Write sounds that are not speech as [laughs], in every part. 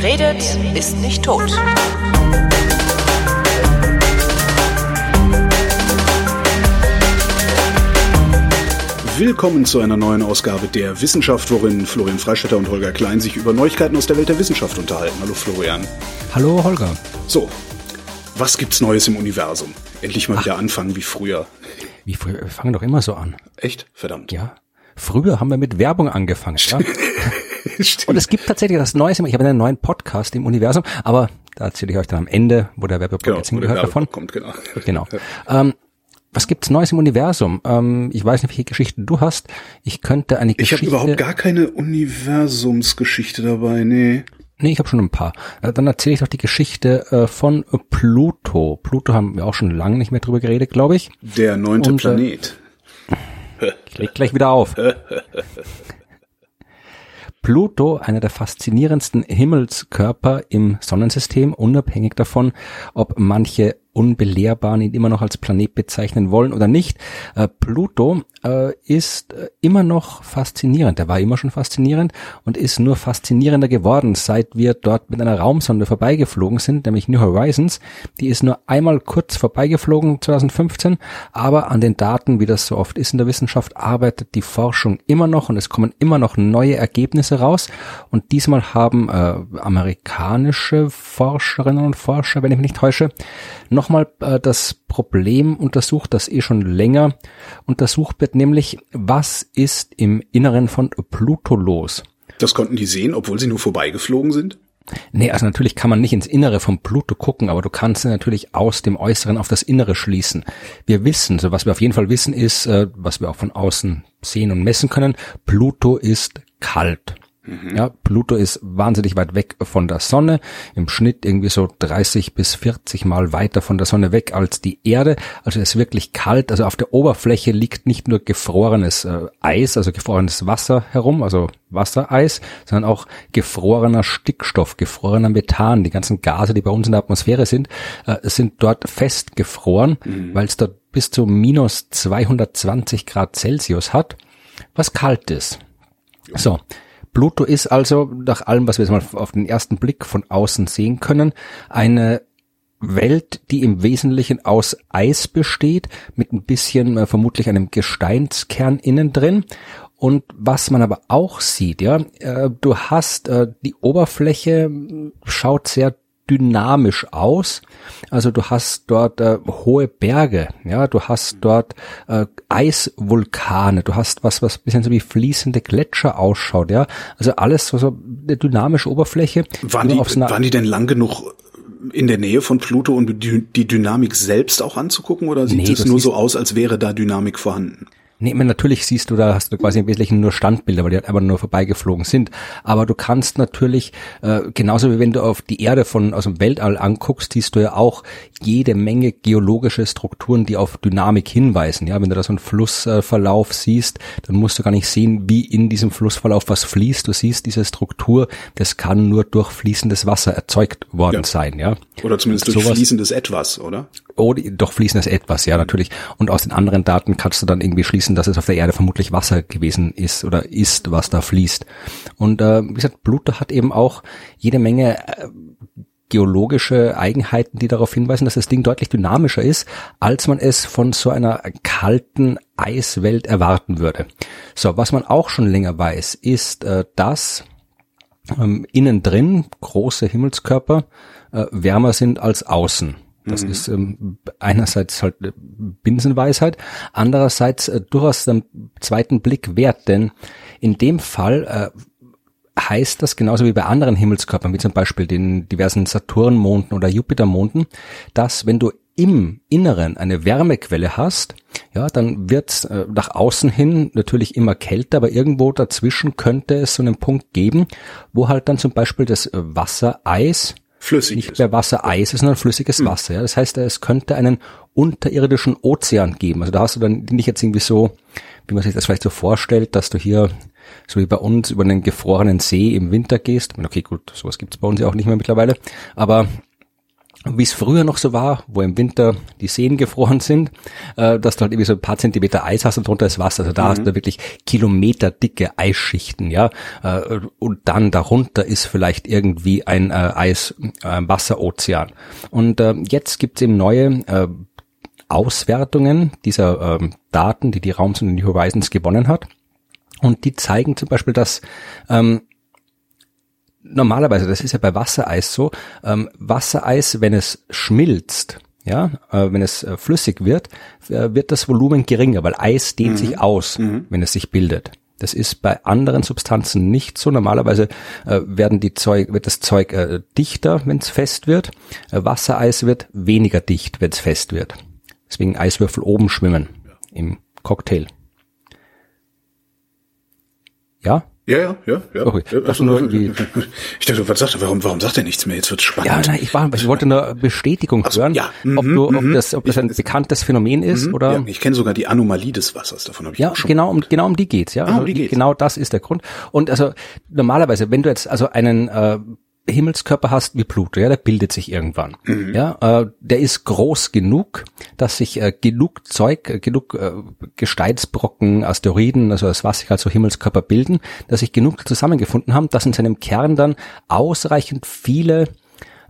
Wer redet, ist nicht tot. Willkommen zu einer neuen Ausgabe der Wissenschaft, worin Florian Freistetter und Holger Klein sich über Neuigkeiten aus der Welt der Wissenschaft unterhalten. Hallo Florian. Hallo Holger. So, was gibt's Neues im Universum? Endlich mal Ach. wieder anfangen wie früher. Wie früher? Wir fangen doch immer so an. Echt? Verdammt. Ja. Früher haben wir mit Werbung angefangen. [laughs] Ja? [laughs] Und es gibt tatsächlich das Neues. Ich habe einen neuen Podcast im Universum, aber da erzähle ich euch dann am Ende, wo der Werbeblock genau, jetzt hingehört davon. Kommt, genau. [laughs] genau. Ähm, was gibt's Neues im Universum? Ähm, ich weiß nicht, welche Geschichten du hast. Ich könnte eine Geschichte. Ich habe überhaupt gar keine Universumsgeschichte dabei, nee. Nee, ich habe schon ein paar. Äh, dann erzähle ich doch die Geschichte äh, von Pluto. Pluto haben wir auch schon lange nicht mehr drüber geredet, glaube ich. Der neunte Und, äh, Planet. ich leg gleich wieder auf. [laughs] Pluto, einer der faszinierendsten Himmelskörper im Sonnensystem, unabhängig davon, ob manche Unbelehrbaren ihn immer noch als Planet bezeichnen wollen oder nicht. Äh, Pluto äh, ist äh, immer noch faszinierend. Er war immer schon faszinierend und ist nur faszinierender geworden, seit wir dort mit einer Raumsonde vorbeigeflogen sind, nämlich New Horizons. Die ist nur einmal kurz vorbeigeflogen 2015, aber an den Daten, wie das so oft ist in der Wissenschaft, arbeitet die Forschung immer noch und es kommen immer noch neue Ergebnisse raus. Und diesmal haben äh, amerikanische Forscherinnen und Forscher, wenn ich mich nicht täusche, nochmal äh, das Problem untersucht, das eh schon länger untersucht nämlich was ist im Inneren von Pluto los? Das konnten die sehen, obwohl sie nur vorbeigeflogen sind? Nee, also natürlich kann man nicht ins Innere von Pluto gucken, aber du kannst natürlich aus dem Äußeren auf das Innere schließen. Wir wissen, so was wir auf jeden Fall wissen ist, äh, was wir auch von außen sehen und messen können, Pluto ist kalt. Mhm. Ja, Pluto ist wahnsinnig weit weg von der Sonne, im Schnitt irgendwie so 30 bis 40 Mal weiter von der Sonne weg als die Erde. Also es ist wirklich kalt. Also auf der Oberfläche liegt nicht nur gefrorenes äh, Eis, also gefrorenes Wasser herum, also Wassereis, sondern auch gefrorener Stickstoff, gefrorener Methan. Die ganzen Gase, die bei uns in der Atmosphäre sind, äh, sind dort festgefroren, mhm. weil es dort bis zu minus 220 Grad Celsius hat, was kalt ist. So, Pluto ist also, nach allem, was wir jetzt mal auf den ersten Blick von außen sehen können, eine Welt, die im Wesentlichen aus Eis besteht, mit ein bisschen äh, vermutlich einem Gesteinskern innen drin. Und was man aber auch sieht, ja, äh, du hast äh, die Oberfläche schaut sehr dynamisch aus. Also du hast dort äh, hohe Berge, ja, du hast dort äh, Eisvulkane, du hast was, was bisschen so wie fließende Gletscher ausschaut, ja. Also alles so, so eine dynamische Oberfläche. Waren die, waren die denn lang genug in der Nähe von Pluto und die Dynamik selbst auch anzugucken oder sieht nee, es nur so aus, als wäre da Dynamik vorhanden? Nee, natürlich siehst du da, hast du quasi im Wesentlichen nur Standbilder, weil die halt einfach nur vorbeigeflogen sind. Aber du kannst natürlich, äh, genauso wie wenn du auf die Erde von aus dem Weltall anguckst, siehst du ja auch jede Menge geologische Strukturen, die auf Dynamik hinweisen. Ja, wenn du da so einen Flussverlauf siehst, dann musst du gar nicht sehen, wie in diesem Flussverlauf was fließt. Du siehst diese Struktur, das kann nur durch fließendes Wasser erzeugt worden ja. sein. Ja, oder zumindest durch Sowas, fließendes Etwas, oder? Oh, doch fließendes Etwas, ja natürlich. Und aus den anderen Daten kannst du dann irgendwie schließen dass es auf der Erde vermutlich Wasser gewesen ist oder ist, was da fließt. Und äh, wie gesagt, Pluto hat eben auch jede Menge äh, geologische Eigenheiten, die darauf hinweisen, dass das Ding deutlich dynamischer ist, als man es von so einer kalten Eiswelt erwarten würde. So, was man auch schon länger weiß, ist, äh, dass ähm, innen drin große Himmelskörper äh, wärmer sind als außen. Das mhm. ist ähm, einerseits halt äh, Binsenweisheit, andererseits äh, durchaus einen zweiten Blick wert, denn in dem Fall äh, heißt das genauso wie bei anderen Himmelskörpern, wie zum Beispiel den diversen Saturnmonden oder Jupitermonden, dass wenn du im Inneren eine Wärmequelle hast, ja, dann wird's äh, nach außen hin natürlich immer kälter, aber irgendwo dazwischen könnte es so einen Punkt geben, wo halt dann zum Beispiel das Wassereis Flüssig nicht mehr Wassereis ist, sondern flüssiges hm. Wasser. Ja. Das heißt, es könnte einen unterirdischen Ozean geben. Also da hast du dann nicht jetzt irgendwie so, wie man sich das vielleicht so vorstellt, dass du hier so wie bei uns über einen gefrorenen See im Winter gehst. Okay, gut, sowas gibt's bei uns ja auch nicht mehr mittlerweile. Aber wie es früher noch so war, wo im Winter die Seen gefroren sind, äh, dass du halt irgendwie so ein paar Zentimeter Eis hast und drunter ist Wasser. Also da mhm. hast du wirklich kilometerdicke Eisschichten, ja. Äh, und dann darunter ist vielleicht irgendwie ein äh, Eis, äh, Wasserozean. Und äh, jetzt gibt's eben neue äh, Auswertungen dieser ähm, Daten, die die Raumsonde New Horizons gewonnen hat. Und die zeigen zum Beispiel, dass ähm, normalerweise, das ist ja bei Wassereis so, ähm, Wassereis, wenn es schmilzt, ja, äh, wenn es äh, flüssig wird, äh, wird das Volumen geringer, weil Eis dehnt mhm. sich aus, mhm. wenn es sich bildet. Das ist bei anderen Substanzen nicht so. Normalerweise äh, werden die Zeug, wird das Zeug äh, dichter, wenn es fest wird. Äh, Wassereis wird weniger dicht, wenn es fest wird. Deswegen Eiswürfel oben schwimmen im Cocktail. Ja? Ja, ja, ja, ja. Okay. Also nur irgendwie ich dachte, was sagt er? Warum, warum sagt er nichts mehr? Jetzt wird's spannend. Ja, nein, ich, war, ich wollte nur Bestätigung also, hören, ja. ob du, ob mhm. das, ob das ein bekanntes Phänomen ist mhm. oder. Ja, ich kenne sogar die Anomalie des Wassers. Davon habe ich ja, auch schon. genau um genau um die geht's. Ja, ah, um also die geht's. genau das ist der Grund. Und also normalerweise, wenn du jetzt also einen äh, Himmelskörper hast wie Pluto, ja, der bildet sich irgendwann. Mhm. Ja, äh, der ist groß genug, dass sich äh, genug Zeug, äh, genug äh, Gesteinsbrocken, Asteroiden, also das was sich halt so Himmelskörper bilden, dass sich genug zusammengefunden haben, dass in seinem Kern dann ausreichend viele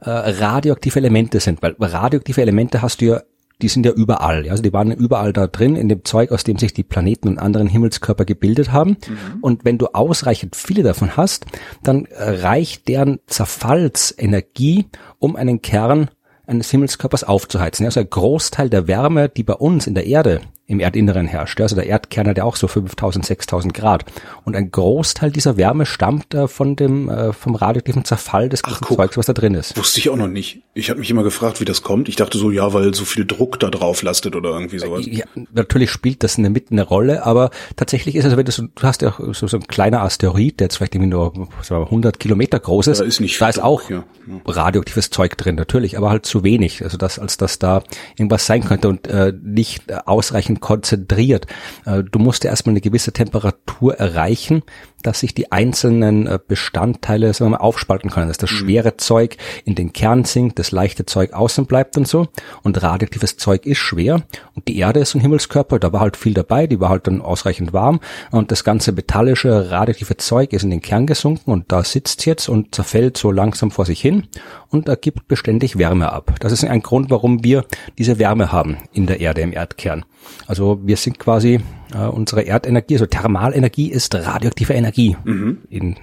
äh, radioaktive Elemente sind, weil radioaktive Elemente hast du ja die sind ja überall. Also die waren überall da drin, in dem Zeug, aus dem sich die Planeten und anderen Himmelskörper gebildet haben. Mhm. Und wenn du ausreichend viele davon hast, dann reicht deren Zerfallsenergie, um einen Kern eines Himmelskörpers aufzuheizen. Also ein Großteil der Wärme, die bei uns in der Erde im Erdinneren herrscht. Also der Erdkern hat ja auch so 5000, 6000 Grad. Und ein Großteil dieser Wärme stammt äh, von dem, äh, vom radioaktiven Zerfall des Ach, Zeugs, was da drin ist. Wusste ich auch noch nicht. Ich habe mich immer gefragt, wie das kommt. Ich dachte so, ja, weil so viel Druck da drauf lastet oder irgendwie sowas. Ja, natürlich spielt das eine, mit eine Rolle, aber tatsächlich ist es, wenn du so, du hast ja so, so ein kleiner Asteroid, der jetzt vielleicht irgendwie nur wir, 100 Kilometer groß ist. Da ist nicht Da ist auch ja, ja. radioaktives Zeug drin, natürlich, aber halt zu wenig. Also das, als dass da irgendwas sein könnte und äh, nicht ausreichend konzentriert. Äh, du musst erstmal eine gewisse Temperatur erreichen, dass sich die einzelnen äh, Bestandteile sagen wir mal, aufspalten können, dass das mhm. schwere Zeug in den Kern sinkt, das leichte Zeug außen bleibt und so. Und radioaktives Zeug ist schwer. Und die Erde ist ein Himmelskörper, da war halt viel dabei, die war halt dann ausreichend warm. Und das ganze metallische, radioaktive Zeug ist in den Kern gesunken und da sitzt jetzt und zerfällt so langsam vor sich hin und ergibt beständig Wärme ab. Das ist ein Grund, warum wir diese Wärme haben in der Erde, im Erdkern. Also wir sind quasi äh, unsere Erdenergie, also Thermalenergie ist radioaktive Energie mhm. in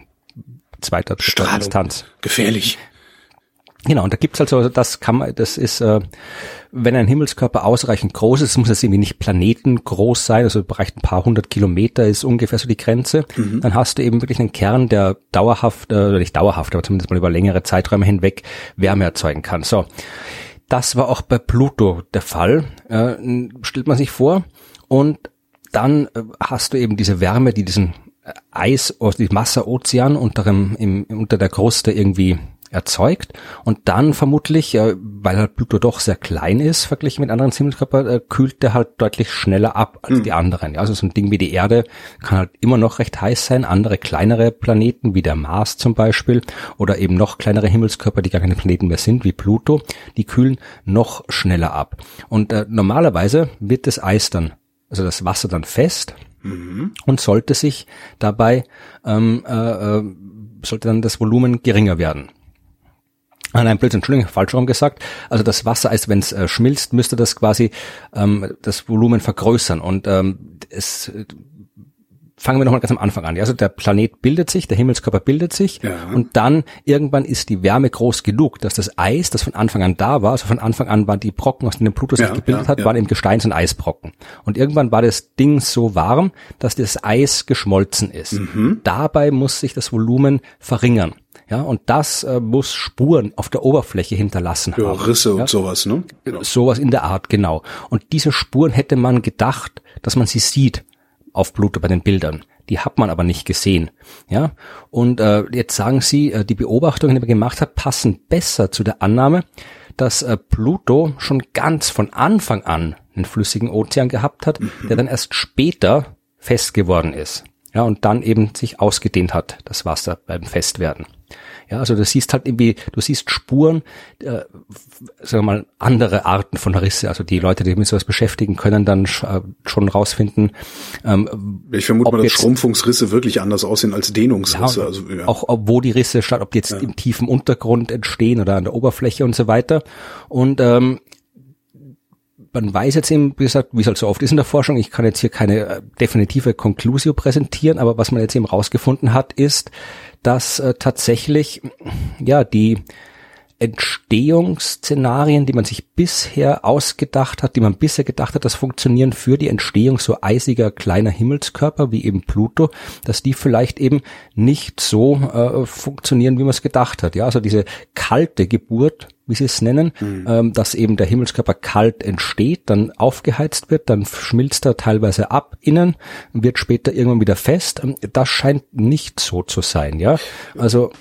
zweiter Strahlung. Instanz. Gefährlich. Genau, und da gibt's also, das kann man, das ist, äh, wenn ein Himmelskörper ausreichend groß ist, muss es irgendwie nicht planetengroß sein, also bereicht ein paar hundert Kilometer ist ungefähr so die Grenze, mhm. dann hast du eben wirklich einen Kern, der dauerhaft, äh, oder nicht dauerhaft, aber zumindest mal über längere Zeiträume hinweg Wärme erzeugen kann. So. Das war auch bei Pluto der Fall, äh, stellt man sich vor. Und dann äh, hast du eben diese Wärme, die diesen äh, Eis aus dem Wasserozean unter, dem, im, unter der Kruste irgendwie erzeugt und dann vermutlich, äh, weil halt Pluto doch sehr klein ist, verglichen mit anderen Himmelskörpern, äh, kühlt der halt deutlich schneller ab als mhm. die anderen. Ja, also so ein Ding wie die Erde kann halt immer noch recht heiß sein. Andere kleinere Planeten, wie der Mars zum Beispiel, oder eben noch kleinere Himmelskörper, die gar keine Planeten mehr sind, wie Pluto, die kühlen noch schneller ab. Und äh, normalerweise wird das Eis dann, also das Wasser dann fest mhm. und sollte sich dabei ähm, äh, äh sollte dann das Volumen geringer werden. Ah, nein, Blödsinn, Entschuldigung, falsch rum gesagt. Also das Wassereis, wenn es äh, schmilzt, müsste das quasi ähm, das Volumen vergrößern. Und ähm, es fangen wir nochmal ganz am Anfang an. Also der Planet bildet sich, der Himmelskörper bildet sich ja. und dann irgendwann ist die Wärme groß genug, dass das Eis, das von Anfang an da war, also von Anfang an waren die Brocken, aus denen Pluto sich ja, gebildet ja, hat, waren im Gesteins- und Eisbrocken. Und irgendwann war das Ding so warm, dass das Eis geschmolzen ist. Mhm. Dabei muss sich das Volumen verringern. Ja, und das äh, muss Spuren auf der Oberfläche hinterlassen ja, haben. Risse ja? und sowas, ne? Genau. Sowas in der Art, genau. Und diese Spuren hätte man gedacht, dass man sie sieht auf Pluto bei den Bildern. Die hat man aber nicht gesehen. Ja, und äh, jetzt sagen Sie, äh, die Beobachtungen, die man gemacht hat, passen besser zu der Annahme, dass äh, Pluto schon ganz von Anfang an einen flüssigen Ozean gehabt hat, der dann erst später fest geworden ist. Ja, und dann eben sich ausgedehnt hat, das Wasser beim Festwerden. Ja, also du siehst halt irgendwie, du siehst Spuren, äh, sagen wir mal, andere Arten von Risse. Also die Leute, die mit sowas beschäftigen, können dann äh, schon rausfinden. Ähm, ich vermute mal, dass Schrumpfungsrisse wirklich anders aussehen als Dehnungsrisse. Ja, also, ja. Auch ob, wo die Risse statt, ob die jetzt ja. im tiefen Untergrund entstehen oder an der Oberfläche und so weiter. Und ähm, man weiß jetzt eben, wie gesagt, wie es halt so oft ist in der Forschung, ich kann jetzt hier keine äh, definitive Conclusio präsentieren, aber was man jetzt eben rausgefunden hat, ist, dass äh, tatsächlich ja die Entstehungsszenarien, die man sich bisher ausgedacht hat, die man bisher gedacht hat, das funktionieren für die Entstehung so eisiger kleiner Himmelskörper wie eben Pluto, dass die vielleicht eben nicht so äh, funktionieren, wie man es gedacht hat. Ja, also diese kalte Geburt, wie sie es nennen, mhm. ähm, dass eben der Himmelskörper kalt entsteht, dann aufgeheizt wird, dann schmilzt er teilweise ab innen, wird später irgendwann wieder fest. Ähm, das scheint nicht so zu sein. Ja, also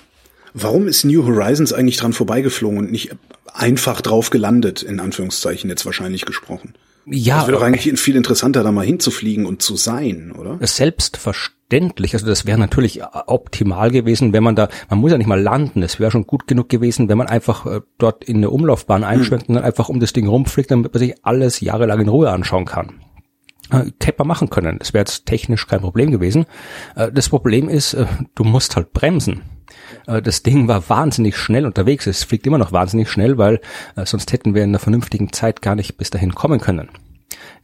Warum ist New Horizons eigentlich dran vorbeigeflogen und nicht einfach drauf gelandet, in Anführungszeichen jetzt wahrscheinlich gesprochen? Ja. Es wäre doch eigentlich viel interessanter, da mal hinzufliegen und zu sein, oder? Selbstverständlich. Also das wäre natürlich optimal gewesen, wenn man da, man muss ja nicht mal landen. Es wäre schon gut genug gewesen, wenn man einfach äh, dort in eine Umlaufbahn hm. einschwenkt hm. und dann einfach um das Ding rumfliegt, damit man sich alles jahrelang in Ruhe anschauen kann. Äh, Hätte man machen können. Das wäre jetzt technisch kein Problem gewesen. Äh, das Problem ist, äh, du musst halt bremsen. Das Ding war wahnsinnig schnell unterwegs. Es fliegt immer noch wahnsinnig schnell, weil sonst hätten wir in einer vernünftigen Zeit gar nicht bis dahin kommen können.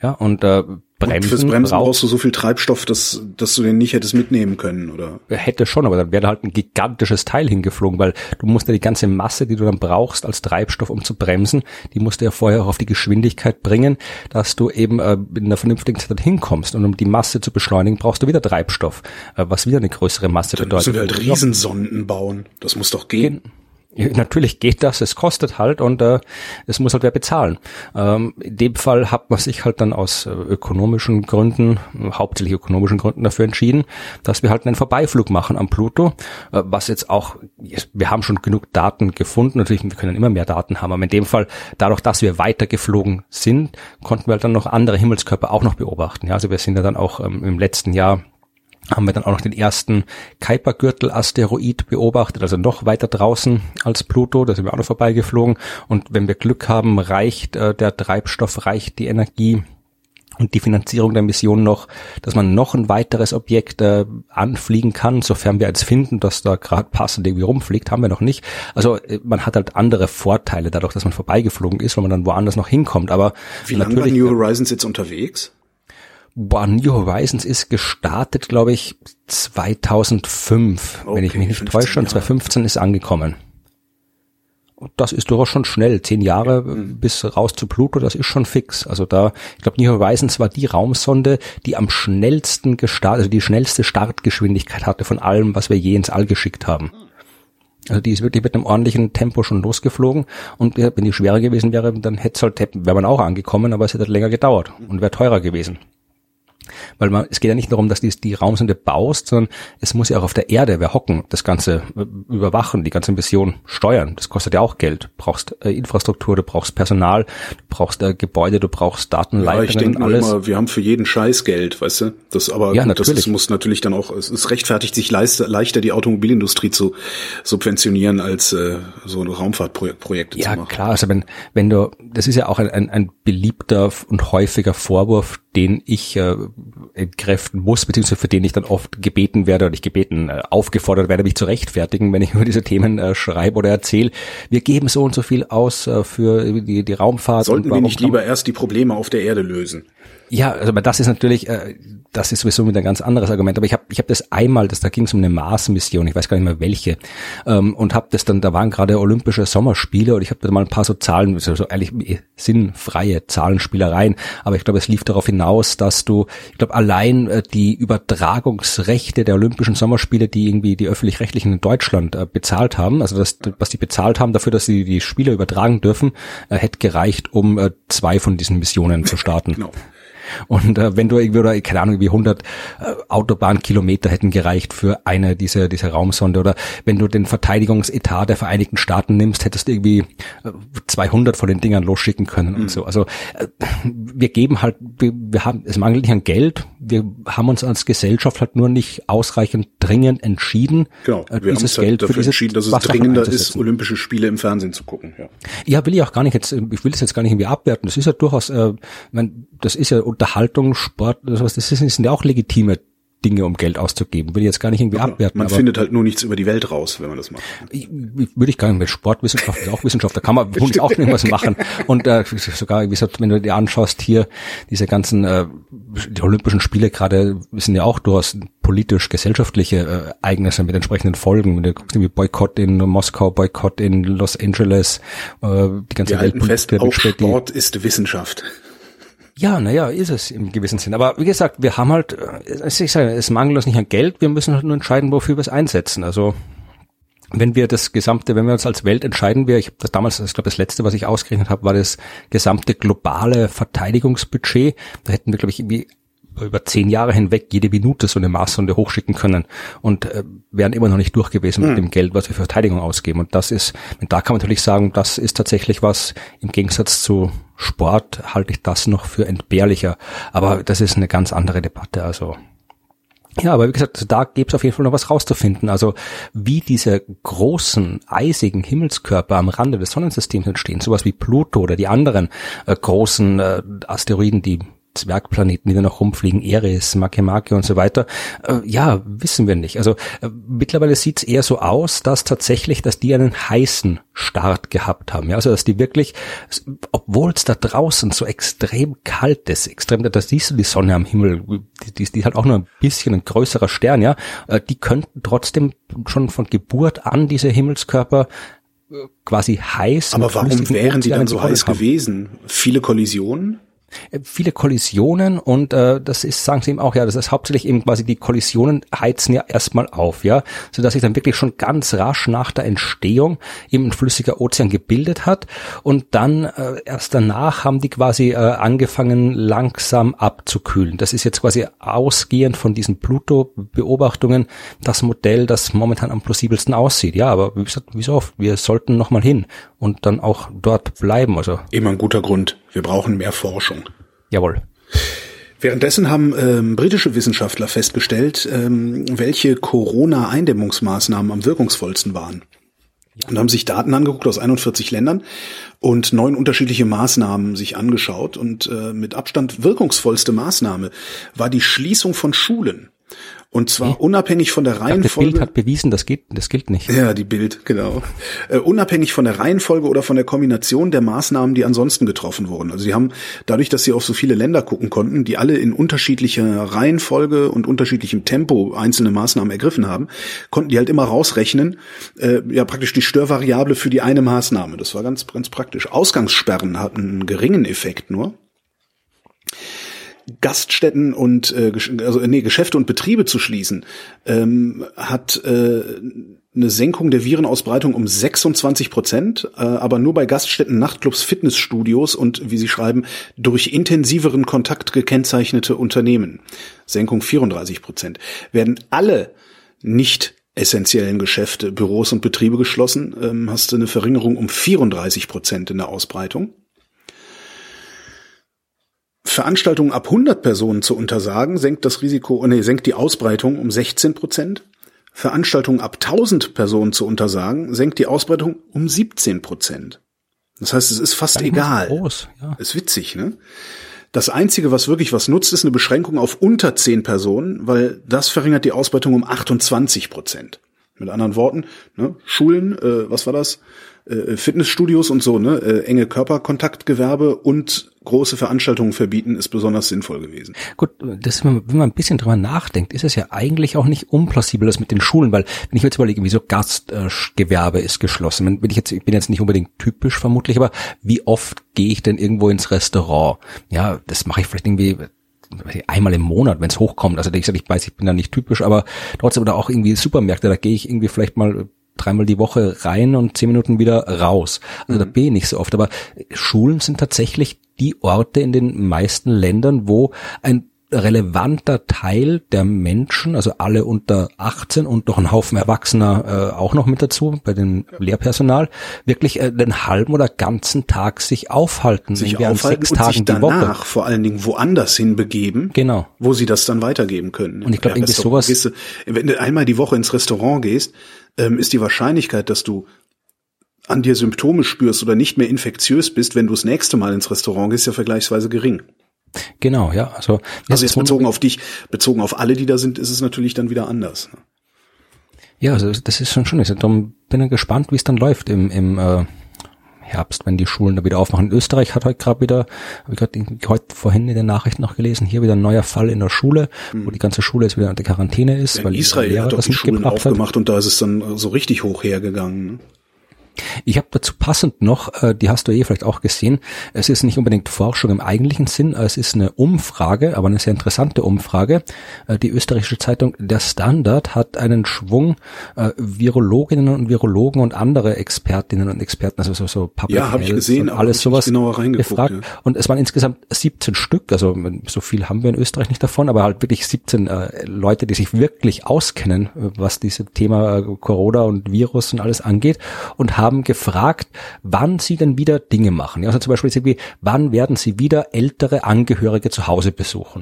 Ja, und äh, Bremsen. Und fürs Bremsen brauchst, brauchst du so viel Treibstoff, dass, dass du den nicht hättest mitnehmen können, oder? Hätte schon, aber dann wäre halt ein gigantisches Teil hingeflogen, weil du musst ja die ganze Masse, die du dann brauchst als Treibstoff, um zu bremsen, die musst du ja vorher auch auf die Geschwindigkeit bringen, dass du eben äh, in einer vernünftigen Zeit hinkommst. Und um die Masse zu beschleunigen, brauchst du wieder Treibstoff, äh, was wieder eine größere Masse dann bedeutet. Dann musst du halt Riesensonden bauen. Das muss doch gehen. Natürlich geht das, es kostet halt und äh, es muss halt wer bezahlen. Ähm, in dem Fall hat man sich halt dann aus äh, ökonomischen Gründen, hauptsächlich ökonomischen Gründen dafür entschieden, dass wir halt einen Vorbeiflug machen am Pluto, äh, was jetzt auch, wir haben schon genug Daten gefunden, natürlich, wir können immer mehr Daten haben, aber in dem Fall, dadurch, dass wir weiter geflogen sind, konnten wir halt dann noch andere Himmelskörper auch noch beobachten. Ja, also wir sind ja dann auch ähm, im letzten Jahr haben wir dann auch noch den ersten Kuipergürtel-Asteroid beobachtet, also noch weiter draußen als Pluto, da sind wir auch noch vorbeigeflogen. Und wenn wir Glück haben, reicht äh, der Treibstoff, reicht die Energie und die Finanzierung der Mission noch, dass man noch ein weiteres Objekt äh, anfliegen kann, sofern wir jetzt finden, dass da gerade passend irgendwie rumfliegt, haben wir noch nicht. Also äh, man hat halt andere Vorteile dadurch, dass man vorbeigeflogen ist, weil man dann woanders noch hinkommt. Aber wie lange war New Horizons jetzt unterwegs? Boah, New Horizons ist gestartet, glaube ich, 2005, okay, wenn ich mich nicht täusche. Und 2015 ist angekommen. Und das ist durchaus schon schnell. Zehn Jahre mhm. bis raus zu Pluto, das ist schon fix. Also da, ich glaube, New Horizons war die Raumsonde, die am schnellsten gestartet, also die schnellste Startgeschwindigkeit hatte von allem, was wir je ins All geschickt haben. Also die ist wirklich mit einem ordentlichen Tempo schon losgeflogen und wenn die schwerer gewesen wäre, dann hätte es halt, wäre man auch angekommen, aber es hätte länger gedauert und wäre teurer gewesen. Weil man, es geht ja nicht darum, dass du die Raumsonde baust, sondern es muss ja auch auf der Erde wer hocken, das Ganze äh, überwachen, die ganze Mission steuern. Das kostet ja auch Geld. Du brauchst äh, Infrastruktur, du brauchst Personal, du brauchst äh, Gebäude, du brauchst Datenleitungen ja, ich denke alles. Immer, wir haben für jeden Scheiß Geld, weißt du? Das aber ja, das ist, muss natürlich dann auch, es ist rechtfertigt sich leichter, leichter die Automobilindustrie zu subventionieren als äh, so Raumfahrtprojekte ja, zu machen. Ja, klar, also wenn, wenn du, das ist ja auch ein, ein, ein beliebter und häufiger Vorwurf, den ich äh, entkräften muss, beziehungsweise für den ich dann oft gebeten werde oder ich gebeten, äh, aufgefordert werde, mich zu rechtfertigen, wenn ich [laughs] über diese Themen äh, schreibe oder erzähle. Wir geben so und so viel aus äh, für die, die Raumfahrt. Sollten wir nicht lieber erst die Probleme auf der Erde lösen? Ja, also aber das ist natürlich, äh, das ist sowieso wieder ein ganz anderes Argument. Aber ich habe ich hab das einmal, das da ging es um eine Mars-Mission, ich weiß gar nicht mehr welche, ähm, und habe das dann, da waren gerade Olympische Sommerspiele und ich habe da mal ein paar so Zahlen, so, so ehrlich sinnfreie Zahlenspielereien, aber ich glaube, es lief darauf hinaus, dass du, ich glaube, allein äh, die Übertragungsrechte der Olympischen Sommerspiele, die irgendwie die öffentlich-rechtlichen in Deutschland äh, bezahlt haben, also das, was die bezahlt haben dafür, dass sie die Spiele übertragen dürfen, äh, hätte gereicht, um äh, zwei von diesen Missionen zu starten. Genau. Und äh, wenn du irgendwie, oder keine Ahnung, wie 100 äh, Autobahnkilometer hätten gereicht für eine dieser, dieser Raumsonde oder wenn du den Verteidigungsetat der Vereinigten Staaten nimmst, hättest du irgendwie äh, 200 von den Dingern losschicken können mhm. und so. Also äh, wir geben halt, wir, wir haben, es mangelt nicht an Geld, wir haben uns als Gesellschaft halt nur nicht ausreichend dringend entschieden, genau. äh, wir dieses halt Geld dafür für dieses entschieden, dass es dringender ist, Olympische Spiele im Fernsehen zu gucken. Ja. ja, will ich auch gar nicht jetzt, ich will das jetzt gar nicht irgendwie abwerten. Das ist ja durchaus, äh, mein, das ist ja Unterhaltung, Sport, sowas, das sind ja auch legitime Dinge, um Geld auszugeben. Will ich jetzt gar nicht irgendwie ja, abwerten. Man findet halt nur nichts über die Welt raus, wenn man das macht. Würde ich gar nicht. Mit Sportwissenschaft ist auch Wissenschaft, da kann man [laughs] uns auch irgendwas machen. Und äh, sogar, wie gesagt, wenn du dir anschaust hier, diese ganzen äh, die Olympischen Spiele gerade sind ja auch durchaus politisch-gesellschaftliche äh, Ereignisse mit entsprechenden Folgen. Wenn du guckst, wie Boykott in Moskau, Boykott in Los Angeles, äh, die ganze Wir Welt. Fest, auch Sport ist Wissenschaft. Ja, naja, ist es im gewissen Sinn. Aber wie gesagt, wir haben halt, äh, ich sage, es mangelt uns nicht an Geld, wir müssen halt nur entscheiden, wofür wir es einsetzen. Also wenn wir das gesamte, wenn wir uns als Welt entscheiden, wir, ich habe das damals, ich glaube, das letzte, was ich ausgerechnet habe, war das gesamte globale Verteidigungsbudget. Da hätten wir, glaube ich, irgendwie über zehn Jahre hinweg jede Minute so eine Maßsonde hochschicken können und äh, wären immer noch nicht durch gewesen mit mhm. dem Geld, was wir für Verteidigung ausgeben. Und das ist, da kann man natürlich sagen, das ist tatsächlich was, im Gegensatz zu Sport halte ich das noch für entbehrlicher. Aber das ist eine ganz andere Debatte. Also ja, aber wie gesagt, da gäbe es auf jeden Fall noch was rauszufinden. Also wie diese großen, eisigen Himmelskörper am Rande des Sonnensystems entstehen, sowas wie Pluto oder die anderen äh, großen äh, Asteroiden, die Zwergplaneten, die da noch rumfliegen, Eris, Makemake und so weiter. Äh, ja, wissen wir nicht. Also äh, mittlerweile sieht es eher so aus, dass tatsächlich, dass die einen heißen Start gehabt haben. Ja, also dass die wirklich, obwohl es da draußen so extrem kalt ist, extrem, da siehst du die Sonne am Himmel, die, die, die hat auch nur ein bisschen ein größerer Stern, ja, äh, die könnten trotzdem schon von Geburt an diese Himmelskörper äh, quasi heiß. Aber warum wären die dann so heiß haben. gewesen? Viele Kollisionen? Äh, viele Kollisionen und äh, das ist, sagen sie ihm auch, ja, das ist hauptsächlich eben quasi die Kollisionen heizen ja erstmal auf, ja, so dass sich dann wirklich schon ganz rasch nach der Entstehung eben ein flüssiger Ozean gebildet hat und dann äh, erst danach haben die quasi äh, angefangen langsam abzukühlen. Das ist jetzt quasi ausgehend von diesen Pluto-Beobachtungen das Modell, das momentan am plausibelsten aussieht. Ja, aber wie gesagt, wieso? Wir sollten nochmal hin und dann auch dort bleiben. Also immer ein guter Grund. Wir brauchen mehr Forschung. Jawohl. Währenddessen haben ähm, britische Wissenschaftler festgestellt, ähm, welche Corona-Eindämmungsmaßnahmen am wirkungsvollsten waren. Und haben sich Daten angeguckt aus 41 Ländern und neun unterschiedliche Maßnahmen sich angeschaut. Und äh, mit Abstand wirkungsvollste Maßnahme war die Schließung von Schulen. Und zwar unabhängig von der Reihenfolge. Das Bild hat bewiesen, das geht, das gilt nicht. Ja, die Bild, genau. Uh, unabhängig von der Reihenfolge oder von der Kombination der Maßnahmen, die ansonsten getroffen wurden. Also sie haben dadurch, dass sie auf so viele Länder gucken konnten, die alle in unterschiedlicher Reihenfolge und unterschiedlichem Tempo einzelne Maßnahmen ergriffen haben, konnten die halt immer rausrechnen, äh, ja praktisch die Störvariable für die eine Maßnahme. Das war ganz, ganz praktisch. Ausgangssperren hatten einen geringen Effekt nur. Gaststätten und äh, also nee, Geschäfte und Betriebe zu schließen, ähm, hat äh, eine Senkung der Virenausbreitung um 26 Prozent, äh, aber nur bei Gaststätten, Nachtclubs, Fitnessstudios und, wie Sie schreiben, durch intensiveren Kontakt gekennzeichnete Unternehmen. Senkung 34 Prozent. Werden alle nicht essentiellen Geschäfte, Büros und Betriebe geschlossen, ähm, hast du eine Verringerung um 34 Prozent in der Ausbreitung. Veranstaltungen ab 100 Personen zu untersagen, senkt das Risiko, nee, senkt die Ausbreitung um 16 Prozent. Veranstaltungen ab 1000 Personen zu untersagen, senkt die Ausbreitung um 17 Prozent. Das heißt, es ist fast Gar egal. Groß, ja. Ist witzig, ne? Das einzige, was wirklich was nutzt, ist eine Beschränkung auf unter 10 Personen, weil das verringert die Ausbreitung um 28 Prozent. Mit anderen Worten, ne, Schulen, äh, was war das? Äh, Fitnessstudios und so, ne, äh, enge Körperkontaktgewerbe und große Veranstaltungen verbieten, ist besonders sinnvoll gewesen. Gut, das, wenn man ein bisschen drüber nachdenkt, ist es ja eigentlich auch nicht unplausibel, das mit den Schulen, weil wenn ich jetzt überlege, wieso Gastgewerbe ist geschlossen, wenn, wenn ich jetzt, ich bin jetzt nicht unbedingt typisch vermutlich, aber wie oft gehe ich denn irgendwo ins Restaurant? Ja, das mache ich vielleicht irgendwie einmal im Monat, wenn es hochkommt. Also ich sage, ich weiß, ich bin da nicht typisch, aber trotzdem oder auch irgendwie Supermärkte, da gehe ich irgendwie vielleicht mal dreimal die Woche rein und zehn Minuten wieder raus. Also mhm. da bin ich nicht so oft. Aber Schulen sind tatsächlich die Orte in den meisten Ländern, wo ein relevanter Teil der Menschen, also alle unter 18 und noch ein Haufen Erwachsener äh, auch noch mit dazu bei dem Lehrpersonal, wirklich äh, den halben oder ganzen Tag sich aufhalten, sich aufhalten sechs und Tagen sich die Woche. danach vor allen Dingen woanders hin begeben, Genau. wo sie das dann weitergeben können. Und ich glaub, Ja, irgendwie sowas- Gehst du, wenn du einmal die Woche ins Restaurant gehst, ähm, ist die Wahrscheinlichkeit, dass du an dir Symptome spürst oder nicht mehr infektiös bist, wenn du das nächste Mal ins Restaurant gehst, ja vergleichsweise gering. Genau, ja. Also, Also jetzt bezogen auf dich, bezogen auf alle, die da sind, ist es natürlich dann wieder anders. ne? Ja, also das ist schon schön. Darum bin ich gespannt, wie es dann läuft im, im äh, Herbst, wenn die Schulen da wieder aufmachen. In Österreich hat heute gerade wieder, habe ich gerade heute vorhin in den Nachrichten noch gelesen, hier wieder ein neuer Fall in der Schule, wo die ganze Schule jetzt wieder unter Quarantäne ist, In weil der Israel Lehrer hat doch das die Schulen mitgebracht hat. aufgemacht und da ist es dann so richtig hoch hergegangen. Ne? Ich habe dazu passend noch, äh, die hast du eh vielleicht auch gesehen, es ist nicht unbedingt Forschung im eigentlichen Sinn, es ist eine Umfrage, aber eine sehr interessante Umfrage. Äh, die österreichische Zeitung Der Standard hat einen Schwung äh, Virologinnen und Virologen und andere Expertinnen und Experten, also so, so Public Ja, hab ich gesehen, und alles sowas genauer gefragt. ja. Und es waren insgesamt 17 Stück, also so viel haben wir in Österreich nicht davon, aber halt wirklich 17 äh, Leute, die sich wirklich auskennen, äh, was dieses Thema äh, Corona und Virus und alles angeht und haben gefragt, wann sie denn wieder Dinge machen. Also zum Beispiel irgendwie, wann werden sie wieder ältere Angehörige zu Hause besuchen?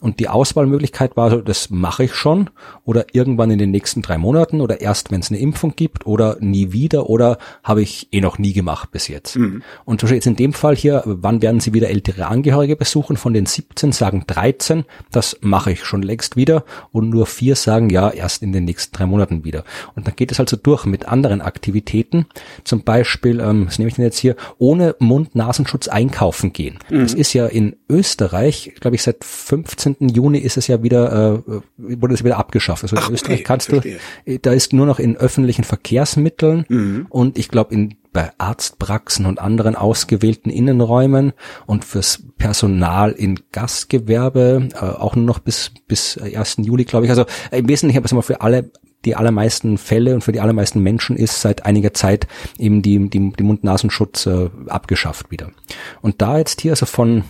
Und die Auswahlmöglichkeit war so, das mache ich schon oder irgendwann in den nächsten drei Monaten oder erst, wenn es eine Impfung gibt oder nie wieder oder habe ich eh noch nie gemacht bis jetzt. Und zum Beispiel jetzt in dem Fall hier, wann werden sie wieder ältere Angehörige besuchen? Von den 17 sagen 13, das mache ich schon längst wieder und nur vier sagen ja, erst in den nächsten drei Monaten wieder. Und dann geht es also durch mit anderen Aktivitäten, zum Beispiel, ähm, was nehme ich denn jetzt hier, ohne Mund-Nasenschutz einkaufen gehen. Das ist ja in Österreich, glaube ich, seit 15. Juni ist es ja wieder, äh, wurde es wieder abgeschafft. Also Ach, in Österreich okay, kannst verstehe. du, äh, da ist nur noch in öffentlichen Verkehrsmitteln und ich glaube in bei Arztpraxen und anderen ausgewählten Innenräumen und fürs Personal in Gastgewerbe äh, auch nur noch bis bis äh, 1. Juli, glaube ich. Also äh, im Wesentlichen, aber für alle die allermeisten Fälle und für die allermeisten Menschen ist seit einiger Zeit eben die, die, die Mund-Nasenschutz äh, abgeschafft wieder. Und da jetzt hier also von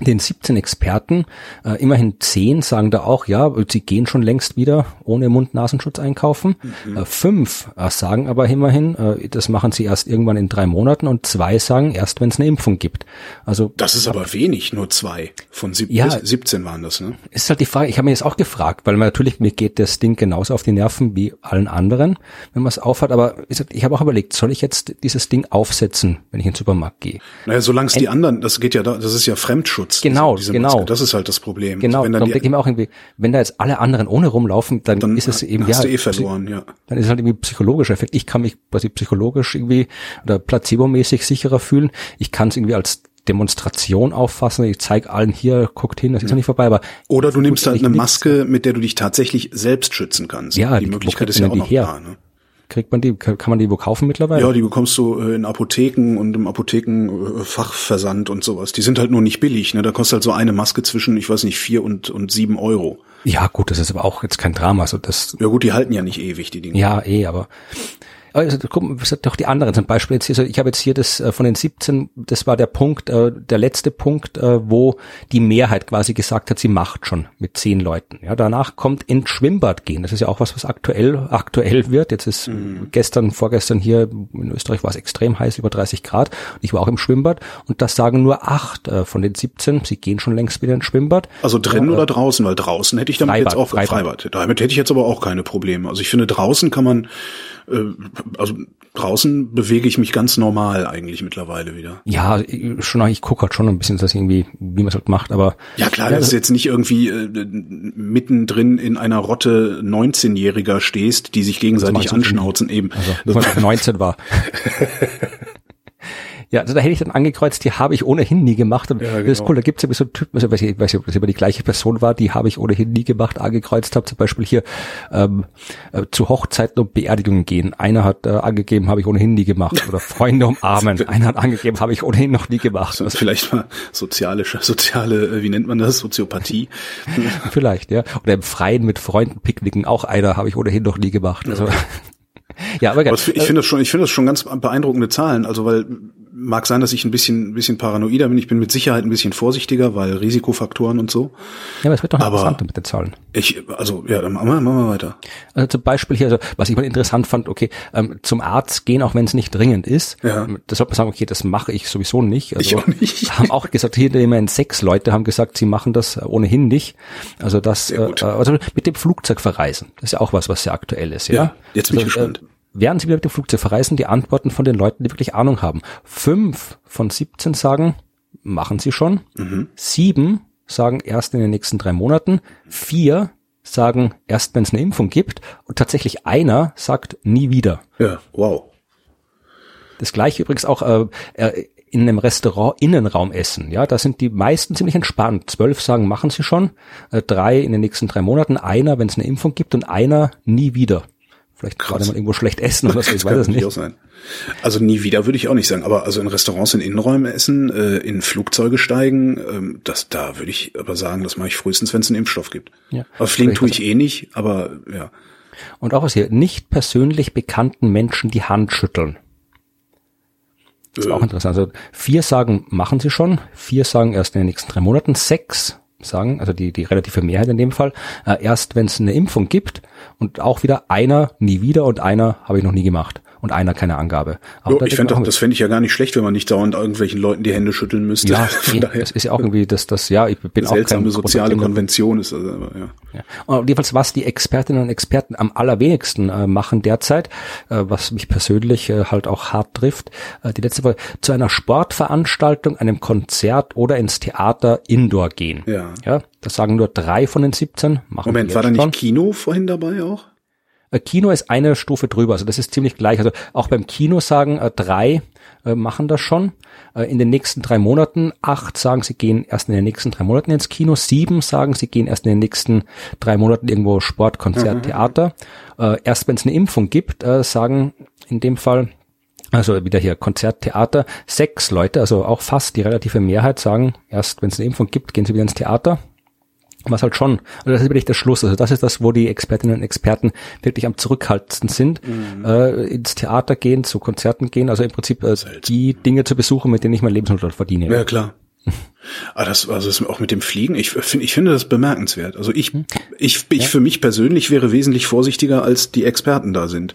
den 17 Experten, äh, immerhin 10 sagen da auch, ja, sie gehen schon längst wieder ohne Mund-Nasenschutz einkaufen. Äh, fünf äh, sagen aber immerhin, äh, das machen sie erst irgendwann in drei Monaten und zwei sagen erst, wenn es eine Impfung gibt. Also Das ist aber wenig, nur zwei. Von sieb Ja. 17 waren das, ne? ist halt die Frage, ich habe mir jetzt auch gefragt, weil man natürlich, mir geht das Ding genauso auf die Nerven wie allen anderen, wenn man es aufhat, aber ich habe auch überlegt, soll ich jetzt dieses Ding aufsetzen, wenn ich in den Supermarkt gehe? Naja, solange es die anderen, das geht ja da, das ist ja Fremdschutz. Genau, diese genau. Maske. Das ist halt das Problem. Genau, Wenn dann ich die, auch irgendwie, wenn da jetzt alle anderen ohne rumlaufen, dann, dann ist es eben hast ja, du eh verloren, ja. dann ist es halt irgendwie psychologischer Effekt. Ich kann mich quasi psychologisch irgendwie oder placebomäßig sicherer fühlen. Ich kann es irgendwie als Demonstration auffassen. Ich zeige allen hier, guckt hin, das ist noch nicht vorbei, aber Oder du nimmst halt eine. Maske, mit der du dich tatsächlich selbst schützen kannst. Ja, die die- Möglichkeit ist ja auch noch her? da, ne? Kriegt man die, kann man die wo kaufen mittlerweile? Ja, die bekommst du äh, in Apotheken und im Apothekenfachversand und sowas. Die sind halt nur nicht billig, ne? Da kostet halt so eine Maske zwischen, ich weiß nicht, vier und, und sieben Euro. ja gut, das ist aber auch jetzt kein Drama. Also das Ja gut, die halten ja nicht ewig, die Dinge. Ja, eh, aber also, guck mal, was hat doch die anderen zum Beispiel jetzt hier, so, ich habe jetzt hier das äh, von den 17, das war der Punkt, äh, der letzte Punkt, äh, wo die Mehrheit quasi gesagt hat, sie macht schon mit zehn Leuten. Ja, danach kommt ins Schwimmbad gehen. Das ist ja auch was, was aktuell aktuell wird. Jetzt ist gestern, vorgestern hier in Österreich war es extrem heiß, über 30 Grad. Und ich war auch im Schwimmbad und das sagen nur acht äh, von den 17. Sie gehen schon längst wieder ins Schwimmbad. Also drinnen oder draußen? Weil draußen hätte ich damit Freibad, jetzt auch Freibad. Freibad. Damit hätte ich jetzt aber auch keine Probleme. Also ich finde draußen kann man, äh, also draußen bewege ich mich ganz normal eigentlich mittlerweile wieder. Ja, ich- schon, ich gucke halt schon ein bisschen, dass irgendwie, wie man es halt macht, aber Ja klar, Ja, dass das- du jetzt nicht irgendwie äh, mittendrin in einer Rotte 19-Jähriger stehst, die sich gegenseitig anschnauzen eben. Also, wenn man 19 war. [laughs] Ja, also da hätte ich dann angekreuzt, die habe ich ohnehin nie gemacht. Und das ist genau. cool, da gibt es ja so einen Typen, also weiß ich weiß nicht, ob das immer die gleiche Person war, die habe ich ohnehin nie gemacht, angekreuzt habe. Zum Beispiel hier ähm, äh, zu Hochzeiten und Beerdigungen gehen. Einer hat äh, angegeben, habe ich ohnehin nie gemacht. Oder [laughs] Freunde umarmen. Einer hat angegeben, habe ich ohnehin noch nie gemacht. Ist vielleicht mal soziale, soziale, äh, wie nennt man das? Soziopathie. [laughs] Vielleicht, ja. Oder im Freien mit Freunden picknicken, auch einer habe ich ohnehin noch nie gemacht. Also, [laughs] ja, aber, Aber ich finde das schon, ich finde das schon ganz beeindruckende Zahlen. Also weil mag sein, dass ich ein bisschen, ein bisschen paranoider bin. Ich bin mit Sicherheit ein bisschen vorsichtiger, weil Risikofaktoren und so. Ja, aber es wird doch interessant mit den Zahlen. Ich, also, ja, dann machen wir, machen wir weiter. Also zum Beispiel hier, also, was ich mal interessant fand, okay, ähm, zum Arzt gehen, auch wenn es nicht dringend ist. Ja. Ähm, Das sollte man sagen, okay, das mache ich sowieso nicht. Also, Ich auch nicht. [laughs] Haben auch gesagt, hier immerhin sechs Leute haben gesagt, sie machen das äh, ohnehin nicht. Also das, äh, gut. also mit dem Flugzeug verreisen, das ist ja auch was, was sehr aktuell ist, ja. Ja, jetzt bin ich also, gespannt. Äh, Während Sie wieder mit dem Flugzeug verreisen, die Antworten von den Leuten, die wirklich Ahnung haben. Fünf von 17 sagen, machen Sie schon. Mhm. Sieben sagen erst in den nächsten drei Monaten. Vier sagen erst, wenn es eine Impfung gibt. Und tatsächlich einer sagt nie wieder. Ja, wow. Das gleiche übrigens auch äh, äh, in einem Restaurant Innenraum essen. Ja, da sind die meisten ziemlich entspannt. Zwölf sagen, machen sie schon. Äh, drei in den nächsten drei Monaten. Einer, wenn es eine Impfung gibt und einer nie wieder. Vielleicht Krass. gerade mal irgendwo schlecht essen oder so, ich [laughs] Das weiß es nicht. auch sein. Also nie wieder würde ich auch nicht sagen, aber also in Restaurants in Innenräumen essen, äh, in Flugzeuge steigen, ähm, das da würde ich aber sagen, das mache ich frühestens, wenn es einen Impfstoff gibt. Ja. Aber fliegen tue ich eh nicht, aber ja. Und auch was hier, nicht persönlich bekannten Menschen die Hand schütteln. Das ist Äh. auch interessant. Also vier sagen, machen sie schon, vier sagen erst in den nächsten drei Monaten, sechs sagen, also die, die relative Mehrheit in dem Fall, äh, erst wenn es eine Impfung gibt und auch wieder einer nie wieder und einer habe ich noch nie gemacht und einer keine Angabe. Aber Jo, da ich fände das, auch, das fände ich ja gar nicht schlecht, wenn man nicht dauernd irgendwelchen Leuten die Hände schütteln müsste. ja, [laughs] Von daher das ist ja auch irgendwie, dass das, ja, ich bin auch seltsame soziale. Konvention ist. Also, aber, ja. Ja. Und jedenfalls, was die Expertinnen und Experten am allerwenigsten äh, machen derzeit, äh, was mich persönlich äh, halt auch hart trifft, äh, die letzte Woche, zu einer Sportveranstaltung, einem Konzert oder ins Theater Indoor gehen. Ja. ja das sagen nur drei von den 17. Machen Moment, war da nicht. Kino vorhin dabei auch? Äh, Kino ist eine Stufe drüber, also das ist ziemlich gleich. Also auch beim Kino sagen äh, drei äh, machen das schon. In den nächsten drei Monaten, acht sagen, sie gehen erst in den nächsten drei Monaten ins Kino, sieben sagen, sie gehen erst in den nächsten drei Monaten irgendwo Sport, Konzert, Theater. Äh, erst wenn es eine Impfung gibt, sagen in dem Fall also wieder hier Konzert, Theater, sechs Leute, also auch fast die relative Mehrheit sagen, erst wenn es eine Impfung gibt, gehen sie wieder ins Theater. Was halt schon, also das ist wirklich der Schluss. Also das ist das, wo die Expertinnen und Experten wirklich am zurückhaltendsten sind. Äh, ins Theater gehen, zu Konzerten gehen, also im Prinzip äh, die Dinge zu besuchen, mit denen ich mein Lebensunterhalt verdiene. Ja, klar. [laughs] Ah, das, also das auch mit dem Fliegen, ich finde, ich finde das bemerkenswert. Also ich, ich, ich für mich persönlich wäre wesentlich vorsichtiger, als die Experten da sind.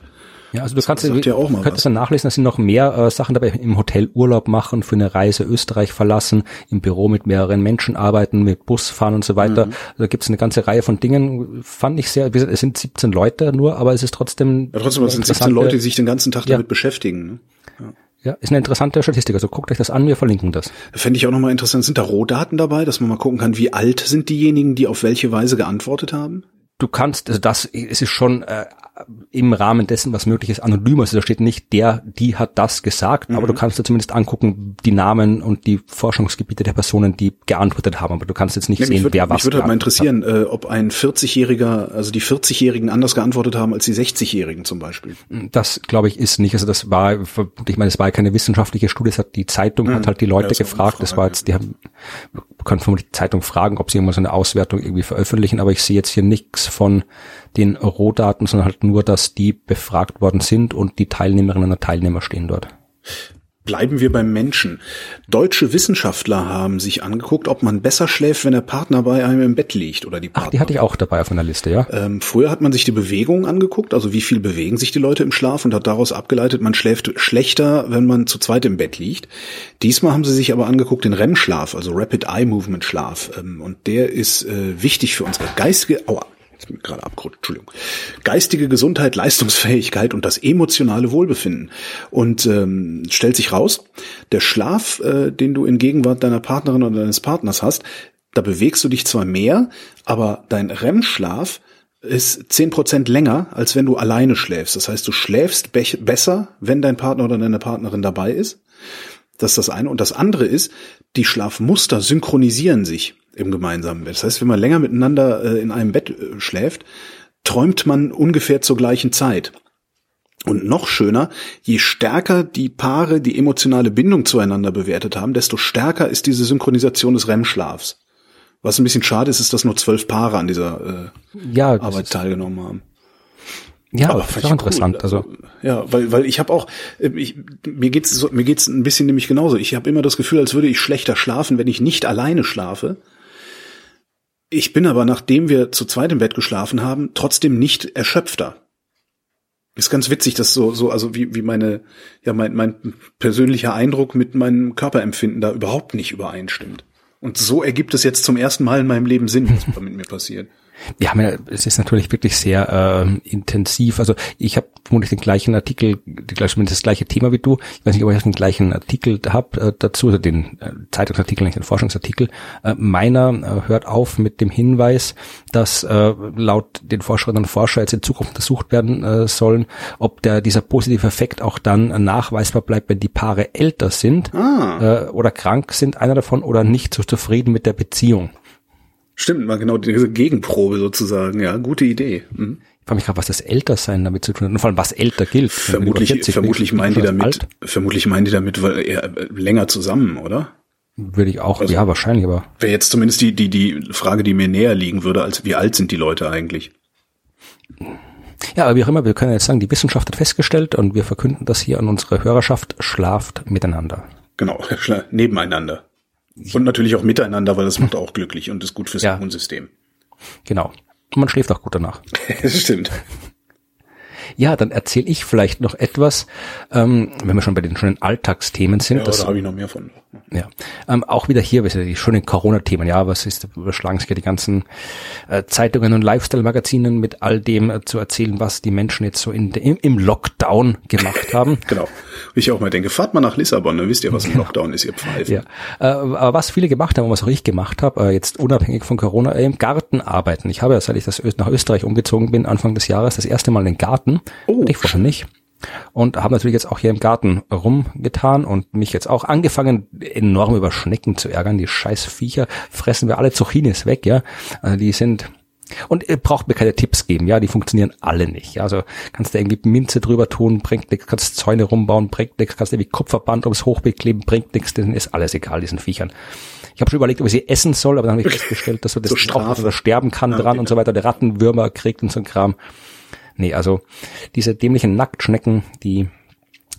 Ja, also du kannst ja auch mal könntest was. dann nachlesen, dass sie noch mehr äh, Sachen dabei im Hotel Urlaub machen, für eine Reise Österreich verlassen, im Büro mit mehreren Menschen arbeiten, mit Bus fahren und so weiter. Mhm. Da gibt es eine ganze Reihe von Dingen. Fand ich sehr, wie gesagt, es sind 17 Leute nur, aber es ist trotzdem. Ja, trotzdem, das sind 17 interessante- Leute, die sich den ganzen Tag Ja. damit beschäftigen. Ne? Ja, ist eine interessante Statistik. Also guckt euch das an, wir verlinken das. Fände ich auch nochmal interessant. Sind da Rohdaten dabei, dass man mal gucken kann, wie alt sind diejenigen, die auf welche Weise geantwortet haben? Du kannst, also das, es ist schon äh, im Rahmen dessen, was möglich ist, anonym. Also da steht nicht, der, die hat das gesagt, aber du Mhm. kannst dir zumindest angucken, die Namen und die Forschungsgebiete der Personen, die geantwortet haben. Aber du kannst jetzt nicht Nee, sehen, würde wer was mich würde halt mal interessieren, äh, ob ein 40-Jähriger, also die 40-Jährigen anders geantwortet haben als die 60-Jährigen zum Beispiel. Das glaube ich ist nicht. Also das war, ich meine, es war keine wissenschaftliche Studie. Es hat die Zeitung hat halt die Leute Mhm. Ja, gefragt. Das war jetzt, die haben, können vermutlich die Zeitung fragen, ob sie irgendwann so eine Auswertung irgendwie veröffentlichen. Aber ich sehe jetzt hier nichts von den Rohdaten, sondern halt nur, dass die befragt worden sind und die Teilnehmerinnen und Teilnehmer stehen dort. Bleiben wir beim Menschen. Deutsche Wissenschaftler haben sich angeguckt, ob man besser schläft, wenn der Partner bei einem im Bett liegt oder die Ach, Partnerin. die hatte ich auch dabei auf meiner Liste, ja. Ähm, früher hat man sich die Bewegung angeguckt, also wie viel bewegen sich die Leute im Schlaf und hat daraus abgeleitet, man schläft schlechter, wenn man zu zweit im Bett liegt. Diesmal haben sie sich aber angeguckt den REM-Schlaf, also Rapid Eye Movement Schlaf. Ähm, und der ist äh, wichtig für unsere geistige, aua, jetzt bin ich gerade abgerutscht, Entschuldigung, geistige Gesundheit, Leistungsfähigkeit und das emotionale Wohlbefinden. Und ähm, stellt sich raus, der Schlaf, äh, den du in Gegenwart deiner Partnerin oder deines Partners hast, da bewegst du dich zwar mehr, aber dein REM-Schlaf ist zehn Prozent länger, als wenn du alleine schläfst. Das heißt, du schläfst be besser, wenn dein Partner oder deine Partnerin dabei ist. Das ist das eine. Und das andere ist, die Schlafmuster synchronisieren sich im gemeinsamen Bett. Das heißt, wenn man länger miteinander äh, in einem Bett äh, schläft, träumt man ungefähr zur gleichen Zeit. Und noch schöner, je stärker die Paare die emotionale Bindung zueinander bewertet haben, desto stärker ist diese Synchronisation des REM-Schlafs. Was ein bisschen schade ist, ist, dass nur zwölf Paare an dieser äh, Ja, Arbeit teilgenommen haben. Ja, aber ist auch interessant. Cool. Also ja, weil weil ich habe auch äh, ich, mir geht's so, mir geht's ein bisschen nämlich genauso. Ich habe immer das Gefühl, als würde ich schlechter schlafen, wenn ich nicht alleine schlafe. Ich bin aber, nachdem wir zu zweit im Bett geschlafen haben, trotzdem nicht erschöpfter. Ist ganz witzig, dass so, so, also wie, wie meine, ja, mein, mein persönlicher Eindruck mit meinem Körperempfinden da überhaupt nicht übereinstimmt. Und so ergibt es jetzt zum ersten Mal in meinem Leben Sinn, was mit mir passiert. Wir haben ja, es ist natürlich wirklich sehr äh, intensiv. Also ich habe vermutlich den gleichen Artikel, das gleiche Thema wie du. Ich weiß nicht, ob ich den gleichen Artikel habe äh, dazu, also den äh, Zeitungsartikel, nicht den Forschungsartikel. Äh, meiner äh, hört auf mit dem Hinweis, dass äh, laut den Forscherinnen und Forscher jetzt in Zukunft untersucht werden äh, sollen, ob der dieser positive Effekt auch dann nachweisbar bleibt, wenn die Paare älter sind ah. äh, oder krank sind, einer davon, oder nicht so zufrieden mit der Beziehung. Stimmt, mal genau diese Gegenprobe sozusagen, ja, gute Idee. Mhm. Ich frage mich gerade, was das Ältersein damit zu tun hat und vor allem, was älter gilt. Vermutlich, vermutlich meinen die damit, alt? vermutlich meinen die damit, weil eher länger zusammen, oder? Würde ich auch, also, ja, wahrscheinlich, aber. Wäre jetzt zumindest die, die, die Frage, die mir näher liegen würde, als wie alt sind die Leute eigentlich? Ja, aber wie auch immer, wir können jetzt sagen, die Wissenschaft hat festgestellt und wir verkünden das hier an unsere Hörerschaft, schlaft miteinander. Genau, [laughs] nebeneinander. Und natürlich auch miteinander, weil das macht auch glücklich und ist gut fürs ja. Immunsystem. Genau. Und man schläft auch gut danach. [laughs] das stimmt. Ja, dann erzähle ich vielleicht noch etwas, ähm, wenn wir schon bei den schönen Alltagsthemen sind. Ja, das, da habe ich noch mehr von. Ja, ähm, auch wieder hier, die schönen Corona-Themen. Ja, was ist, überschlagen sich ja die ganzen äh, Zeitungen und Lifestyle-Magazinen mit all dem äh, zu erzählen, was die Menschen jetzt so in, im, im Lockdown gemacht haben. [laughs] genau. Ich auch mal denke, fahrt mal nach Lissabon, dann wisst ihr, was ein genau. Lockdown ist, ihr Pfeifen. Ja. Äh, aber was viele gemacht haben und was auch ich gemacht habe, äh, jetzt unabhängig von Corona, im Garten arbeiten. Ich habe ja, seit ich das nach Österreich umgezogen bin, Anfang des Jahres, das erste Mal einen Garten. Oh. Ich vorher nicht und habe natürlich jetzt auch hier im Garten rumgetan und mich jetzt auch angefangen, enorm über Schnecken zu ärgern. Die scheiß Viecher fressen wir alle Zucchinis weg, ja. Also die sind und ihr braucht mir keine Tipps geben, ja, die funktionieren alle nicht. Ja? Also kannst du irgendwie Minze drüber tun, bringt nichts, kannst Zäune rumbauen, bringt nichts, kannst irgendwie Kupferband ums Hochbeet kleben, bringt nichts, denen ist alles egal, diesen Viechern. Ich habe schon überlegt, ob ich sie essen soll, aber dann habe ich [laughs] festgestellt, dass man das so auch oder sterben kann ja, dran und so weiter, der Rattenwürmer kriegt und so ein Kram. Nee, also diese dämlichen Nacktschnecken, die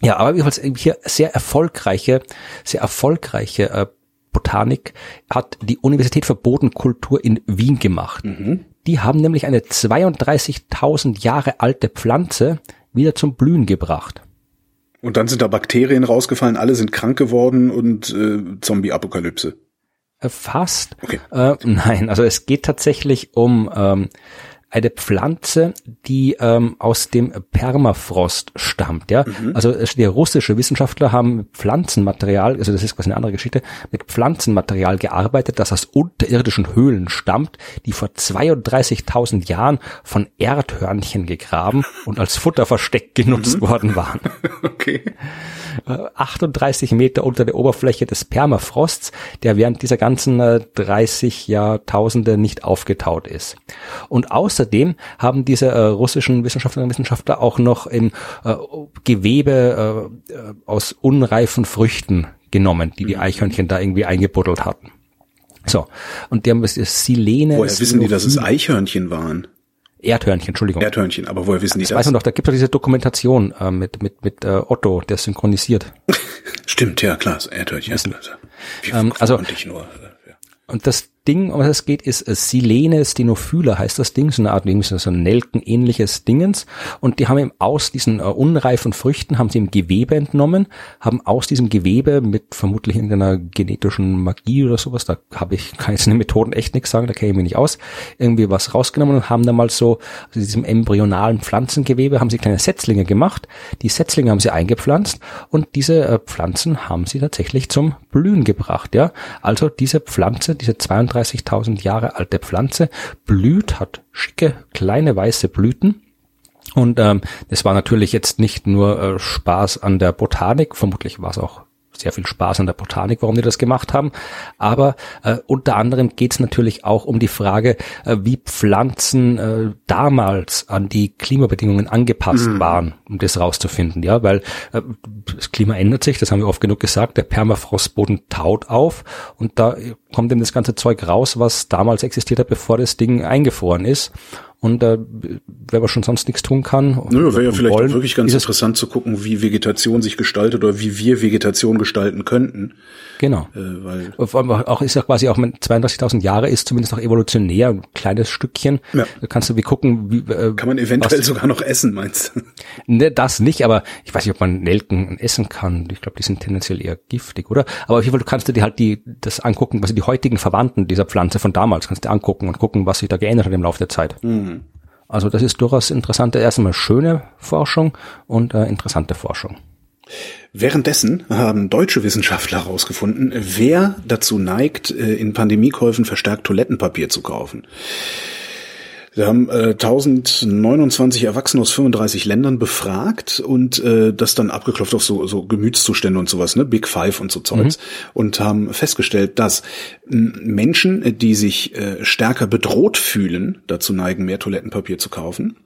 ja, aber jedenfalls hier sehr erfolgreiche, sehr erfolgreiche äh, Botanik hat die Universität für Bodenkultur in Wien gemacht. Mhm. Die haben nämlich eine 32.000 Jahre alte Pflanze wieder zum Blühen gebracht. Und dann sind da Bakterien rausgefallen, alle sind krank geworden und äh, Zombie-Apokalypse. Äh, fast. Okay. Äh, [laughs] nein, also es geht tatsächlich um ähm, eine Pflanze, die ähm, aus dem Permafrost stammt. Ja, mhm. also die russische Wissenschaftler haben Pflanzenmaterial, also das ist quasi eine andere Geschichte, mit Pflanzenmaterial gearbeitet, das aus unterirdischen Höhlen stammt, die vor 32.000 Jahren von Erdhörnchen gegraben und als Futterversteck genutzt mhm. worden waren. [laughs] Okay. 38 Meter unter der Oberfläche des Permafrosts, der während dieser ganzen 30 Jahrtausende nicht aufgetaut ist. Und außerdem haben diese äh, russischen Wissenschaftlerinnen und Wissenschaftler auch noch im äh, Gewebe äh, aus unreifen Früchten genommen, die die mhm. Eichhörnchen da irgendwie eingebuddelt hatten. So, und die haben das Silene. Woher wissen die, dass es Eichhörnchen waren? Erdhörnchen, Entschuldigung. Erdhörnchen, aber woher wissen die das? Das weiß man doch, da gibt es doch diese Dokumentation äh, mit, mit, mit äh, Otto, der synchronisiert. [laughs] Stimmt, ja klar, so Erdhörnchen. Also, wie, ähm, also, ich nur, äh, ja. Und das Ding, um was es geht, ist äh, Silene Stenophylla heißt das Ding, so eine Art so ein Nelken-ähnliches Dingens. Und die haben eben aus diesen äh, unreifen Früchten, haben sie im Gewebe entnommen, haben aus diesem Gewebe mit vermutlich irgendeiner genetischen Magie oder sowas, da habe ich, kann jetzt in den Methoden echt nichts sagen, da kenne ich mich nicht aus, irgendwie was rausgenommen und haben dann mal so, also diesem embryonalen Pflanzengewebe haben sie kleine Setzlinge gemacht. Die Setzlinge haben sie eingepflanzt und diese äh, Pflanzen haben sie tatsächlich zum Blühen gebracht, ja. Also diese Pflanze, diese 32 35.000 Jahre alte Pflanze, blüht, hat schicke kleine weiße Blüten. Und ähm, das war natürlich jetzt nicht nur äh, Spaß an der Botanik, vermutlich war es auch sehr viel Spaß an der Botanik, warum die das gemacht haben. Aber äh, unter anderem geht es natürlich auch um die Frage, äh, wie Pflanzen äh, damals an die Klimabedingungen angepasst mhm. waren, um das rauszufinden. Ja, weil äh, das Klima ändert sich, das haben wir oft genug gesagt. Der Permafrostboden taut auf und da kommt eben das ganze Zeug raus, was damals existiert hat, bevor das Ding eingefroren ist. Und äh, wenn man schon sonst nichts tun kann. Nö, wäre ja vielleicht wollen, wirklich ganz interessant zu gucken, wie Vegetation sich gestaltet oder wie wir Vegetation gestalten könnten. Genau. Äh, weil auch ist ja quasi auch mit 32.000 Jahre ist zumindest noch evolutionär ein kleines Stückchen. Ja. Da kannst du wie gucken, wie äh, kann man eventuell was- sogar noch essen, meinst du? Ne, das nicht, aber ich weiß nicht, ob man Nelken essen kann. Ich glaube, die sind tendenziell eher giftig, oder? Aber auf jeden Fall, du kannst dir halt die, das angucken, was die heutigen Verwandten dieser Pflanze von damals, kannst du dir angucken und gucken, was sich da geändert hat im Laufe der Zeit. Also das ist durchaus interessante, erstmal schöne Forschung und äh, interessante Forschung. Währenddessen haben deutsche Wissenschaftler herausgefunden, wer dazu neigt, äh, in Pandemiekäufen verstärkt Toilettenpapier zu kaufen. Sie haben äh, 1029 Erwachsene aus 35 Ländern befragt und äh, das dann abgeklopft auf so, so Gemütszustände und sowas, ne, Big Five und so Zeugs. Und haben festgestellt, dass Menschen, die sich äh, stärker bedroht fühlen, dazu neigen, mehr Toilettenpapier zu kaufen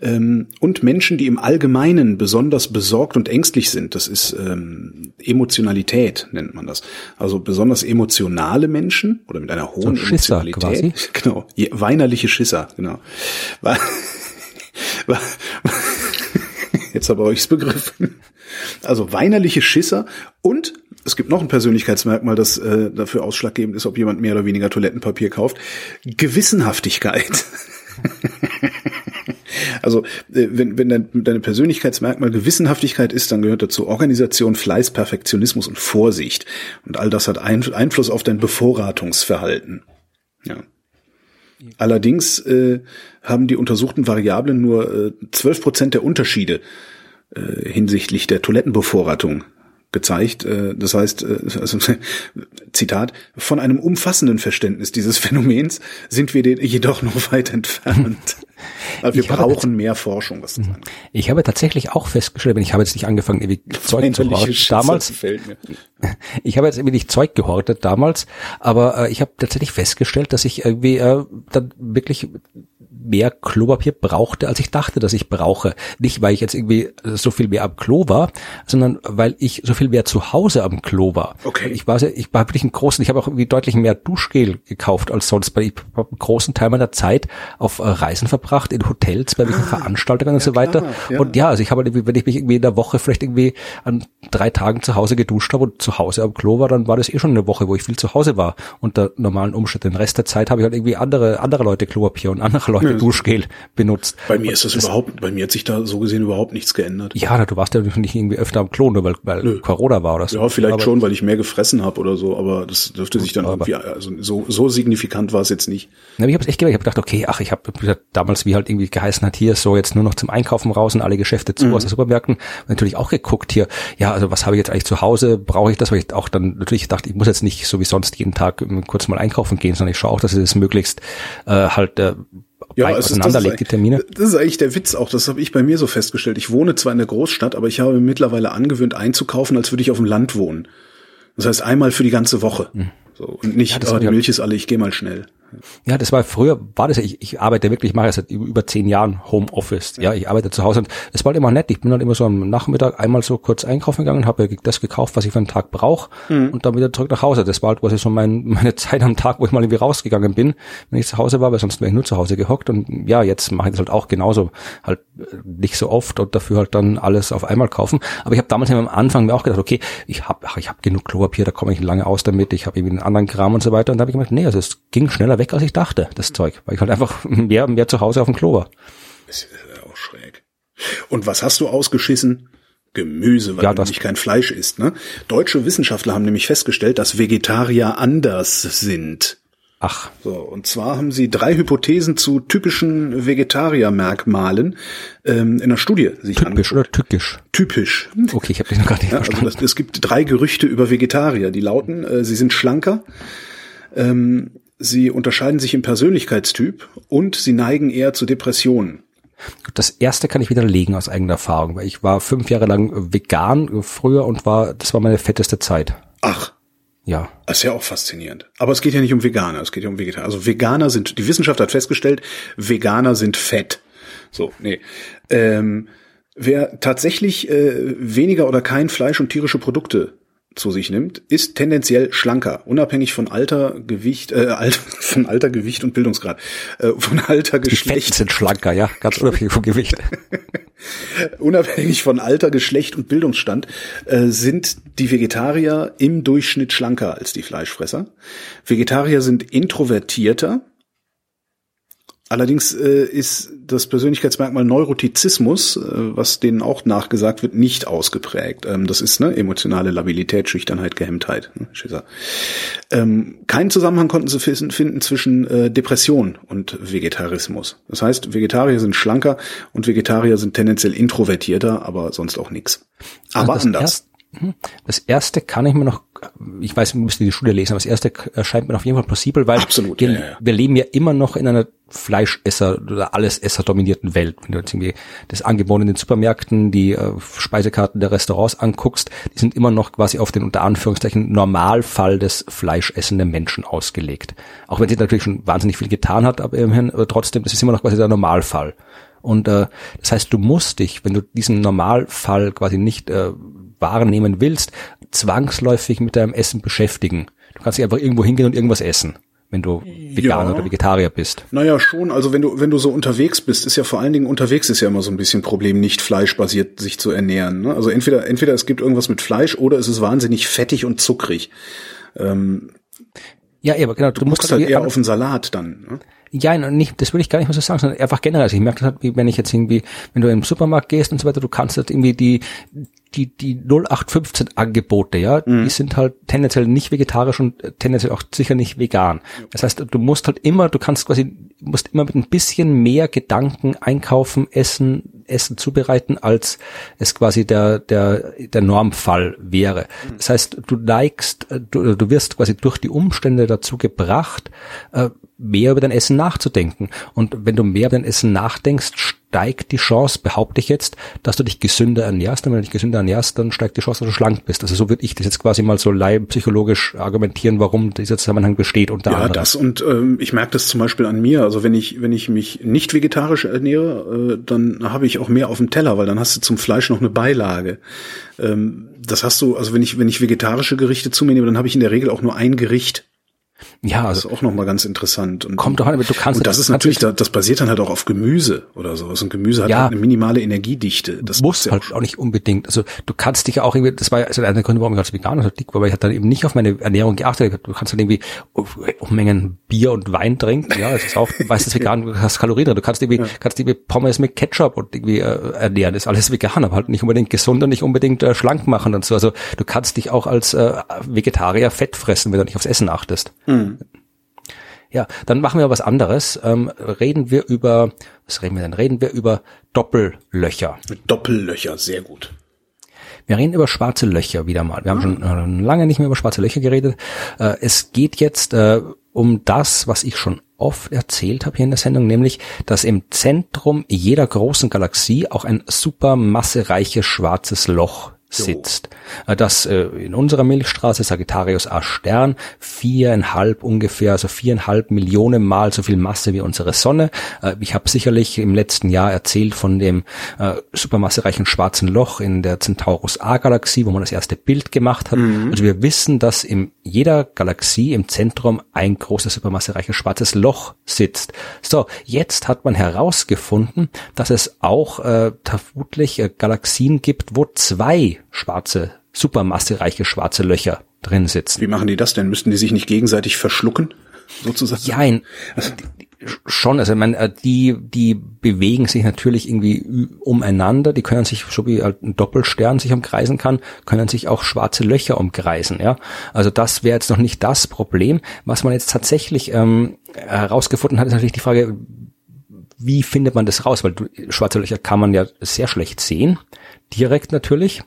ähm, und Menschen, die im Allgemeinen besonders besorgt und ängstlich sind. Das ist ähm, Emotionalität, nennt man das. Also besonders emotionale Menschen oder mit einer hohen So Schisser Emotionalität. [laughs] Genau, je- weinerliche Schisser, genau. [laughs] Jetzt habe ich es begriffen. Also weinerliche Schisser und es gibt noch ein Persönlichkeitsmerkmal, das äh, dafür ausschlaggebend ist, ob jemand mehr oder weniger Toilettenpapier kauft. Gewissenhaftigkeit. [laughs] Also äh, wenn, wenn dein, deine Persönlichkeitsmerkmal Gewissenhaftigkeit ist, dann gehört dazu Organisation, Fleiß, Perfektionismus und Vorsicht. Und all das hat ein, Einfluss auf dein Bevorratungsverhalten. Ja. Allerdings äh, haben die untersuchten Variablen nur äh, 12 Prozent der Unterschiede äh, hinsichtlich der Toilettenbevorratung gezeigt. Äh, das heißt, äh, also, [laughs] Zitat, von einem umfassenden Verständnis dieses Phänomens sind wir jedoch noch weit entfernt. [laughs] Weil wir Ich brauchen mehr Forschung, was das angeht. Ich habe tatsächlich auch festgestellt, wenn ich habe jetzt nicht angefangen, irgendwie [laughs] Zeug zu horten. Damals, ich habe jetzt irgendwie nicht Zeug gehortet damals, aber äh, ich habe tatsächlich festgestellt, dass ich irgendwie äh, dann wirklich mehr Klopapier brauchte, als ich dachte, dass ich brauche. Nicht, weil ich jetzt irgendwie so viel mehr am Klo war, sondern weil ich so viel mehr zu Hause am Klo war. Okay. Ich war, sehr, ich war wirklich einen großen, ich habe auch irgendwie deutlich mehr Duschgel gekauft als sonst, weil ich habe einen großen Teil meiner Zeit auf Reisen verbracht, in Hotels, bei welchen Veranstaltungen und so weiter. ja. Und ja, also ich habe halt irgendwie, wenn ich mich irgendwie in der Woche vielleicht irgendwie an drei Tagen zu Hause geduscht habe und zu Hause am Klo war, dann war das eh schon eine Woche, wo ich viel zu Hause war. Unter normalen Umständen. Den Rest der Zeit habe ich halt irgendwie andere, andere Leute Klopapier und andere Leute Duschgel benutzt. Bei mir ist das, überhaupt, bei mir hat sich da so gesehen überhaupt nichts geändert. Ja, du warst ja nicht irgendwie öfter am Klo, nur weil, weil Corona war oder so. Ja, vielleicht aber, schon, weil ich mehr gefressen habe oder so, aber das dürfte sich dann irgendwie, also so, so signifikant war es jetzt nicht. Na, ich habe es echt gemerkt. Ich habe gedacht, okay, ach, ich habe damals, wie halt irgendwie geheißen hat, hier so jetzt nur noch zum Einkaufen raus und alle Geschäfte zu aus den Supermärkten. Natürlich auch geguckt hier, ja, also was habe ich jetzt eigentlich zu Hause? Brauche ich das? Weil ich auch dann natürlich dachte, ich muss jetzt nicht so wie sonst jeden Tag ähm, kurz mal einkaufen gehen, sondern ich schaue auch, dass ich das möglichst äh, halt äh, Ja, es ist, auseinanderlegt, die ist, Termine. das ist eigentlich der Witz auch. Das habe ich bei mir so festgestellt. Ich wohne zwar in der Großstadt, aber ich habe mir mittlerweile angewöhnt einzukaufen, als würde ich auf dem Land wohnen. Das heißt einmal für die ganze Woche. So, und nicht, das oh, hab die Milch ist alle, ich gehe mal schnell. Ja, das war früher, war das ja, ich, ich arbeite wirklich, ich mache ja seit über zehn Jahren Homeoffice. Ja, ich arbeite zu Hause und es war halt immer nett. Ich bin halt immer so am Nachmittag einmal so kurz einkaufen gegangen, habe das gekauft, was ich für einen Tag brauche und dann wieder zurück nach Hause. Das war halt quasi so mein, [laughs] meine Zeit am Tag, wo ich mal irgendwie rausgegangen bin, wenn ich zu Hause war, weil sonst wäre ich nur zu Hause gehockt und ja, jetzt mache ich das halt auch genauso, halt äh, nicht so oft und dafür halt dann alles auf einmal kaufen. Aber ich habe damals am Anfang mir auch gedacht, okay, ich habe ich hab genug Klopapier, da komme ich lange aus damit, ich habe irgendwie einen anderen Kram und so weiter und da habe ich gemerkt, nee, also es ging schneller weg, als ich dachte, das Zeug, weil ich halt einfach mehr, mehr zu Hause auf dem Klo war. Das ist ja auch schräg. Und was hast du ausgeschissen? Gemüse, weil Ja, du nämlich kein Fleisch isst. Ne? Deutsche Wissenschaftler haben nämlich festgestellt, dass Vegetarier anders sind. Ach, So, und zwar haben sie drei Hypothesen zu typischen Vegetariermerkmalen ähm, in einer Studie sich typisch angeguckt. oder tückisch? Typisch. Okay, ich habe dich noch gar nicht Ja, also verstanden. das, es gibt drei Gerüchte über Vegetarier, die lauten, äh, sie sind schlanker, ähm, sie unterscheiden sich im Persönlichkeitstyp und sie neigen eher zu Depressionen. Das erste kann ich widerlegen aus eigener Erfahrung, weil ich war fünf Jahre lang vegan früher und war, das war meine fetteste Zeit. Ach, Ja. Das ist ja auch faszinierend. Aber es geht ja nicht um Veganer, es geht ja um Vegetarier. Also Veganer sind, die Wissenschaft hat festgestellt, Veganer sind fett. So, nee. Ähm, wer tatsächlich äh, weniger oder kein Fleisch und tierische Produkte zu sich nimmt, ist tendenziell schlanker, unabhängig von Alter, Gewicht, äh, [laughs] Alter, von Alter, Gewicht und Bildungsgrad, äh, von Alter, Geschlecht. Die sind schlanker, ja, ganz [laughs] unabhängig vom Gewicht. [laughs] unabhängig von Alter, Geschlecht und Bildungsstand äh, sind die Vegetarier im Durchschnitt schlanker als die Fleischfresser. Vegetarier sind introvertierter, Allerdings äh, ist das Persönlichkeitsmerkmal Neurotizismus, äh, was denen auch nachgesagt wird, nicht ausgeprägt. Ähm, das ist ne, emotionale Labilität, Schüchternheit, Gehemmtheit. Ne, ähm, keinen Zusammenhang konnten sie finden zwischen äh, Depression und Vegetarismus. Das heißt, Vegetarier sind schlanker und Vegetarier sind tendenziell introvertierter, aber sonst auch nix. Aber also anders. Erst, hm, das erste kann ich mir noch ich weiß, wir müssen die Studie lesen, aber das erste erscheint mir auf jeden Fall plausibel, weil Absolut, wir, ja, ja. wir leben ja immer noch in einer Fleischesser oder Allesesser dominierten Welt. Wenn du jetzt irgendwie das Angebot in den Supermärkten, die äh, Speisekarten der Restaurants anguckst, die sind immer noch quasi auf den unter Anführungszeichen Normalfall des fleischessenden Menschen ausgelegt. Auch wenn sie natürlich schon wahnsinnig viel getan hat, aber immerhin aber trotzdem, das ist immer noch quasi der Normalfall. Und äh, das heißt, du musst dich, wenn du diesen Normalfall quasi nicht äh, wahrnehmen willst, zwangsläufig mit deinem Essen beschäftigen. Du kannst dich einfach irgendwo hingehen und irgendwas essen, wenn du Veganer Ja. oder Vegetarier bist. Naja, schon. Also wenn du, wenn du so unterwegs bist, ist ja vor allen Dingen unterwegs ist ja immer so ein bisschen Problem, nicht fleischbasiert sich zu ernähren. Ne? Also entweder, entweder es gibt irgendwas mit Fleisch oder es ist wahnsinnig fettig und zuckrig. Ähm, Ja, aber genau, du du musst halt eher auf den Salat dann. Ne? Ja, nicht, das würde ich gar nicht mehr so sagen, sondern einfach generell. Also ich merke das halt, wie wenn ich jetzt irgendwie, wenn du im Supermarkt gehst und so weiter, du kannst halt irgendwie die, die, die 0815 Angebote, ja, die sind halt tendenziell nicht vegetarisch und äh, tendenziell auch sicher nicht vegan. Das heißt, du musst halt immer, du kannst quasi, musst immer mit ein bisschen mehr Gedanken einkaufen, essen, Essen zubereiten, als es quasi der, der, der Normfall wäre. Das heißt, du neigst, äh, du, du wirst quasi durch die Umstände dazu gebracht, äh, mehr über dein Essen nachzudenken. Und wenn du mehr über dein Essen nachdenkst, steigt die Chance, behaupte ich jetzt, dass du dich gesünder ernährst. Und wenn du dich gesünder ernährst, dann steigt die Chance, dass du schlank bist. Also so würde ich das jetzt quasi mal so psychologisch argumentieren, warum dieser Zusammenhang besteht unter Ja, anderem. das und ähm, ich merke das zum Beispiel an mir. Also wenn ich wenn ich mich nicht vegetarisch ernähre, äh, dann habe ich auch mehr auf dem Teller, weil dann hast du zum Fleisch noch eine Beilage. Ähm, das hast du, also wenn ich wenn ich vegetarische Gerichte zu mir nehme, dann habe ich in der Regel auch nur ein Gericht. Ja, Das also ist auch noch mal ganz interessant. Und, kommt doch an, aber du kannst und das ist kannst natürlich, jetzt- da- das basiert dann halt auch auf Gemüse oder sowas. Und Gemüse hat Ja. halt eine minimale Energiedichte. Das muss ist ja halt auch nicht unbedingt. Also du kannst dich ja auch irgendwie, das war ja also einer der Gründe, warum ich als Veganer so dick war, weil ich halt dann eben nicht auf meine Ernährung geachtet habe. Du kannst halt irgendwie Unmengen Bier und Wein trinken. Ja, das ist auch, du weißt das vegan, du hast Kalorien drin. Du kannst irgendwie, kannst irgendwie Pommes mit Ketchup und irgendwie äh, ernähren. Das ist alles vegan, aber halt nicht unbedingt gesund und nicht unbedingt äh, schlank machen und so. Also du kannst dich auch als äh, Vegetarier fett fressen, wenn du nicht aufs Essen achtest. Ja, dann machen wir was anderes. Ähm, reden wir über, was reden wir denn? Reden wir über Doppellöcher. Doppellöcher, sehr gut. Wir reden über schwarze Löcher wieder mal. Wir haben schon äh, lange nicht mehr über schwarze Löcher geredet. Äh, es geht jetzt äh, um das, was ich schon oft erzählt habe hier in der Sendung, nämlich, dass im Zentrum jeder großen Galaxie auch ein supermassereiches schwarzes Loch sitzt. Äh, Das äh, in unserer Milchstraße Sagittarius A Stern viereinhalb ungefähr, also viereinhalb Millionen Mal so viel Masse wie unsere Sonne. Äh, Ich habe sicherlich im letzten Jahr erzählt von dem äh, supermassereichen schwarzen Loch in der Centaurus A Galaxie, wo man das erste Bild gemacht hat. Also wir wissen, dass in jeder Galaxie im Zentrum ein großes supermassereiches schwarzes Loch sitzt. So, jetzt hat man herausgefunden, dass es auch äh, vermutlich äh, Galaxien gibt, wo zwei schwarze, supermassereiche schwarze Löcher drin sitzen. Wie machen die das denn? Müssten die sich nicht gegenseitig verschlucken? [laughs] Sozusagen? Jein. Schon, also man, äh, die, die bewegen sich natürlich irgendwie umeinander, die können sich, so wie halt ein Doppelstern sich umkreisen kann, können sich auch schwarze Löcher umkreisen, ja. Also das wäre jetzt noch nicht das Problem. Was man jetzt tatsächlich ähm, herausgefunden hat, ist natürlich die Frage, wie findet man das raus? Weil du, schwarze Löcher kann man ja sehr schlecht sehen, direkt natürlich.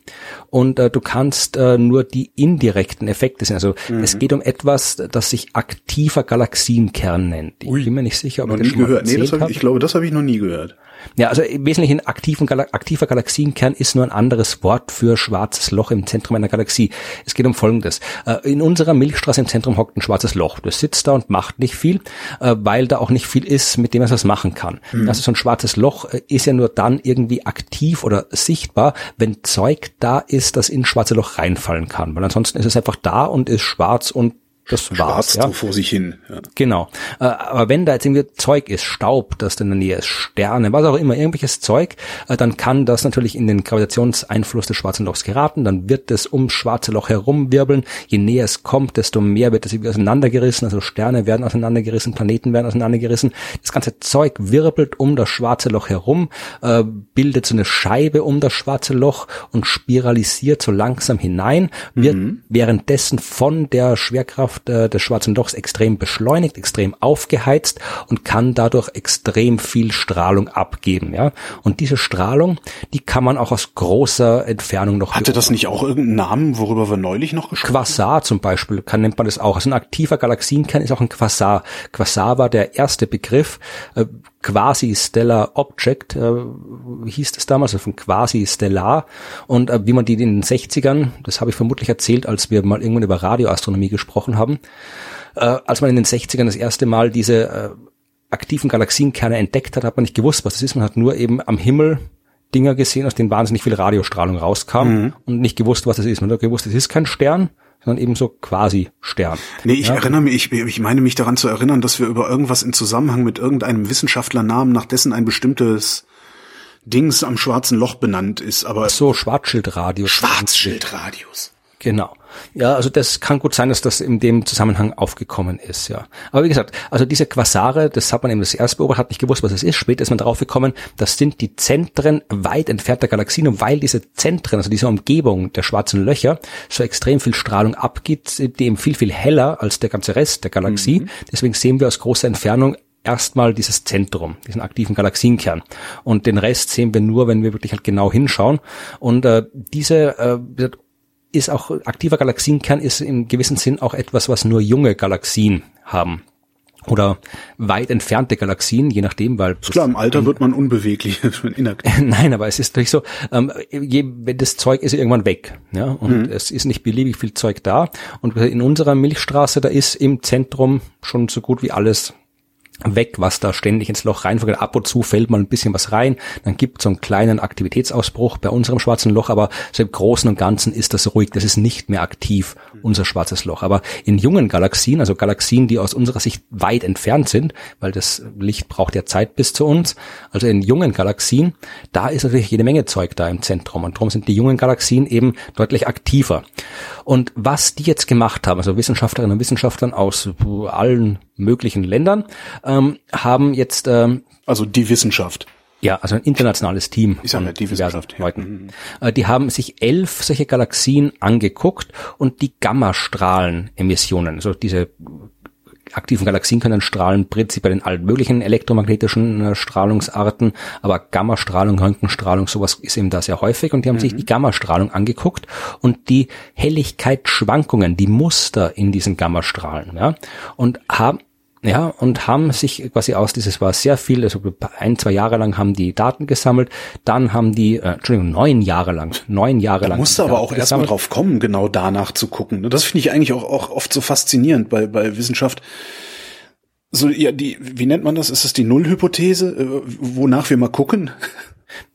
Und äh, du kannst äh, nur die indirekten Effekte sehen. Also Mhm. es geht um etwas, das sich aktiver Galaxienkern nennt. Ich Ui. bin mir nicht sicher, ob Noch ich das nie schon mal gehört. Nee, das hab ich, ich glaube, das habe ich noch nie gehört. Ja, also im Wesentlichen aktiven aktiver Galaxienkern ist nur ein anderes Wort für schwarzes Loch im Zentrum einer Galaxie. Es geht um Folgendes. Äh, In unserer Milchstraße im Zentrum hockt ein schwarzes Loch. Das sitzt da und macht nicht viel, äh, weil da auch nicht viel ist, mit dem es was machen kann. Also so ein schwarzes Loch äh, ist ja nur dann irgendwie aktiv oder sichtbar, da, wenn Zeug da ist, das ins schwarze Loch reinfallen kann. Weil ansonsten ist es einfach da und ist schwarz und das war's. Ja. so vor sich hin. Ja. Genau. Äh, aber wenn da jetzt irgendwie Zeug ist, Staub, das in der Nähe ist, Sterne, was auch immer, irgendwelches Zeug, äh, dann kann das natürlich in den Gravitationseinfluss des schwarzen Lochs geraten. Dann wird es ums schwarze Loch herumwirbeln. Je näher es kommt, desto mehr wird es irgendwie auseinandergerissen. Also Sterne werden auseinandergerissen, Planeten werden auseinandergerissen. Das ganze Zeug wirbelt um das schwarze Loch herum, äh, bildet so eine Scheibe um das schwarze Loch und spiralisiert so langsam hinein, wird mhm. währenddessen von der Schwerkraft Kraft äh, des schwarzen Lochs extrem beschleunigt, extrem aufgeheizt und kann dadurch extrem viel Strahlung abgeben. Ja, und diese Strahlung, die kann man auch aus großer Entfernung noch. Hatte das nicht auch irgendeinen Namen, worüber wir neulich noch gesprochen haben? Quasar zum Beispiel, kann nennt man das auch. Also ein aktiver Galaxienkern ist auch ein Quasar. Quasar war der erste Begriff. Äh, Quasi-Stellar Object äh, hieß es damals, also von Quasi-Stellar. Und äh, wie man die in den 60ern, das habe ich vermutlich erzählt, als wir mal irgendwann über Radioastronomie gesprochen haben, äh, als man in den 60ern das erste Mal diese äh, aktiven Galaxienkerne entdeckt hat, hat man nicht gewusst, was das ist. Man hat nur eben am Himmel Dinger gesehen, aus denen wahnsinnig viel Radiostrahlung rauskam mhm. und nicht gewusst, was das ist. Man hat gewusst, es ist kein Stern, sondern eben so quasi Stern. Nee, ich ja? erinnere mich, ich, ich meine mich daran zu erinnern, dass wir über irgendwas in Zusammenhang mit irgendeinem Wissenschaftlernamen, nach dessen ein bestimmtes Dings am schwarzen Loch benannt ist, aber. Ach so, Schwarzschildradius. Schwarzschildradius. Genau. Ja, also das kann gut sein, dass das in dem Zusammenhang aufgekommen ist, ja. Aber wie gesagt, also diese Quasare, das hat man eben das erste beobachtet, hat nicht gewusst, was es ist. Später ist man darauf gekommen, das sind die Zentren weit entfernter Galaxien und weil diese Zentren, also diese Umgebung der schwarzen Löcher, so extrem viel Strahlung abgibt, die eben viel, viel heller als der ganze Rest der Galaxie. Mhm. Deswegen sehen wir aus großer Entfernung erstmal dieses Zentrum, diesen aktiven Galaxienkern. Und den Rest sehen wir nur, wenn wir wirklich halt genau hinschauen. Und äh, diese äh, ist auch aktiver Galaxienkern ist im gewissen Sinn auch etwas, was nur junge Galaxien haben oder weit entfernte Galaxien, je nachdem, weil klar im Alter wird man unbeweglich, [laughs] [laughs] Nein, aber es ist natürlich so, ähm, je, das Zeug ist irgendwann weg, ja, und mhm. es ist nicht beliebig viel Zeug da. Und in unserer Milchstraße, da ist im Zentrum schon so gut wie alles weg, was da ständig ins Loch reinfällt. Ab und zu fällt mal ein bisschen was rein, dann gibt es so einen kleinen Aktivitätsausbruch bei unserem schwarzen Loch, aber so im Großen und Ganzen ist das ruhig, das ist nicht mehr aktiv, unser schwarzes Loch. Aber in jungen Galaxien, also Galaxien, die aus unserer Sicht weit entfernt sind, weil das Licht braucht ja Zeit bis zu uns, also in jungen Galaxien, da ist natürlich jede Menge Zeug da im Zentrum und darum sind die jungen Galaxien eben deutlich aktiver. Und was die jetzt gemacht haben, also Wissenschaftlerinnen und Wissenschaftler aus allen möglichen Ländern, ähm, haben jetzt ähm, also die Wissenschaft. Ja, also ein internationales Team ich sag mal, die Wissenschaft, ja. Leuten. Mhm. Äh, die haben sich elf solche Galaxien angeguckt und die Gammastrahlenemissionen, also diese aktiven Galaxien können strahlen, prinzipiell in allen möglichen elektromagnetischen äh, Strahlungsarten, aber Gammastrahlung, Röntgenstrahlung, sowas ist eben da sehr häufig und die haben mhm. sich die Gammastrahlung angeguckt und die Helligkeitsschwankungen, die Muster in diesen Gammastrahlen, ja, und haben ja, und haben sich quasi aus, dieses war sehr viel, also ein, zwei Jahre lang haben die Daten gesammelt, dann haben die, äh, Entschuldigung, neun Jahre lang, neun Jahre da lang. Musste aber auch erstmal drauf kommen, genau danach zu gucken. Ne? Das finde ich eigentlich auch, auch oft so faszinierend bei, bei Wissenschaft. So, ja, die, wie nennt man das? Ist das die Nullhypothese, äh, wonach wir mal gucken?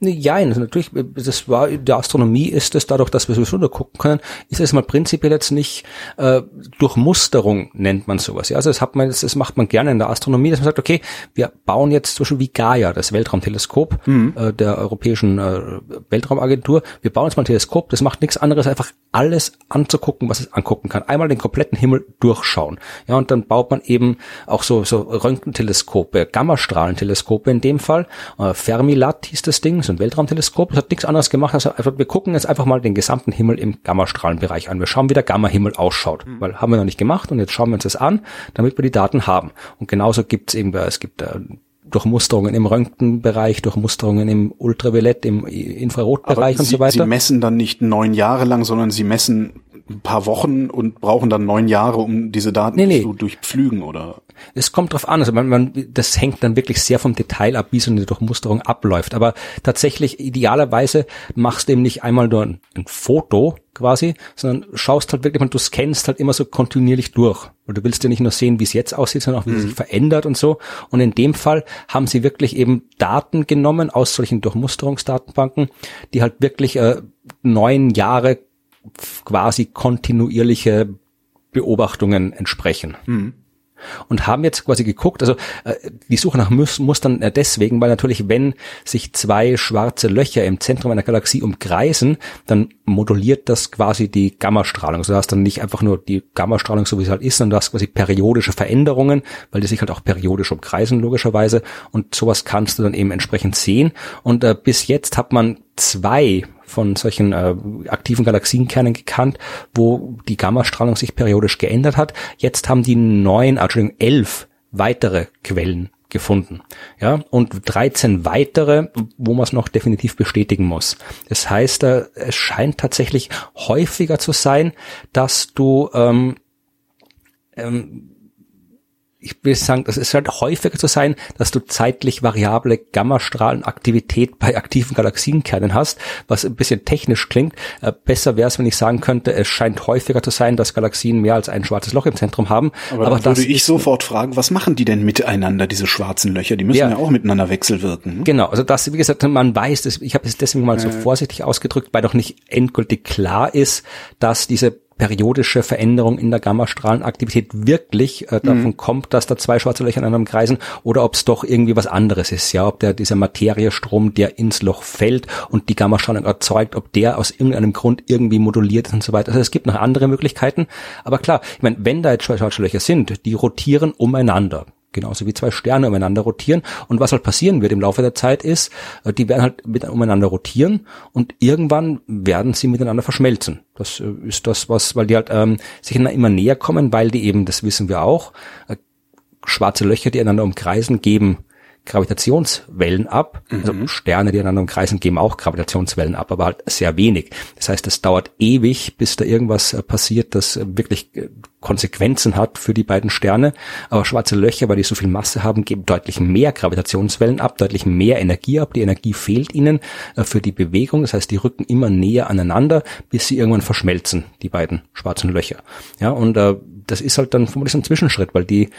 Ja, also natürlich, das war der Astronomie ist es dadurch, dass wir sowieso da gucken können, ist es mal prinzipiell jetzt nicht äh, durch Musterung nennt man sowas. Ja, also das hat man, das, das macht man gerne in der Astronomie, dass man sagt, okay, wir bauen jetzt zum Beispiel wie Gaia, das Weltraumteleskop mhm. äh, der Europäischen äh, Weltraumagentur, wir bauen jetzt mal ein Teleskop, das macht nichts anderes, einfach alles anzugucken, was es angucken kann. Einmal den kompletten Himmel durchschauen. Ja, und dann baut man eben auch so so Röntgenteleskope, Gammastrahlenteleskope in dem Fall. Äh, Fermilat hieß das Ding, so ein Weltraumteleskop, das hat nichts anderes gemacht, als einfach, wir gucken jetzt einfach mal den gesamten Himmel im Gammastrahlenbereich an. Wir schauen, wie der Gammahimmel ausschaut, mhm. weil haben wir noch nicht gemacht und jetzt schauen wir uns das an, damit wir die Daten haben. Und genauso gibt es eben, es gibt äh, Durchmusterungen im Röntgenbereich, Durchmusterungen im Ultraviolett, im Infrarotbereich und so weiter. Sie messen dann nicht neun Jahre lang, sondern Sie messen ein paar Wochen und brauchen dann neun Jahre, um diese Daten Nee, nee. zu durchpflügen, oder? Es kommt drauf an, also man, man, das hängt dann wirklich sehr vom Detail ab, wie so eine Durchmusterung abläuft. Aber tatsächlich, idealerweise machst du eben nicht einmal nur ein, ein Foto quasi, sondern schaust halt wirklich, und du scannst halt immer so kontinuierlich durch. Weil du willst ja nicht nur sehen, wie es jetzt aussieht, sondern auch, wie es sich verändert und so. Und in dem Fall haben sie wirklich eben Daten genommen aus solchen Durchmusterungsdatenbanken, die halt wirklich äh, neun Jahre quasi kontinuierliche Beobachtungen entsprechen. Und haben jetzt quasi geguckt, also äh, die Suche nach Mus Mustern äh, deswegen, weil natürlich, wenn sich zwei schwarze Löcher im Zentrum einer Galaxie umkreisen, dann moduliert das quasi die Gammastrahlung. Also du hast dann nicht einfach nur die Gammastrahlung, so wie es halt ist, sondern du hast quasi periodische Veränderungen, weil die sich halt auch periodisch umkreisen, logischerweise. Und sowas kannst du dann eben entsprechend sehen. Und äh, bis jetzt hat man zwei von solchen äh, aktiven Galaxienkernen gekannt, wo die Gammastrahlung sich periodisch geändert hat. Jetzt haben die neun, ah, Entschuldigung, elf weitere Quellen gefunden. Ja, und 13 weitere, wo man es noch definitiv bestätigen muss. Das heißt, äh, es scheint tatsächlich häufiger zu sein, dass du ähm, ähm, ich will sagen, das ist halt häufiger zu sein, dass du zeitlich variable Gammastrahlenaktivität bei aktiven Galaxienkernen hast, was ein bisschen technisch klingt. Äh, besser wäre es, wenn ich sagen könnte, es scheint häufiger zu sein, dass Galaxien mehr als ein schwarzes Loch im Zentrum haben. Aber, Aber würde ich sofort fragen, was machen die denn miteinander, diese schwarzen Löcher? Die müssen ja, Ja. auch miteinander wechselwirken. hm? Genau, also das, wie gesagt, man weiß, das, ich habe es deswegen mal so vorsichtig ausgedrückt, weil doch nicht endgültig klar ist, dass diese periodische Veränderung in der Gammastrahlenaktivität wirklich äh, davon kommt, dass da zwei schwarze Löcher aneinander kreisen oder ob es doch irgendwie was anderes ist, ja, ob der dieser Materiestrom, der ins Loch fällt und die Gammastrahlung erzeugt, ob der aus irgendeinem Grund irgendwie moduliert ist und so weiter. Also es gibt noch andere Möglichkeiten, aber klar, ich meine, wenn da jetzt zwei schwarze Löcher sind, die rotieren umeinander genauso wie zwei Sterne umeinander rotieren. Und was halt passieren wird im Laufe der Zeit ist, äh, die werden halt mit, umeinander rotieren und irgendwann werden sie miteinander verschmelzen. Das äh, ist das, was, weil die halt ähm, sich immer näher kommen, weil die eben, das wissen wir auch, äh, schwarze Löcher, die einander umkreisen, geben Gravitationswellen ab. Also Sterne, die einander umkreisen, geben auch Gravitationswellen ab, aber halt sehr wenig. Das heißt, es dauert ewig, bis da irgendwas äh, passiert, das äh, wirklich äh, Konsequenzen hat für die beiden Sterne. Aber schwarze Löcher, weil die so viel Masse haben, geben deutlich mehr Gravitationswellen ab, deutlich mehr Energie ab. Die Energie fehlt ihnen für die Bewegung. Das heißt, die rücken immer näher aneinander, bis sie irgendwann verschmelzen, die beiden schwarzen Löcher. Ja, und äh, das ist halt dann vermutlich so ein Zwischenschritt, weil die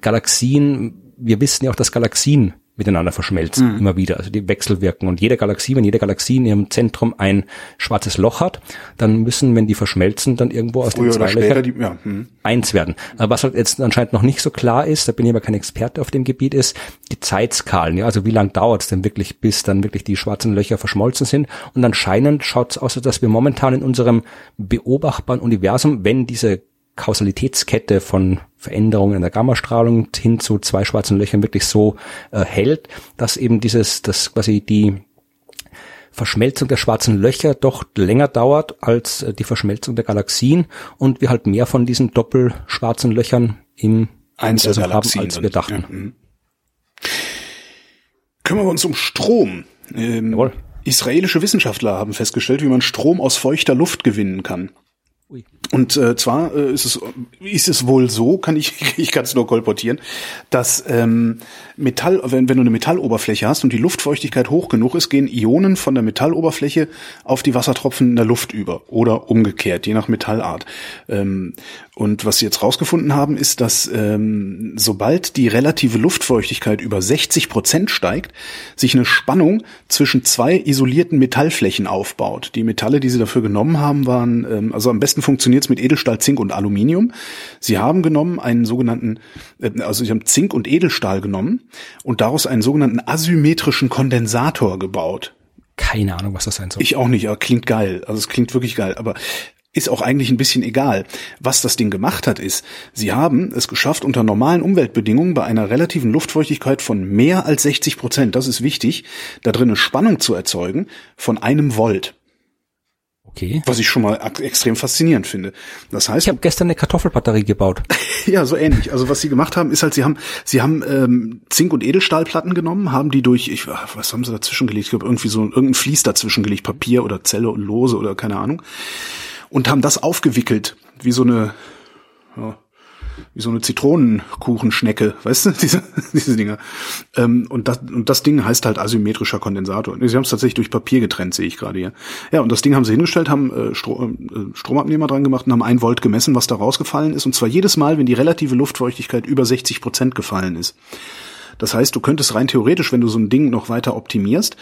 Galaxien, wir wissen ja auch, dass Galaxien miteinander verschmelzen, immer wieder, also die wechselwirken. Und jede Galaxie, wenn jede Galaxie in ihrem Zentrum ein schwarzes Loch hat, dann müssen, wenn die verschmelzen, dann irgendwo aus Früher den zwei Löchern die, ja, hm. eins werden. Aber Was halt jetzt anscheinend noch nicht so klar ist, da bin ich aber kein Experte auf dem Gebiet, ist die Zeitskalen. Ja, also wie lang dauert es denn wirklich, bis dann wirklich die schwarzen Löcher verschmolzen sind? Und anscheinend schaut es aus, als dass wir momentan in unserem beobachtbaren Universum, wenn diese Kausalitätskette von Veränderungen in der Gammastrahlung hin zu zwei schwarzen Löchern wirklich so äh, hält, dass eben dieses, dass quasi die Verschmelzung der schwarzen Löcher doch länger dauert als äh, die Verschmelzung der Galaxien und wir halt mehr von diesen doppelschwarzen Löchern im Universum haben, als wir dachten. Ja, hm. Kümmern wir uns um Strom. Ähm, Jawohl. Israelische Wissenschaftler haben festgestellt, wie man Strom aus feuchter Luft gewinnen kann. Ui. Und äh, zwar äh, ist es ist es wohl so, kann ich [laughs] ich kann es nur kolportieren, dass ähm, Metall, wenn, wenn du eine Metalloberfläche hast und die Luftfeuchtigkeit hoch genug ist, gehen Ionen von der Metalloberfläche auf die Wassertropfen in der Luft über oder umgekehrt, je nach Metallart. Ähm, und was sie jetzt rausgefunden haben, ist, dass ähm, sobald die relative Luftfeuchtigkeit über 60 Prozent steigt, sich eine Spannung zwischen zwei isolierten Metallflächen aufbaut. Die Metalle, die sie dafür genommen haben, waren, ähm, also am besten funktioniert es mit Edelstahl, Zink und Aluminium. Sie haben genommen einen sogenannten, äh, also sie haben Zink und Edelstahl genommen und daraus einen sogenannten asymmetrischen Kondensator gebaut. Keine Ahnung, was das sein soll. Ich auch nicht, aber klingt geil. Also es klingt wirklich geil, aber ist auch eigentlich ein bisschen egal. Was das Ding gemacht hat, ist, sie haben es geschafft, unter normalen Umweltbedingungen bei einer relativen Luftfeuchtigkeit von mehr als 60 Prozent, das ist wichtig, da drin eine Spannung zu erzeugen von einem Volt. Okay. Was ich schon mal extrem faszinierend finde. Das heißt, Ich habe gestern eine Kartoffelbatterie gebaut. [laughs] ja, so ähnlich. Also was sie gemacht haben, ist halt, sie haben, sie haben ähm, Zink- und Edelstahlplatten genommen, haben die durch, ich, was haben sie dazwischen gelegt? Ich glaube, irgendwie so irgendein Vlies dazwischen gelegt, Papier oder Zelle und Lose oder keine Ahnung. und haben das aufgewickelt, wie so eine, ja, wie so eine Zitronenkuchenschnecke, [laughs] weißt du, diese, diese Dinger. Ähm, und, das, und das Ding heißt halt asymmetrischer Kondensator. Sie haben es tatsächlich durch Papier getrennt, sehe ich gerade hier. Ja, und das Ding haben sie hingestellt, haben äh, Stro äh, Stromabnehmer dran gemacht und haben ein Volt gemessen, was da rausgefallen ist. Und zwar jedes Mal, wenn die relative Luftfeuchtigkeit über 60 Prozent gefallen ist. Das heißt, du könntest rein theoretisch, wenn du so ein Ding noch weiter optimierst,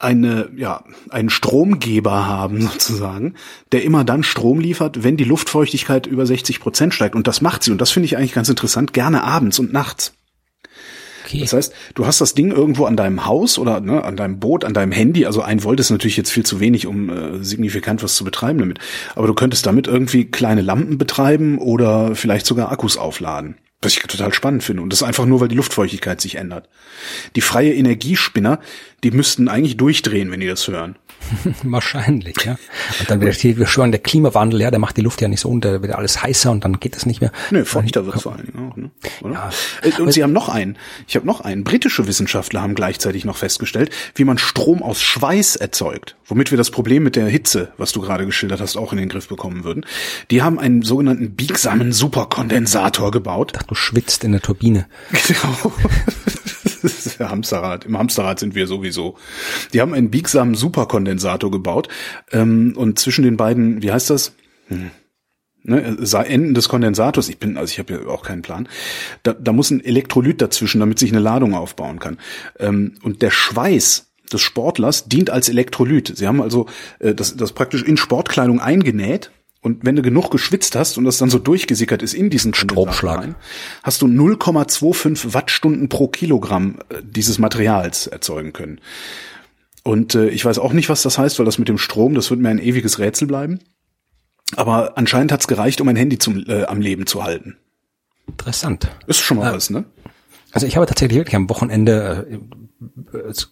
eine, ja, einen Stromgeber haben [laughs] sozusagen, der immer dann Strom liefert, wenn die Luftfeuchtigkeit über 60 Prozent steigt. Und das macht sie. Und das finde ich eigentlich ganz interessant, gerne abends und nachts. Okay. Das heißt, du hast das Ding irgendwo an deinem Haus oder ne, an deinem Boot, an deinem Handy. Also ein Volt ist natürlich jetzt viel zu wenig, um äh, signifikant was zu betreiben damit. Aber du könntest damit irgendwie kleine Lampen betreiben oder vielleicht sogar Akkus aufladen. Was ich total spannend finde. Und das einfach nur, weil die Luftfeuchtigkeit sich ändert. Die freie Energiespinner, die müssten eigentlich durchdrehen, wenn die das hören. [laughs] Wahrscheinlich, ja. Und dann wird hier schon der Klimawandel, ja, der macht die Luft ja nicht so unter, da wird alles heißer und dann geht es nicht mehr. Nö, feuchter wird vor allen Dingen auch, ne? Ja. Äh, und sie haben noch einen. Ich habe noch einen. Britische Wissenschaftler haben gleichzeitig noch festgestellt, wie man Strom aus Schweiß erzeugt, womit wir das Problem mit der Hitze, was du gerade geschildert hast, auch in den Griff bekommen würden. Die haben einen sogenannten biegsamen Superkondensator gebaut. Ich dachte, du schwitzt in der Turbine. [laughs] Genau. Hamsterrad. Im Hamsterrad sind wir sowieso. Die haben einen biegsamen Superkondensator gebaut ähm, und zwischen den beiden, wie heißt das? Hm. Ne, Enden des Kondensators, ich bin, also ich habe ja auch keinen Plan, da, da muss ein Elektrolyt dazwischen, damit sich eine Ladung aufbauen kann. Ähm, und der Schweiß des Sportlers dient als Elektrolyt. Sie haben also äh, das, das praktisch in Sportkleidung eingenäht und wenn du genug geschwitzt hast und das dann so durchgesickert ist in diesen Stromschlag, hast du 0,25 Wattstunden pro Kilogramm äh, dieses Materials erzeugen können. Und äh, ich weiß auch nicht, was das heißt, weil das mit dem Strom, das wird mir ein ewiges Rätsel bleiben. Aber anscheinend hat's gereicht, um ein Handy zum, äh, am Leben zu halten. Interessant. Ist schon mal äh, was, ne? Also ich habe tatsächlich wirklich am Wochenende äh,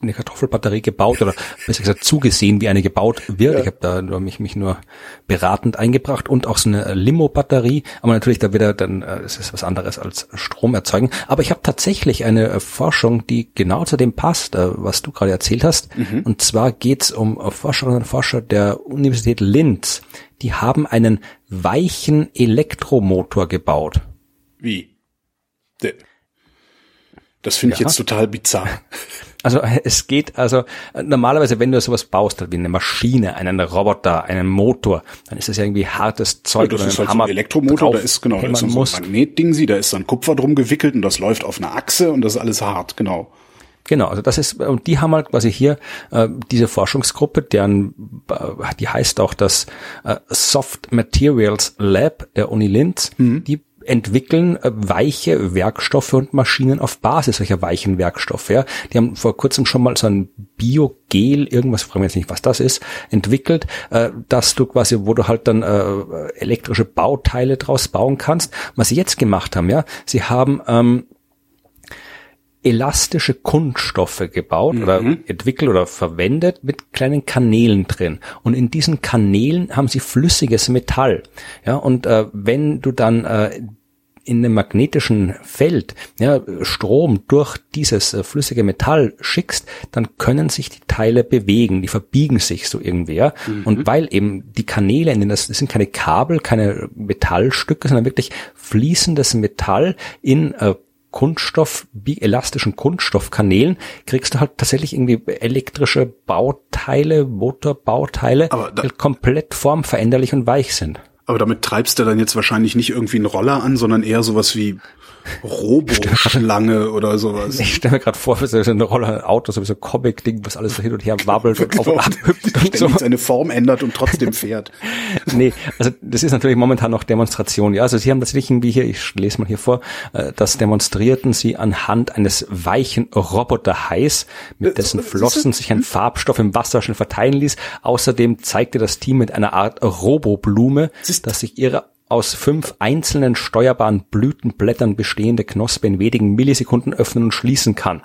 eine Kartoffelbatterie gebaut oder besser gesagt zugesehen, wie eine gebaut wird. Ja. Ich habe da nur mich, mich nur beratend eingebracht und auch so eine Limo-Batterie. Aber natürlich da wieder dann, äh, es ist was anderes als Strom erzeugen. Aber ich habe tatsächlich eine äh, Forschung, die genau zu dem passt, äh, was du gerade erzählt hast. Mhm. Und zwar geht's um Forscherinnen und Forscher der Universität Linz. Die haben einen weichen Elektromotor gebaut. Wie? Das finde ich ja. jetzt total bizarr. [laughs] Also es geht, also normalerweise, wenn du sowas baust, wie eine Maschine, einen Roboter, einen Motor, dann ist das ja irgendwie hartes Zeug. Ja, das ist halt Hammer so ein Elektromotor, da ist genau, da ist so ein Magnetding, sie, da ist dann Kupfer drum gewickelt und das läuft auf einer Achse und das ist alles hart, genau. Genau, also das ist, und die haben halt quasi hier äh, diese Forschungsgruppe, deren, äh, die heißt auch das äh, Soft Materials Lab der Uni Linz, mhm. die entwickeln äh, weiche Werkstoffe und Maschinen auf Basis solcher weichen Werkstoffe. Ja. Die haben vor kurzem schon mal so ein Biogel, irgendwas, fragen wir jetzt nicht, was das ist, entwickelt, äh, dass du quasi, wo du halt dann äh, elektrische Bauteile draus bauen kannst. Was sie jetzt gemacht haben, ja, sie haben ähm, elastische Kunststoffe gebaut mhm. oder entwickelt oder verwendet mit kleinen Kanälen drin. Und in diesen Kanälen haben sie flüssiges Metall. Ja, und äh, wenn du dann äh, in einem magnetischen Feld ja, Strom durch dieses äh, flüssige Metall schickst, dann können sich die Teile bewegen, die verbiegen sich so irgendwie. Mhm. Und weil eben die Kanäle, in denen das, das sind keine Kabel, keine Metallstücke, sondern wirklich fließendes Metall in äh, Kunststoff, elastischen Kunststoffkanälen kriegst du halt tatsächlich irgendwie elektrische Bauteile, Motorbauteile, die komplett formveränderlich und weich sind. Aber damit treibst du dann jetzt wahrscheinlich nicht irgendwie einen Roller an, sondern eher sowas wie Roboschlange oder sowas. Ich stelle mir gerade vor, so eine Roller, ein Auto, so ein Comic-Ding, was alles so hin und her wabbelt und [laughs] genau. auf und ab hüpft [laughs] und so. seine Form ändert und trotzdem fährt. [laughs] nee, also das ist natürlich momentan noch Demonstration. Ja, also sie haben tatsächlich irgendwie hier, ich lese mal hier vor, äh, das demonstrierten sie anhand eines weichen Roboterhais, mit äh, dessen Flossen sich ein Farbstoff im Wasser schon verteilen ließ. Außerdem zeigte das Team mit einer Art Roboblume, dass sich ihre aus fünf einzelnen steuerbaren Blütenblättern bestehende Knospe in wenigen Millisekunden öffnen und schließen kann.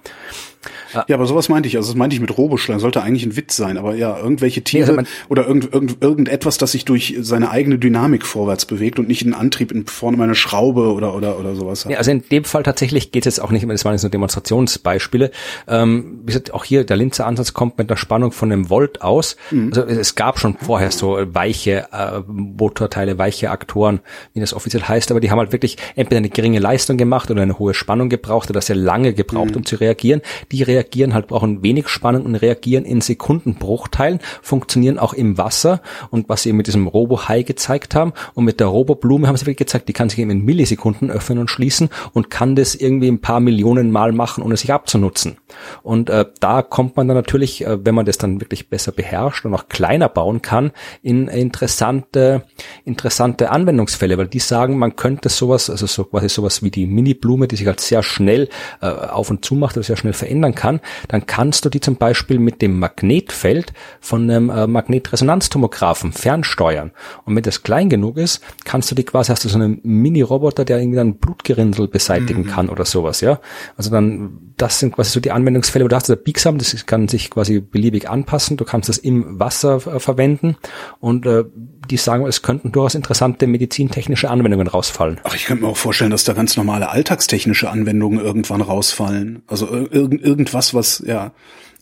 Ja, aber sowas meinte ich. Also das meinte ich mit Roboschlangen. Sollte eigentlich ein Witz sein. Aber ja, irgendwelche Tiere also man- oder irgend, irgend, irgendetwas, das sich durch seine eigene Dynamik vorwärts bewegt und nicht einen Antrieb in Form einer Schraube oder, oder, oder sowas hat. Ja, also in dem Fall tatsächlich geht es jetzt auch nicht mehr, das waren jetzt nur Demonstrationsbeispiele. Ähm, wie gesagt, auch hier der Linzer Ansatz kommt mit einer Spannung von einem Volt aus. Also es gab schon vorher so weiche äh, Motorteile, weiche Aktoren, wie das offiziell heißt, aber die haben halt wirklich entweder eine geringe Leistung gemacht oder eine hohe Spannung gebraucht oder sehr lange gebraucht, um zu reagieren. Die reagieren halt, brauchen wenig Spannung und reagieren in Sekundenbruchteilen, funktionieren auch im Wasser und was sie eben mit diesem Robo-Hai gezeigt haben und mit der Robo-Blume haben sie wirklich gezeigt, die kann sich eben in Millisekunden öffnen und schließen und kann das irgendwie ein paar Millionen Mal machen, ohne sich abzunutzen. Und äh, da kommt man dann natürlich, äh, wenn man das dann wirklich besser beherrscht und auch kleiner bauen kann, in interessante, interessante Anwendungsfälle, weil die sagen, man könnte sowas, also so quasi sowas wie die Mini-Blume, die sich halt sehr schnell äh, auf und zu macht oder sehr schnell verändern kann, dann kannst du die zum Beispiel mit dem Magnetfeld von einem äh, Magnetresonanztomographen fernsteuern. Und wenn das klein genug ist, kannst du die quasi, hast du so einen Mini-Roboter, der irgendwie dann Blutgerinnsel beseitigen kann oder sowas, ja. Also dann, das sind quasi so die Anwendungsfälle, wo du hast das biegsam, das kann sich quasi beliebig anpassen, du kannst das im Wasser äh, verwenden und äh, die sagen, es könnten durchaus interessante medizintechnische Anwendungen rausfallen. Ach, ich könnte mir auch vorstellen, dass da ganz normale alltagstechnische Anwendungen irgendwann rausfallen. Also ir irgend, irgendwas, was, ja,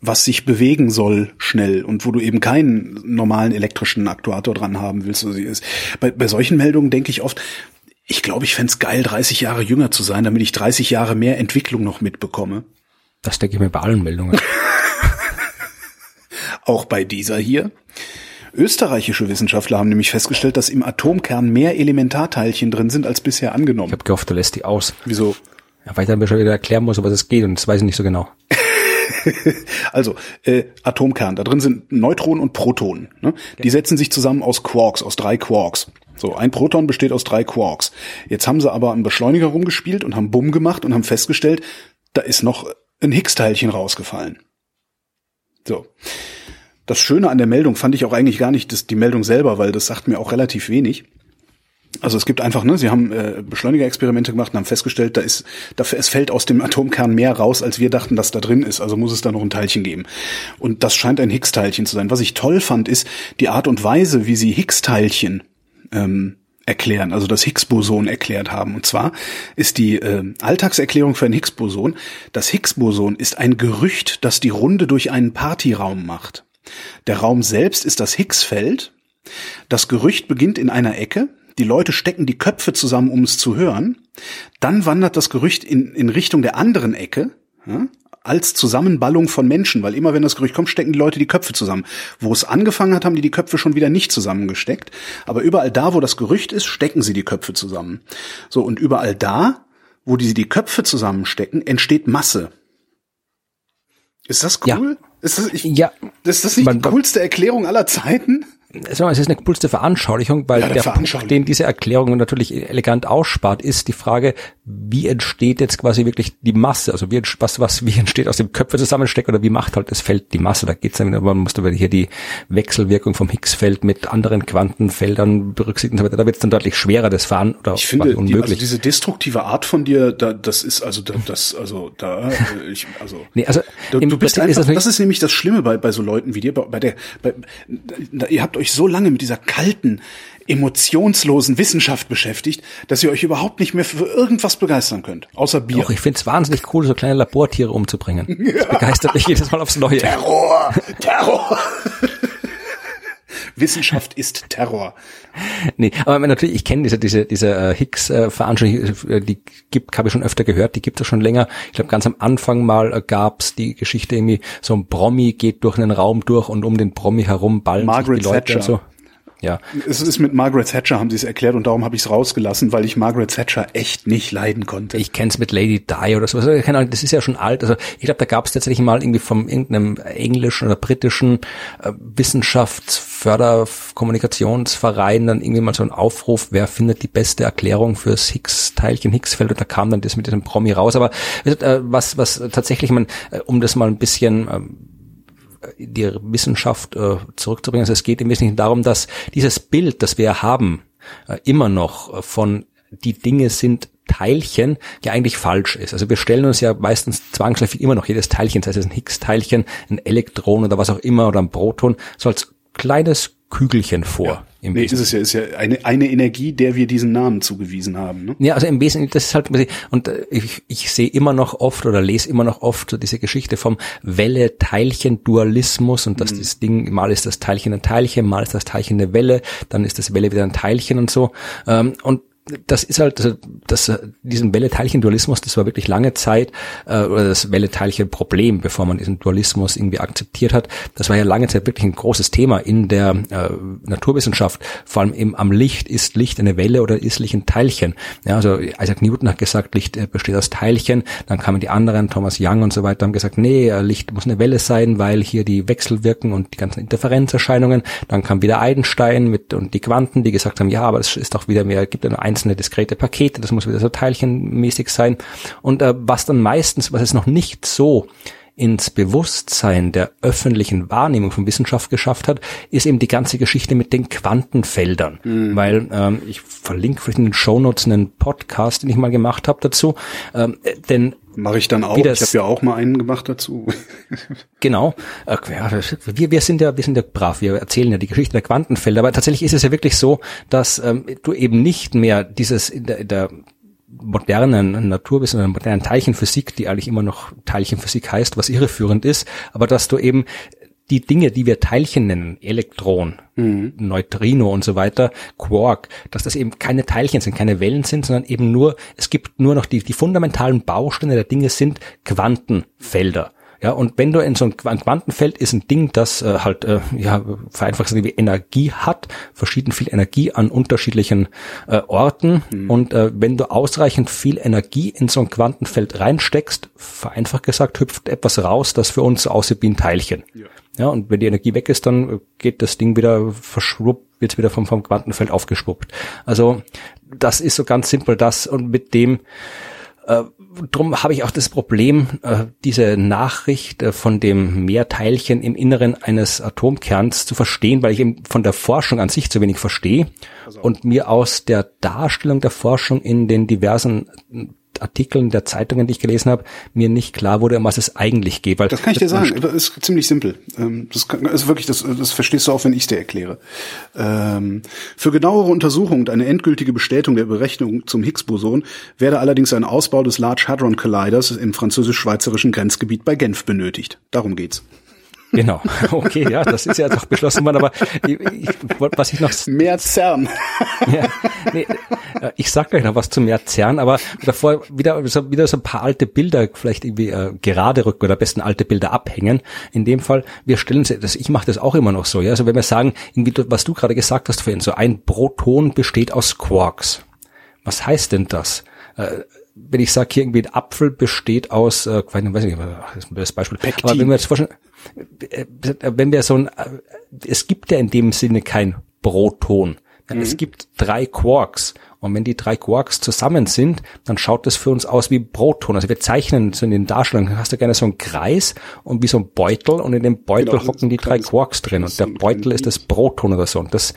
was sich bewegen soll schnell und wo du eben keinen normalen elektrischen Aktuator dran haben willst. Also ist, bei, bei solchen Meldungen denke ich oft, ich glaube, ich fänd's geil, 30 Jahre jünger zu sein, damit ich 30 Jahre mehr Entwicklung noch mitbekomme. Das denke ich mir bei allen Meldungen. [laughs] Auch bei dieser hier. Österreichische Wissenschaftler haben nämlich festgestellt, dass im Atomkern mehr Elementarteilchen drin sind als bisher Ich angenommen. habe gehofft, du lässt die aus. Wieso? Ja, weil ich dann mir schon wieder erklären muss, um was es geht und das weiß ich nicht so genau. [laughs] Also, äh, Atomkern, da drin sind Neutronen und Protonen. Ne? Die setzen sich zusammen aus Quarks, aus drei Quarks. So, ein Proton besteht aus drei Quarks. Jetzt haben sie aber einen Beschleuniger rumgespielt und haben Bumm gemacht und haben festgestellt, da ist noch ein Higgs-Teilchen rausgefallen. So. Das Schöne an der Meldung fand ich auch eigentlich gar nicht das, die Meldung selber, weil das sagt mir auch relativ wenig. Also es gibt einfach, ne, sie haben äh, Beschleunigerexperimente gemacht und haben festgestellt, da ist, dafür es fällt aus dem Atomkern mehr raus, als wir dachten, dass da drin ist. Also muss es da noch ein Teilchen geben. Und das scheint ein Higgs-Teilchen zu sein. Was ich toll fand, ist die Art und Weise, wie sie Higgs-Teilchen ähm, erklären, also das Higgs-Boson erklärt haben. Und zwar ist die äh, Alltagserklärung für ein Higgs-Boson, das Higgs-Boson ist ein Gerücht, das die Runde durch einen Partyraum macht. Der Raum selbst ist das Higgs-Feld. Das Gerücht beginnt in einer Ecke. Die Leute stecken die Köpfe zusammen, um es zu hören. Dann wandert das Gerücht in, in Richtung der anderen Ecke. Ja, als Zusammenballung von Menschen, weil immer wenn das Gerücht kommt, stecken die Leute die Köpfe zusammen. Wo es angefangen hat, haben die die Köpfe schon wieder nicht zusammengesteckt. Aber überall da, wo das Gerücht ist, stecken sie die Köpfe zusammen. So, und überall da, wo die die Köpfe zusammenstecken, entsteht Masse. Ist das Ja. cool? Ist das, ich, Ja, ist das nicht Man- die coolste Erklärung aller Zeiten? Also es ist eine coolste Veranschaulichung, weil Ja, der Punkt, den diese Erklärung natürlich elegant ausspart, ist die Frage, wie entsteht jetzt quasi wirklich die Masse? Also wie, was, was, wie entsteht aus dem Köpfe zusammenstecken oder wie macht halt das Feld die Masse? Da geht's dann wieder, man muss aber hier die Wechselwirkung vom Higgs-Feld mit anderen Quantenfeldern berücksichtigen. und so weiter. Da wird es dann deutlich schwerer, das Fahren oder Ich finde, quasi die, also unmöglich. diese destruktive Art von dir, da, das ist also, da, das, also, da, äh, ich, also. [laughs] nee, also Du, im du bist Prinzip einfach, ist das, das, ist nämlich das Schlimme bei, bei so Leuten wie dir, bei, bei der, bei, da, ihr habt euch so lange mit dieser kalten, emotionslosen Wissenschaft beschäftigt, dass ihr euch überhaupt nicht mehr für irgendwas begeistern könnt, außer Bier. Doch, ich finde es wahnsinnig cool, so kleine Labortiere umzubringen. [laughs] Das begeistert mich jedes Mal aufs Neue. Terror! Terror! [laughs] Wissenschaft ist Terror. Nee, aber natürlich, ich kenne diese, diese, diese äh, Higgs-Veranstaltung, die gibt, habe ich schon öfter gehört, die gibt es schon länger. Ich glaube, ganz am Anfang mal äh, gab's die Geschichte irgendwie, so ein Promi geht durch einen Raum durch und um den Promi herum ballen Margaret sich die Leute Thatcher. und so. Ja, Es ist mit Margaret Thatcher, haben sie es erklärt, und darum habe ich es rausgelassen, weil ich Margaret Thatcher echt nicht leiden konnte. ich kenn's mit Lady Di oder sowas. Also, keine Ahnung, das ist ja schon alt. Also ich glaube, da gab's tatsächlich mal irgendwie vom irgendeinem englischen oder britischen äh, Wissenschaftsförderkommunikationsverein dann irgendwie mal so einen Aufruf, wer findet die beste Erklärung fürs Higgs-Teilchen Higgsfeld und da kam dann das mit diesem Promi raus. Aber äh, was, was tatsächlich, man, äh, um das mal ein bisschen ähm, die Wissenschaft äh, zurückzubringen. Also es geht im Wesentlichen darum, dass dieses Bild, das wir haben, äh, immer noch äh, von die Dinge sind Teilchen ja eigentlich falsch ist. Also wir stellen uns ja meistens zwangsläufig immer noch jedes Teilchen, sei es ein Higgs-Teilchen, ein Elektron oder was auch immer oder ein Proton, so als kleines Kügelchen vor. Ja. Im nee, ist es ja, ist ja eine, eine Energie, der wir diesen Namen zugewiesen haben. Ne? Ja, also im Wesentlichen, das ist halt, und äh, ich, ich sehe immer noch oft oder lese immer noch oft so diese Geschichte vom Welle-Teilchen-Dualismus und dass mhm. das Ding, mal ist das Teilchen ein Teilchen, mal ist das Teilchen eine Welle, dann ist das Welle wieder ein Teilchen und so. Ähm, und das ist halt, das, das, diesen Welle-Teilchen-Dualismus, das war wirklich lange Zeit, äh, oder das Welle-Teilchen-Problem, bevor man diesen Dualismus irgendwie akzeptiert hat. Das war ja lange Zeit wirklich ein großes Thema in der äh, Naturwissenschaft. Vor allem eben am Licht, ist Licht eine Welle oder ist Licht ein Teilchen? Ja, also Isaac Newton hat gesagt, Licht äh, besteht aus Teilchen. Dann kamen die anderen, Thomas Young und so weiter, haben gesagt, nee, äh, Licht muss eine Welle sein, weil hier die Wechsel wirken und die ganzen Interferenzerscheinungen. Dann kam wieder Einstein mit und die Quanten, die gesagt haben, ja, aber es ist doch wieder mehr, gibt eine einzelne diskrete Pakete, das muss wieder so teilchenmäßig sein. Und äh, was dann meistens, was es noch nicht so ins Bewusstsein der öffentlichen Wahrnehmung von Wissenschaft geschafft hat, ist eben die ganze Geschichte mit den Quantenfeldern. Mhm. Weil ähm, ich verlinke vielleicht in den Shownotes einen Podcast, den ich mal gemacht habe dazu. Ähm, denn Mache ich dann auch. ich habe ja auch mal einen gemacht dazu. [laughs] genau. Äh, wir, wir sind ja, wir sind ja brav. Wir erzählen ja die Geschichte der Quantenfelder. Aber tatsächlich ist es ja wirklich so, dass ähm, du eben nicht mehr dieses in der, in der modernen Naturwissenschaften, modernen Teilchenphysik, die eigentlich immer noch Teilchenphysik heißt, was irreführend ist, aber dass du eben die Dinge, die wir Teilchen nennen, Elektron, mhm. Neutrino und so weiter, Quark, dass das eben keine Teilchen sind, keine Wellen sind, sondern eben nur, es gibt nur noch die, die fundamentalen Bausteine der Dinge sind Quantenfelder. Ja, und wenn du in so ein Quantenfeld ist ein Ding, das äh, halt, äh, ja, vereinfacht gesagt, wie Energie hat, verschieden viel Energie an unterschiedlichen äh, Orten. Mhm. Und äh, wenn du ausreichend viel Energie in so ein Quantenfeld reinsteckst, vereinfacht gesagt, hüpft etwas raus, das für uns aussieht wie ein Teilchen. Ja. Ja, und wenn die Energie weg ist, dann geht das Ding wieder verschwuppt, wird wieder vom, vom Quantenfeld aufgeschwuppt. Also das ist so ganz simpel das. Und mit dem äh, drum habe ich auch das Problem, äh, diese Nachricht äh, von dem Mehrteilchen im Inneren eines Atomkerns zu verstehen, weil ich eben von der Forschung an sich zu wenig verstehe. Und mir aus der Darstellung der Forschung in den diversen Artikeln der Zeitungen, die ich gelesen habe, mir nicht klar wurde, um was es eigentlich geht. Weil das kann ich dir sagen, das ist ziemlich simpel. Ähm, das ist wirklich, das, das verstehst du auch, wenn ich es dir erkläre. Ähm, für genauere Untersuchung und eine endgültige Bestätigung der Berechnung zum Higgs-Boson werde allerdings ein Ausbau des Large Hadron Colliders im französisch-schweizerischen Grenzgebiet bei Genf benötigt. Darum geht's. Genau, [laughs] okay, ja, das ist ja doch beschlossen worden, aber ich, ich, was ich noch... Mehr CERN. Ja, nee, äh, ich sag gleich noch was zu mehr CERN, aber davor wieder so, wieder so ein paar alte Bilder vielleicht irgendwie äh, gerade rücken oder am besten alte Bilder abhängen. In dem Fall, wir stellen das, ich mache das auch immer noch so, ja, also wenn wir sagen, irgendwie, was du gerade gesagt hast vorhin, so ein Proton besteht aus Quarks. Was heißt denn das? Äh, wenn ich sage, hier irgendwie ein Apfel besteht aus, äh, weiß nicht, das Beispiel, Pektin. aber wenn wir jetzt vorstellen, wenn wir so ein, äh, es gibt ja in dem Sinne kein Proton. Mhm. Es gibt drei Quarks. Und wenn die drei Quarks zusammen sind, dann schaut das für uns aus wie Proton. Also wir zeichnen so in den Darstellungen, hast du gerne so einen Kreis und wie so ein Beutel und in dem Beutel genau, hocken die drei Quarks drin und der Beutel ist das Proton oder so. Und das,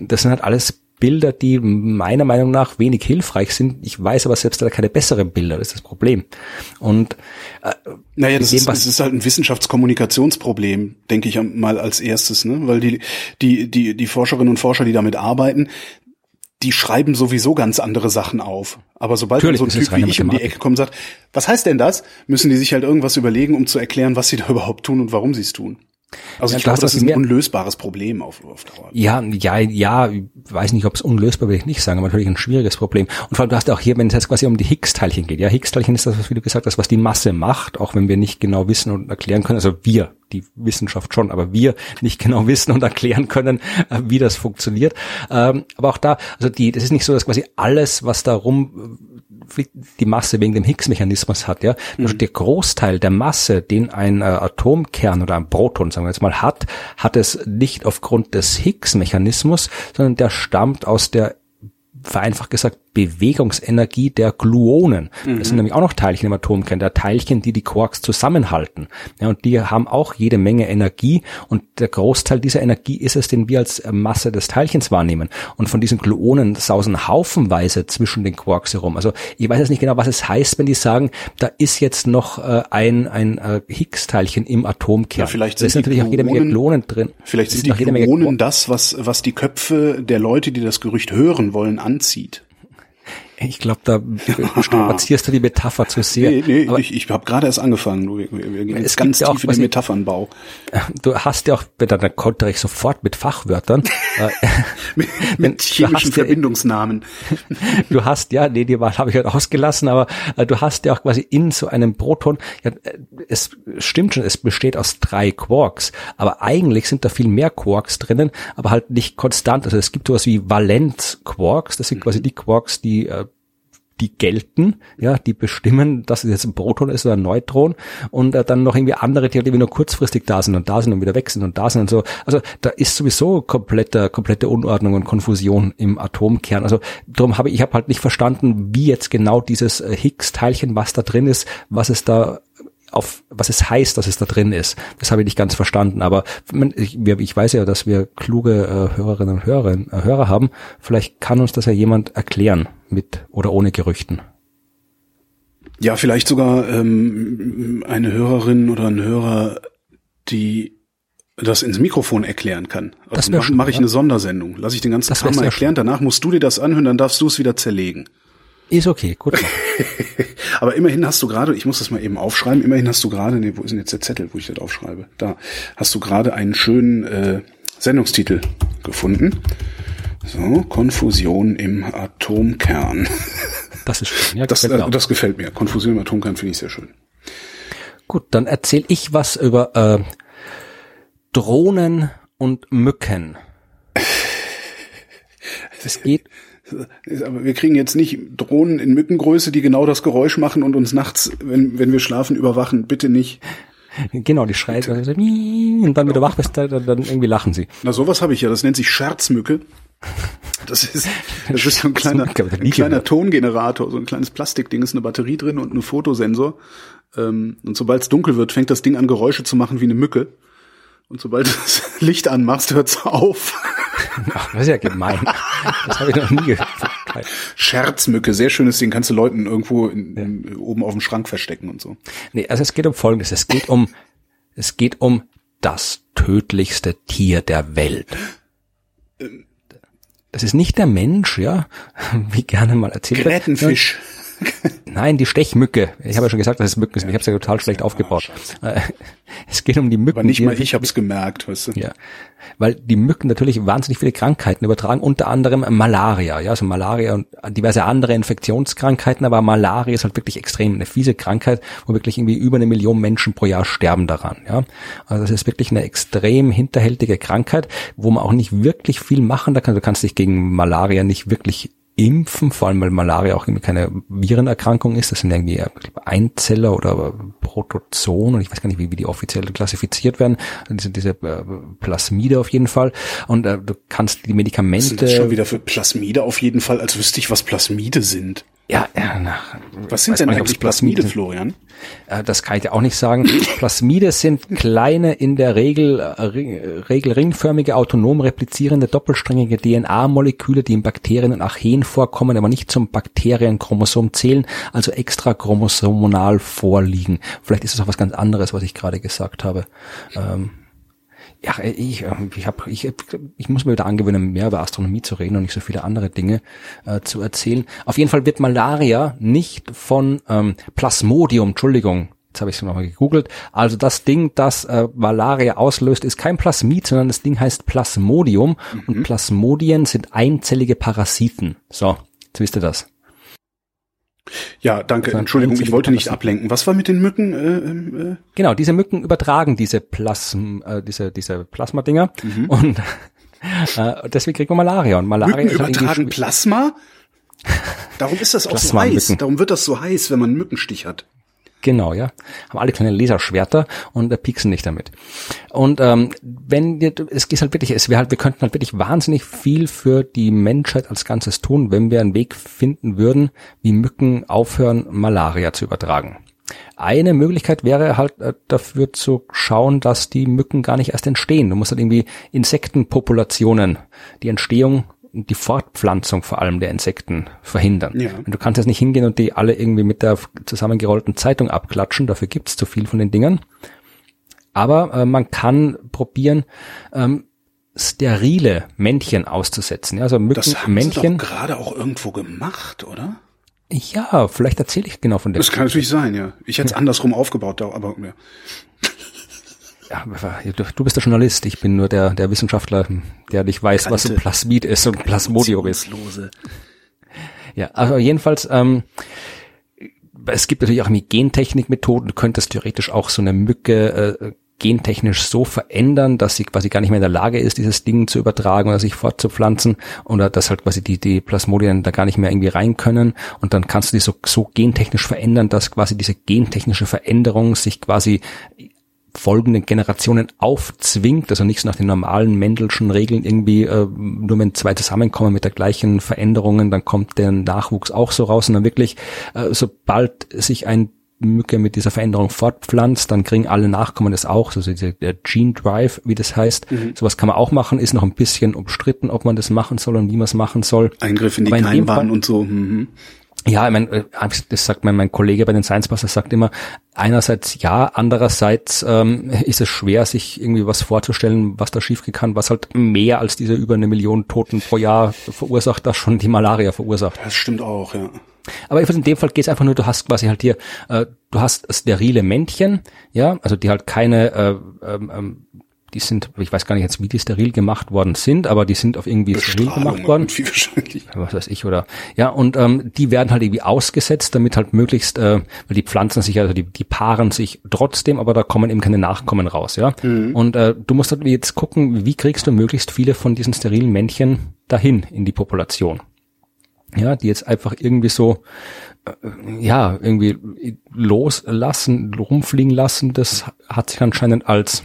das sind halt alles Bilder, die meiner Meinung nach wenig hilfreich sind. Ich weiß aber selbst da keine besseren Bilder, das ist das Problem. Und äh, naja, das, dem, ist, das ist halt ein Wissenschaftskommunikationsproblem, denke ich mal als erstes, ne? Weil die, die, die, die Forscherinnen und Forscher, die damit arbeiten, die schreiben sowieso ganz andere Sachen auf. Aber sobald so ein Typ wie ich um die Ecke kommt und sagt, was heißt denn das, müssen die sich halt irgendwas überlegen, um zu erklären, was sie da [laughs] überhaupt tun und warum sie es tun. Also ja, ich glaube, das ist ein unlösbares Problem auf, auf Dauer. Ja, ja, ja, ich weiß nicht, ob es unlösbar will ich nicht sagen, aber natürlich ein schwieriges Problem. Und vor allem, du hast auch hier, wenn es jetzt quasi um die Higgs-Teilchen geht. Ja, Higgs-Teilchen ist das, was wie du gesagt hast, was die Masse macht, auch wenn wir nicht genau wissen und erklären können. Also wir, die Wissenschaft schon, aber wir nicht genau [laughs] wissen und erklären können, äh, wie das funktioniert. Ähm, aber auch da, also die, das ist nicht so, dass quasi alles, was da rum die Masse wegen dem Higgs-Mechanismus hat, ja. Mhm. Der Großteil der Masse, den ein äh, Atomkern oder ein Proton, sagen wir jetzt mal, hat, hat es nicht aufgrund des Higgs-Mechanismus, sondern der stammt aus der vereinfacht gesagt Bewegungsenergie der Gluonen. Mhm. Das sind nämlich auch noch Teilchen im Atomkern, der Teilchen, die die Quarks zusammenhalten. Ja, und die haben auch jede Menge Energie und der Großteil dieser Energie ist es, den wir als Masse des Teilchens wahrnehmen. Und von diesen Gluonen sausen haufenweise zwischen den Quarks herum. Also ich weiß jetzt nicht genau, was es heißt, wenn die sagen, da ist jetzt noch äh, ein, ein äh, Higgs-Teilchen im Atomkern. Ja, vielleicht sind da ist natürlich Gluonen, auch jede Menge Gluonen drin. Vielleicht sind die Gluonen das, was, was die Köpfe der Leute, die das Gerücht hören wollen, anzieht. Ich glaube, da spazierst du [laughs] die Metapher zu sehr. Nee, nee, Aber ich, ich habe gerade erst angefangen. Wir, wir gehen jetzt ganz tief auch, in den Metaphernbau. [laughs] Du hast ja auch, dann kontere ich sofort mit Fachwörtern. [laughs] Äh, mit, mit chemischen Verbindungsnamen. du hast ja, nee, die habe ich halt ausgelassen, aber äh, du hast ja auch quasi in so einem Proton, ja, äh, es stimmt schon, es besteht aus drei Quarks, aber eigentlich sind da viel mehr Quarks drinnen, aber halt nicht konstant. Also es gibt sowas wie Valenz-Quarks, das sind quasi die Quarks, die äh, die gelten, ja, die bestimmen, dass es jetzt ein Proton ist oder ein Neutron und äh, dann noch irgendwie andere, die nur kurzfristig da sind und da sind und wieder weg sind und da sind und so. Also da ist sowieso komplette, komplette Unordnung und Konfusion im Atomkern. Also darum habe ich, ich habe halt nicht verstanden, wie jetzt genau dieses äh, Higgs-Teilchen, was da drin ist, was es da auf was es heißt, dass es da drin ist. Das habe ich nicht ganz verstanden. Aber ich, ich weiß ja, dass wir kluge äh, Hörerinnen und Hörer, äh, Hörer haben. Vielleicht kann uns das ja jemand erklären mit oder ohne Gerüchten. Ja, vielleicht sogar ähm, eine Hörerin oder ein Hörer, die das ins Mikrofon erklären kann. Also das mache mach ich eine Sondersendung. Lass ich den ganzen Kram mal erklären. Danach musst du dir das anhören, dann darfst du es wieder zerlegen. Ist okay, gut. [laughs] Aber immerhin hast du gerade, ich muss das mal eben aufschreiben, immerhin hast du gerade, nee, wo ist denn jetzt der Zettel, wo ich das aufschreibe? Da hast du gerade einen schönen äh, Sendungstitel gefunden. So, Konfusion im Atomkern. [laughs] Das ist schön. Ja, das, gefällt äh, das gefällt mir. Konfusion im Atomkern finde ich sehr schön. Gut, dann erzähle ich was über äh, Drohnen und Mücken. Es geht aber wir kriegen jetzt nicht Drohnen in Mückengröße, die genau das Geräusch machen und uns nachts, wenn, wenn wir schlafen, überwachen. Bitte nicht. Genau, die schreit und dann, wenn du wach bist, dann, dann irgendwie lachen sie. Na, sowas habe ich ja. Das nennt sich Scherzmücke. Das ist, [laughs] das ist so ein kleiner, ein kleiner Tongenerator, so ein kleines Plastikding, ist eine Batterie drin und ein Fotosensor. Ähm, und sobald es dunkel wird, fängt das Ding an, Geräusche zu machen wie eine Mücke. Und sobald [laughs] du das Licht anmachst, hört's auf. [laughs] Ach, das ist ja gemein. Das habe ich noch nie gehört. Scherzmücke, sehr schönes Ding, kannst du Leuten irgendwo in, in, oben auf dem Schrank verstecken und so. Nee, also es geht um Folgendes. Es geht um, es geht um das tödlichste Tier der Welt. Das ist nicht der Mensch, ja, [laughs] wie gerne mal erzählt. Grätenfisch. Nein, die Stechmücke. Ich habe ja schon gesagt, dass es Mücken sind. Ich habe es ja total schlecht ah, aufgebaut. Scheiße. Es geht um die Mücken. Aber nicht mal ich habe es gemerkt, weißt du? Ja, weil die Mücken natürlich wahnsinnig viele Krankheiten übertragen, unter anderem Malaria. Ja, also Malaria und diverse andere Infektionskrankheiten, aber Malaria ist halt wirklich extrem eine fiese Krankheit, wo wirklich irgendwie über eine Million Menschen pro Jahr sterben daran. Ja, also das ist wirklich eine extrem hinterhältige Krankheit, wo man auch nicht wirklich viel machen da kann. Du kannst dich gegen Malaria nicht wirklich impfen, vor allem weil Malaria auch irgendwie keine Virenerkrankung ist. Das sind irgendwie Einzeller oder Protozoen und ich weiß gar nicht, wie, wie die offiziell klassifiziert werden. Diese, diese äh, Plasmide auf jeden Fall. Und äh, du kannst die Medikamente. Was sind das schon wieder für Plasmide auf jeden Fall, als wüsste ich, was Plasmide sind. Ja, ja, na, Was sind denn eigentlich Plasmide, Plasmide, Florian? Äh, das kann ich dir auch nicht sagen. [laughs] Plasmide sind kleine, in der Regel, äh, Regel ringförmige, autonom replizierende, doppelsträngige DNA-Moleküle, die in Bakterien und Archeen vorkommen, aber nicht zum Bakterienchromosom zählen, also extra chromosomal vorliegen. Vielleicht ist es auch was ganz anderes, was ich gerade gesagt habe. Ähm, ja, ich, ähm, ich, hab, ich, ich muss mir wieder angewöhnen, mehr über Astronomie zu reden und nicht so viele andere Dinge äh, zu erzählen. Auf jeden Fall wird Malaria nicht von ähm, Plasmodium, Entschuldigung, jetzt habe ich es nochmal gegoogelt. Also das Ding, das äh, Malaria auslöst, ist kein Plasmid, sondern das Ding heißt Plasmodium mhm. und Plasmodien sind einzellige Parasiten. So, jetzt wisst ihr das. Ja, danke. Entschuldigung, ich wollte nicht ablenken. Was war mit den Mücken? Äh, ähm, äh? Genau, diese Mücken übertragen diese Plasm, äh, diese diese Plasma-Dinger mhm. und [laughs] äh, deswegen kriegt man Malaria und Malaria Mücken halt übertragen Plasma. [laughs] Darum ist das auch so heiß. Darum wird das so heiß, wenn man einen Mückenstich hat. Genau, ja. Haben alle kleine Laserschwerter und äh, pieksen nicht damit. Und ähm, wenn wir, es geht halt wirklich, es wäre halt, wir könnten halt wirklich wahnsinnig viel für die Menschheit als Ganzes tun, wenn wir einen Weg finden würden, wie Mücken aufhören, Malaria zu übertragen. Eine Möglichkeit wäre halt äh, dafür zu schauen, dass die Mücken gar nicht erst entstehen. Du musst halt irgendwie Insektenpopulationen, die Entstehung die Fortpflanzung vor allem der Insekten verhindern. Ja. Du kannst jetzt nicht hingehen und die alle irgendwie mit der zusammengerollten Zeitung abklatschen, dafür gibt's zu viel von den Dingern. Aber äh, man kann probieren, ähm, sterile Männchen auszusetzen. Ja, also Mücken, das haben Männchen. Sie doch gerade auch irgendwo gemacht, oder? Ja, vielleicht erzähle ich genau von der. Das kann natürlich sein, ja. Ich hätte es andersrum aufgebaut, aber ja ja, du bist der Journalist, ich bin nur der, der Wissenschaftler, der nicht weiß, Kalte, was ein Plasmid ist und Plasmodium ist. Ja, also jedenfalls, ähm, es gibt natürlich auch Gentechnikmethoden. Du könntest theoretisch auch so eine Mücke äh, gentechnisch so verändern, dass sie quasi gar nicht mehr in der Lage ist, dieses Ding zu übertragen oder sich fortzupflanzen oder dass halt quasi die, die Plasmodien da gar nicht mehr irgendwie rein können und dann kannst du die so, so gentechnisch verändern, dass quasi diese gentechnische Veränderung sich quasi folgenden Generationen aufzwingt, also nicht so nach den normalen Mendelschen Regeln irgendwie, äh, nur wenn zwei zusammenkommen mit der gleichen Veränderungen, dann kommt der Nachwuchs auch so raus, sondern wirklich, äh, sobald sich ein Mücke mit dieser Veränderung fortpflanzt, dann kriegen alle Nachkommen das auch, so also der Gene Drive, wie das heißt. Mhm. Sowas kann man auch machen, ist noch ein bisschen umstritten, ob man das machen soll und wie man es machen soll. Eingriff in die Keimbahn und so. Mhm. Ja, ich mein, äh, das sagt mein, mein Kollege bei den Science Busters sagt immer, einerseits ja, andererseits ähm, ist es schwer, sich irgendwie was vorzustellen, was da schiefgehen kann, was halt mehr als diese über eine Million Toten pro Jahr verursacht, das schon die Malaria verursacht. Das stimmt auch, ja. Aber in dem Fall geht es einfach nur, du hast quasi halt hier, äh, du hast sterile Männchen, ja, also die halt keine äh, ähm, ähm die sind, ich weiß gar nicht jetzt, wie die steril gemacht worden sind, aber die sind auf irgendwie steril gemacht worden. Wahrscheinlich. Was weiß ich, oder ja, und ähm, die werden halt irgendwie ausgesetzt, damit halt möglichst, äh, weil die pflanzen sich, also die, die paaren sich trotzdem, aber da kommen eben keine Nachkommen raus, ja. Mhm. Und äh, du musst halt jetzt gucken, wie kriegst du möglichst viele von diesen sterilen Männchen dahin in die Population. Ja, die jetzt einfach irgendwie so äh, ja, irgendwie loslassen, rumfliegen lassen, das hat sich anscheinend als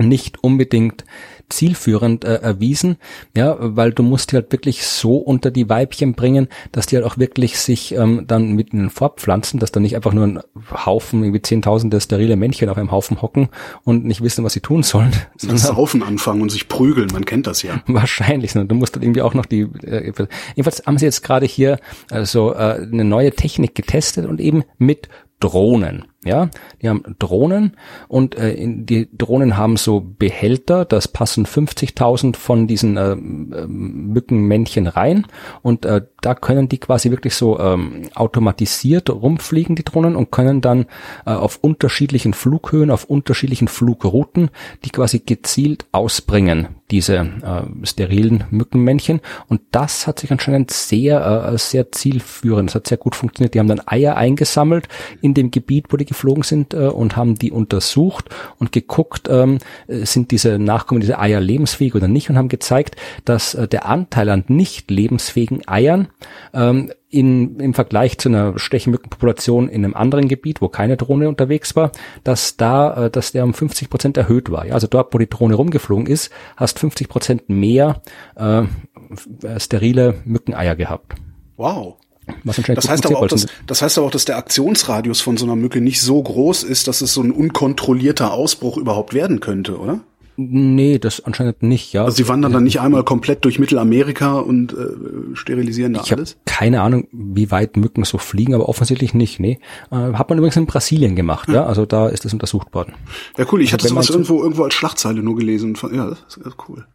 nicht unbedingt zielführend äh, erwiesen, ja, weil du musst die halt wirklich so unter die Weibchen bringen, dass die halt auch wirklich sich ähm, dann mit ihnen fortpflanzen, dass da nicht einfach nur ein Haufen, irgendwie zehntausende sterile Männchen auf einem Haufen hocken und nicht wissen, was sie tun sollen. [laughs] Sondern Saufen anfangen und sich prügeln, man kennt das ja. [laughs] Wahrscheinlich, ne? du musst dann irgendwie auch noch die, äh, jedenfalls haben sie jetzt gerade hier also äh, eine neue Technik getestet und eben mit Drohnen. Ja, die haben Drohnen und äh, die Drohnen haben so Behälter, das passen 50.000 von diesen äh, Mückenmännchen rein und äh, da können die quasi wirklich so ähm, automatisiert rumfliegen, die Drohnen, und können dann äh, auf unterschiedlichen Flughöhen, auf unterschiedlichen Flugrouten, die quasi gezielt ausbringen, diese äh, sterilen Mückenmännchen. Und das hat sich anscheinend sehr, äh, sehr zielführend, das hat sehr gut funktioniert. Die haben dann Eier eingesammelt in dem Gebiet, wo die geflogen sind äh, und haben die untersucht und geguckt, ähm, sind diese Nachkommen, diese Eier lebensfähig oder nicht und haben gezeigt, dass äh, der Anteil an nicht lebensfähigen Eiern ähm, in, im Vergleich zu einer Stechmückenpopulation in einem anderen Gebiet, wo keine Drohne unterwegs war, dass da, äh, dass der um 50 Prozent erhöht war. Ja, also dort, wo die Drohne rumgeflogen ist, hast 50 Prozent mehr äh, sterile Mückeneier gehabt. Wow. das heißt aber auch, dass, das heißt aber auch, dass der Aktionsradius von so einer Mücke nicht so groß ist, dass es so ein unkontrollierter Ausbruch überhaupt werden könnte, oder? Nee, das anscheinend nicht, ja. Also sie wandern dann nicht einmal komplett durch Mittelamerika und äh, sterilisieren da ich alles? keine Ahnung, wie weit Mücken so fliegen, aber offensichtlich nicht, nee. Äh, hat man übrigens in Brasilien gemacht, ja, ja? also da ist das untersucht worden. Ja, cool, ich hatte sowas irgendwo, irgendwo als Schlagzeile nur gelesen. Ja, das ist, cool.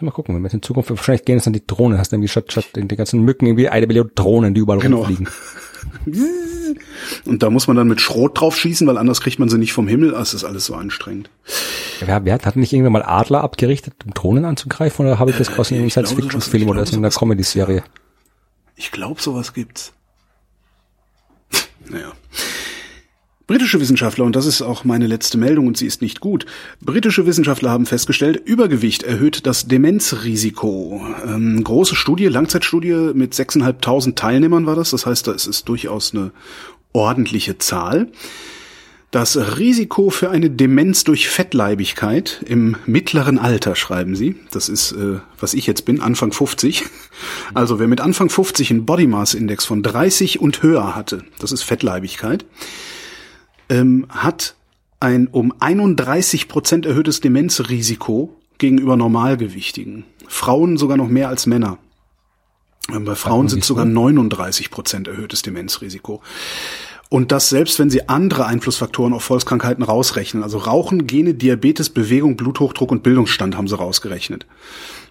Mal gucken, wenn wir in Zukunft, wahrscheinlich gehen es dann die Drohnen, hast du irgendwie statt, statt die ganzen Mücken irgendwie eine Million Drohnen, die überall genau. rumfliegen. [laughs] Und da muss man dann mit Schrot drauf schießen, weil anders kriegt man sie nicht vom Himmel. Das ist alles so anstrengend. Ja, wer hat, nicht irgendwann mal Adler abgerichtet, um Drohnen anzugreifen? Oder habe ich das äh, in einem Science-Fiction-Film oder in einer Comedy-Serie? Ich glaube, sowas gibt's. naja. Britische Wissenschaftler, und das ist auch meine letzte Meldung und sie ist nicht gut, britische Wissenschaftler haben festgestellt, Übergewicht erhöht das Demenzrisiko. Ähm, große Studie, Langzeitstudie mit 6.500 Teilnehmern war das, das heißt, da ist es durchaus eine ordentliche Zahl. Das Risiko für eine Demenz durch Fettleibigkeit im mittleren Alter, schreiben Sie. Das ist, äh, was ich jetzt bin, Anfang 50. Also wer mit Anfang 50 einen Body Mass Index von 30 und höher hatte, das ist Fettleibigkeit, ähm, hat ein um 31 Prozent erhöhtes Demenzrisiko gegenüber Normalgewichtigen. Frauen sogar noch mehr als Männer. Ähm, bei Frauen sind sogar 39 Prozent erhöhtes Demenzrisiko. Und das selbst, wenn sie andere Einflussfaktoren auf Volkskrankheiten rausrechnen. Also Rauchen, Gene, Diabetes, Bewegung, Bluthochdruck und Bildungsstand haben sie rausgerechnet.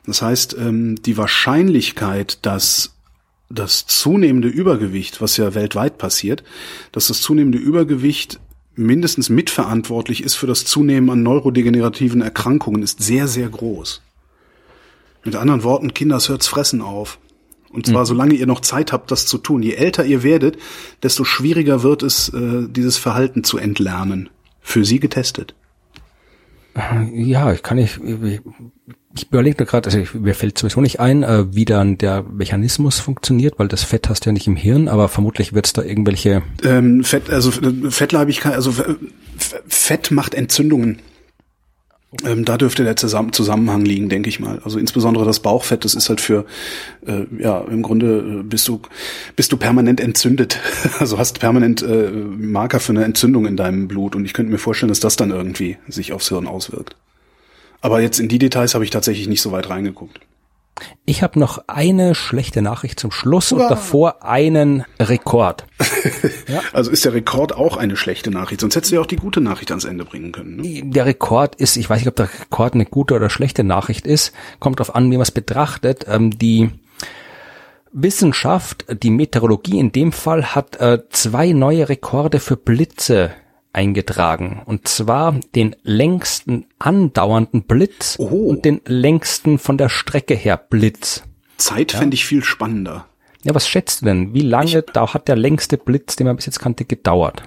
Das heißt, ähm, die Wahrscheinlichkeit, dass das zunehmende Übergewicht, was ja weltweit passiert, dass das zunehmende Übergewicht mindestens mitverantwortlich ist für das Zunehmen an neurodegenerativen Erkrankungen, ist sehr, sehr groß. Mit anderen Worten, Kinders hört's fressen auf. Und zwar, mhm. solange ihr noch Zeit habt, das zu tun. Je älter ihr werdet, desto schwieriger wird es, äh, dieses Verhalten zu entlernen. Für sie getestet. Ja, ich kann nicht, ich überlege gerade, also mir fällt sowieso nicht ein, äh, wie dann der Mechanismus funktioniert, weil das Fett hast du ja nicht im Hirn, aber vermutlich wird es da irgendwelche ähm, Fett, also Fettleibigkeit, also Fett macht Entzündungen. Ähm, da dürfte der Zusammenhang liegen, denke ich mal. Also insbesondere das Bauchfett, das ist halt für, äh, ja, im Grunde äh, bist du, bist du permanent entzündet. [laughs] Also hast permanent äh, Marker für eine Entzündung in deinem Blut. Und ich könnte mir vorstellen, dass das dann irgendwie sich aufs Hirn auswirkt. Aber jetzt in die Details habe ich tatsächlich nicht so weit reingeguckt. Ich habe noch eine schlechte Nachricht zum Schluss Hurra. und davor einen Rekord. [laughs] ja. Also ist der Rekord auch eine schlechte Nachricht, sonst hättest du ja auch die gute Nachricht ans Ende bringen können. Ne? Der Rekord ist, ich weiß nicht, ob der Rekord eine gute oder schlechte Nachricht ist, kommt darauf an, wie man es betrachtet. Ähm, die Wissenschaft, die Meteorologie in dem Fall, hat äh, zwei neue Rekorde für Blitze eingetragen. Und zwar den längsten andauernden Blitz oh. und den längsten von der Strecke her Blitz. Zeit ja? fände ich viel spannender. Ja, was schätzt du denn? Wie lange ich, da hat der längste Blitz, den man bis jetzt kannte, gedauert?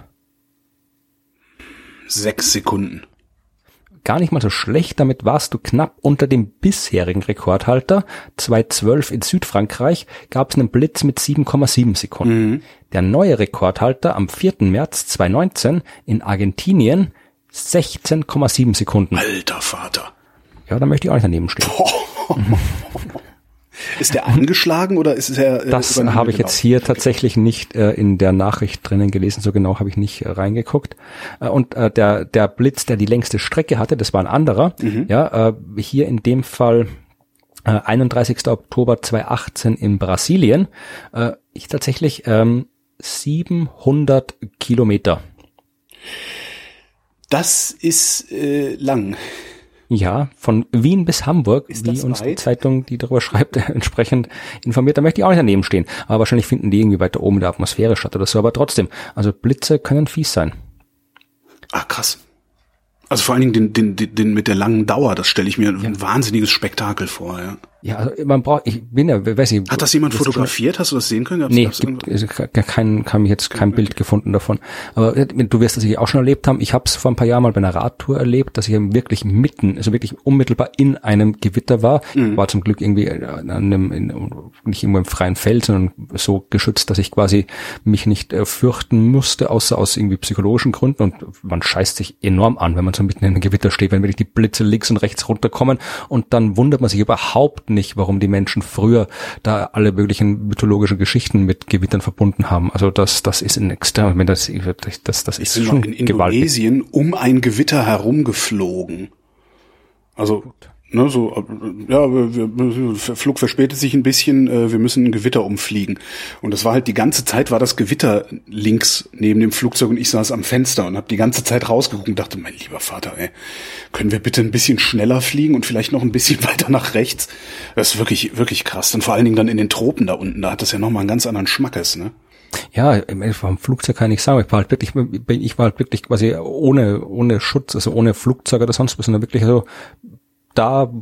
Sechs Sekunden gar nicht mal so schlecht. Damit warst du knapp unter dem bisherigen Rekordhalter. 2012 in Südfrankreich gab es einen Blitz mit 7,7 Sekunden. Mhm. Der neue Rekordhalter am 4. März 2019 in Argentinien 16,7 Sekunden. Alter Vater. Ja, da möchte ich auch nicht daneben stehen. Ist der angeschlagen oder ist er? Äh, das habe ich jetzt hier tatsächlich nicht äh, in der Nachricht drinnen gelesen. So genau habe ich nicht äh, reingeguckt. Äh, und äh, der der Blitz, der die längste Strecke hatte, das war ein anderer. Mhm. Ja, äh, hier in dem Fall 31. Oktober 2018 in Brasilien. ich tatsächlich ähm, 700 Kilometer. Das ist äh, lang. Ja, von Wien bis Hamburg, ist wie uns weit? die Zeitung, die darüber schreibt, [laughs] entsprechend informiert. Da möchte ich auch nicht daneben stehen. Aber wahrscheinlich finden die irgendwie weiter oben in der Atmosphäre statt oder so. Aber trotzdem, also Blitze können fies sein. Ah, krass. Also vor allen Dingen den, den, den mit der langen Dauer, das stelle ich mir ja. ein wahnsinniges Spektakel vor, ja. Ja, also man braucht, ich bin ja, weiß ich. Hat das jemand das fotografiert? Hast du das sehen können? Gab's, nee, gab's gibt, also kein, kam ich jetzt kein Bild gefunden davon. Aber du wirst das sicher auch schon erlebt haben. Ich habe es vor ein paar Jahren mal bei einer Radtour erlebt, dass ich wirklich mitten, also wirklich unmittelbar in einem Gewitter war. Mhm. War zum Glück irgendwie an einem, in, nicht irgendwo im freien Feld, sondern so geschützt, dass ich quasi mich nicht äh, fürchten musste, außer aus irgendwie psychologischen Gründen. Und man scheißt sich enorm an, wenn man so mitten in einem Gewitter steht, wenn wirklich die Blitze links und rechts runterkommen. Und dann wundert man sich überhaupt nicht, warum die Menschen früher da alle möglichen mythologischen Geschichten mit Gewittern verbunden haben. Also das, das ist ein extrem, wenn das, das, das ist schon in Indonesien gewaltig. um ein Gewitter herumgeflogen. Also Gut. Ne, so, ja, wir, wir, Flug verspätet sich ein bisschen, äh, wir müssen ein Gewitter umfliegen. Und das war halt die ganze Zeit war das Gewitter links neben dem Flugzeug und ich saß am Fenster und habe die ganze Zeit rausgeguckt und dachte, mein lieber Vater, ey, können wir bitte ein bisschen schneller fliegen und vielleicht noch ein bisschen [laughs] weiter nach rechts? Das ist wirklich, wirklich krass. Und vor allen Dingen dann in den Tropen da unten, da hat das ja nochmal einen ganz anderen Schmackes, ne? Ja, vom Flugzeug kann ich sagen, ich war halt wirklich, ich war halt wirklich quasi ohne, ohne Schutz, also ohne Flugzeug oder sonst was, sondern wirklich so da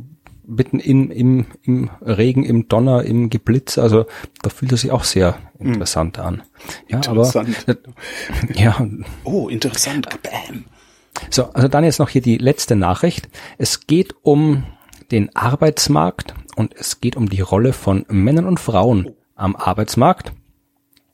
mitten in, im, im Regen, im Donner, im Geblitz, also da fühlt es sich auch sehr interessant an. Ja, interessant. aber ja. Oh, interessant. Bam. So, also dann jetzt noch hier die letzte Nachricht. Es geht um den Arbeitsmarkt und es geht um die Rolle von Männern und Frauen am Arbeitsmarkt.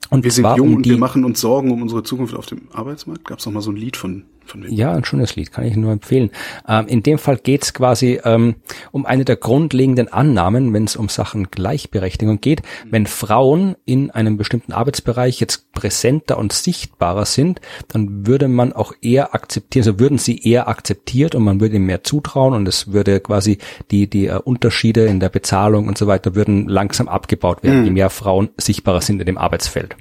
Und wir sind jung um und wir machen uns Sorgen um unsere Zukunft auf dem Arbeitsmarkt. Gab es noch mal so ein Lied von? Ja, ein schönes Lied, kann ich nur empfehlen. Ähm, in dem Fall geht es quasi ähm, um eine der grundlegenden Annahmen, wenn es um Sachen Gleichberechtigung geht. Wenn Frauen in einem bestimmten Arbeitsbereich jetzt präsenter und sichtbarer sind, dann würde man auch eher akzeptieren, also würden sie eher akzeptiert und man würde ihnen mehr zutrauen und es würde quasi die die uh, Unterschiede in der Bezahlung und so weiter würden langsam abgebaut werden, mhm. je mehr Frauen sichtbarer sind in dem Arbeitsfeld.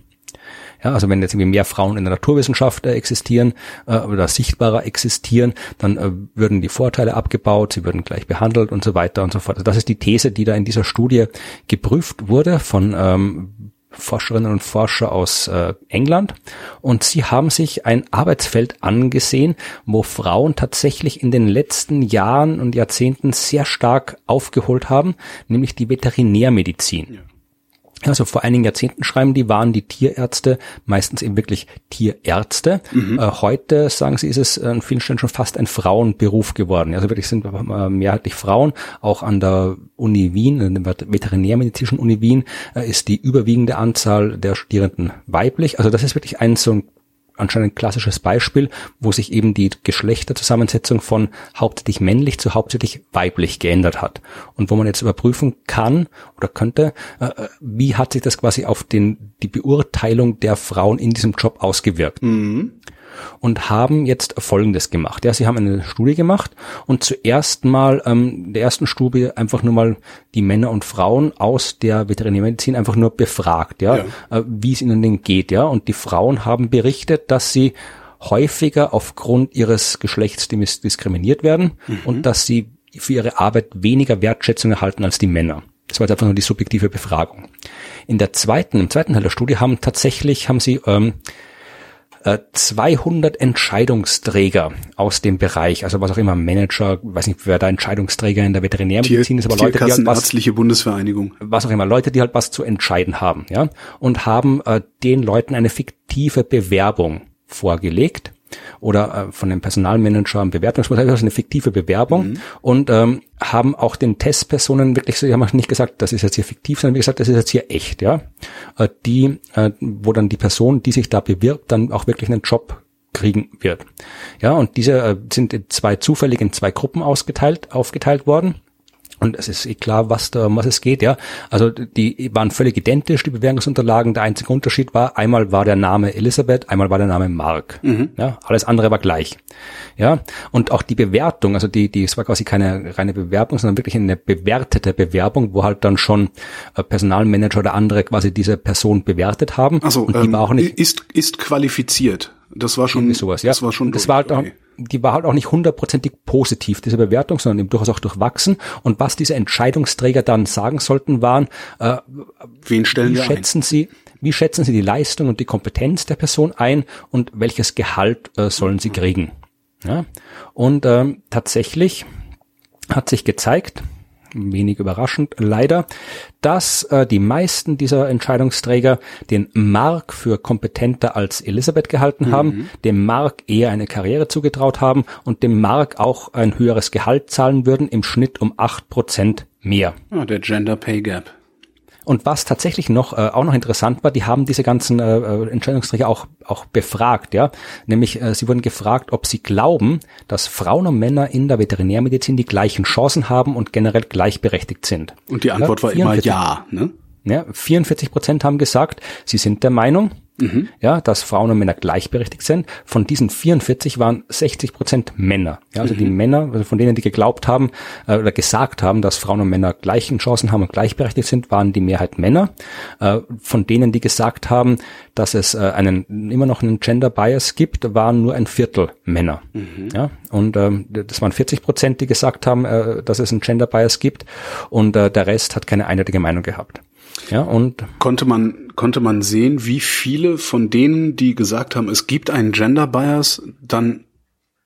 Ja, also wenn jetzt irgendwie mehr Frauen in der Naturwissenschaft äh, existieren äh, oder sichtbarer existieren, dann äh, würden die Vorteile abgebaut, sie würden gleich behandelt und so weiter und so fort. Also das ist die These, die da in dieser Studie geprüft wurde von ähm, Forscherinnen und Forscher aus äh, England und sie haben sich ein Arbeitsfeld angesehen, wo Frauen tatsächlich in den letzten Jahren und Jahrzehnten sehr stark aufgeholt haben, nämlich die Veterinärmedizin. Ja. Also vor einigen Jahrzehnten schreiben die, waren die Tierärzte meistens eben wirklich Tierärzte. Mhm. Äh, heute, sagen sie, ist es an vielen Stellen schon fast ein Frauenberuf geworden. Also wirklich sind äh, mehrheitlich Frauen. Auch an der Uni Wien, an der Veterinärmedizinischen Uni Wien, äh, ist die überwiegende Anzahl der Studierenden weiblich. Also das ist wirklich ein so ein anscheinend ein klassisches Beispiel, wo sich eben die Geschlechterzusammensetzung von hauptsächlich männlich zu hauptsächlich weiblich geändert hat. Und wo man jetzt überprüfen kann oder könnte, äh, äh, wie hat sich das quasi auf den, die Beurteilung der Frauen in diesem Job ausgewirkt. Mhm und haben jetzt Folgendes gemacht. Ja, sie haben eine Studie gemacht und zuerst mal ähm, in der ersten Studie einfach nur mal die Männer und Frauen aus der Veterinärmedizin einfach nur befragt, ja, ja. Äh, wie es ihnen denn geht, ja. Und die Frauen haben berichtet, dass sie häufiger aufgrund ihres Geschlechts diskriminiert werden mhm. und dass sie für ihre Arbeit weniger Wertschätzung erhalten als die Männer. Das war jetzt einfach nur die subjektive Befragung. In der zweiten, im zweiten Teil der Studie haben tatsächlich, haben sie ähm, 200 äh, Entscheidungsträger aus dem Bereich, also was auch immer, Manager, weiß nicht, wer da Entscheidungsträger in der Veterinärmedizin ist, aber Leute, die halt was, Ärztliche Bundesvereinigung. was auch immer, Leute, die halt was zu entscheiden haben, ja, und haben äh, den Leuten eine fiktive Bewerbung vorgelegt oder äh, von dem Personalmanager am Bewertungsprozess, also eine fiktive Bewerbung mhm. und ähm, haben auch den Testpersonen wirklich so, die haben nicht gesagt, das ist jetzt hier fiktiv, sondern wie gesagt, das ist jetzt hier echt, ja. Äh, die, äh, wo dann die Person, die sich da bewirbt, dann auch wirklich einen Job kriegen wird. Ja, und diese äh, sind zwei zufällig in zwei Gruppen ausgeteilt, aufgeteilt worden. Und es ist eh klar, was da, um was es geht, ja. Also die waren völlig identisch, die Bewerbungsunterlagen. Der einzige Unterschied war, einmal war der Name Elisabeth, einmal war der Name Mark. Mhm. Ja, alles andere war gleich. Ja. Und auch die Bewertung, also die, die, es war quasi keine reine Bewerbung, sondern wirklich eine bewertete Bewerbung, wo halt dann schon äh, Personalmanager oder andere quasi diese Person bewertet haben. Also ähm, ist, ist qualifiziert. Das war schon sowas, ja. Das war schon. Das war halt auch, okay die war halt auch nicht hundertprozentig positiv, diese Bewertung, sondern eben durchaus auch durchwachsen. Und was diese Entscheidungsträger dann sagen sollten, waren, äh, wen stellen wie schätzen ein? Sie, wie schätzen Sie die Leistung und die Kompetenz der Person ein und welches Gehalt äh, sollen sie kriegen? Ja? Und ähm, tatsächlich hat sich gezeigt, wenig überraschend leider, dass äh, die meisten dieser Entscheidungsträger den Mark für kompetenter als Elisabeth gehalten mhm. haben, dem Mark eher eine Karriere zugetraut haben und dem Mark auch ein höheres Gehalt zahlen würden, im Schnitt um acht Prozent mehr. Ah, der Gender Pay Gap. Und was tatsächlich noch äh, auch noch interessant war, die haben diese ganzen äh, äh, Entscheidungsträger auch auch befragt, ja, nämlich äh, sie wurden gefragt, ob sie glauben, dass Frauen und Männer in der Veterinärmedizin die gleichen Chancen haben und generell gleichberechtigt sind. Und die Antwort ja, war immer ja, ne? Ja, 44 Prozent haben gesagt, sie sind der Meinung, mhm. ja, dass Frauen und Männer gleichberechtigt sind. Von diesen 44 waren 60 Prozent Männer. Ja, also mhm. die Männer, also von denen, die geglaubt haben äh, oder gesagt haben, dass Frauen und Männer gleichen Chancen haben und gleichberechtigt sind, waren die Mehrheit Männer. Äh, von denen, die gesagt haben, dass es äh, einen immer noch einen Gender Bias gibt, waren nur ein Viertel Männer. Mhm. Ja, und ähm, das waren 40 Prozent, die gesagt haben, äh, dass es einen Gender Bias gibt, und äh, der Rest hat keine eindeutige Meinung gehabt. Ja, und konnte man konnte man sehen, wie viele von denen, die gesagt haben, es gibt einen Gender Bias, dann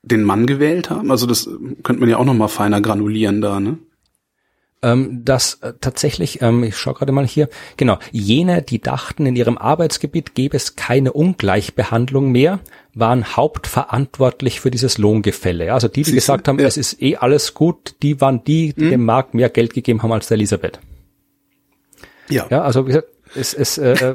den Mann gewählt haben? Also das könnte man ja auch noch mal feiner granulieren da, ne? Ähm, dass äh, tatsächlich, ähm, ich schaue gerade mal hier, genau, jene, die dachten, in ihrem Arbeitsgebiet gäbe es keine Ungleichbehandlung mehr, waren hauptverantwortlich für dieses Lohngefälle. Also die, die gesagt haben, ja. es ist eh alles gut, die waren die, die mhm. dem Markt mehr Geld gegeben haben als der Elisabeth. Ja. Ja, also wie gesagt, es, es, äh,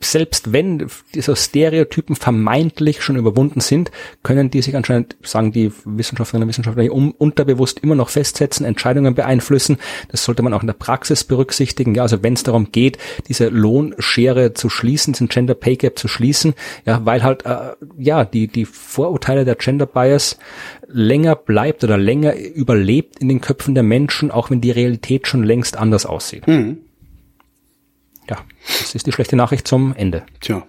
selbst wenn diese Stereotypen vermeintlich schon überwunden sind, können die sich anscheinend, sagen die Wissenschaftlerinnen und Wissenschaftler, um, unterbewusst immer noch festsetzen, Entscheidungen beeinflussen. Das sollte man auch in der Praxis berücksichtigen. Ja, also wenn es darum geht, diese Lohnschere zu schließen, diesen Gender Pay Gap zu schließen, ja, weil halt äh, ja die die Vorurteile der Gender Bias länger bleibt oder länger überlebt in den Köpfen der Menschen, auch wenn die Realität schon längst anders aussieht. Mhm. Ja, das ist die schlechte Nachricht zum Ende. Tja.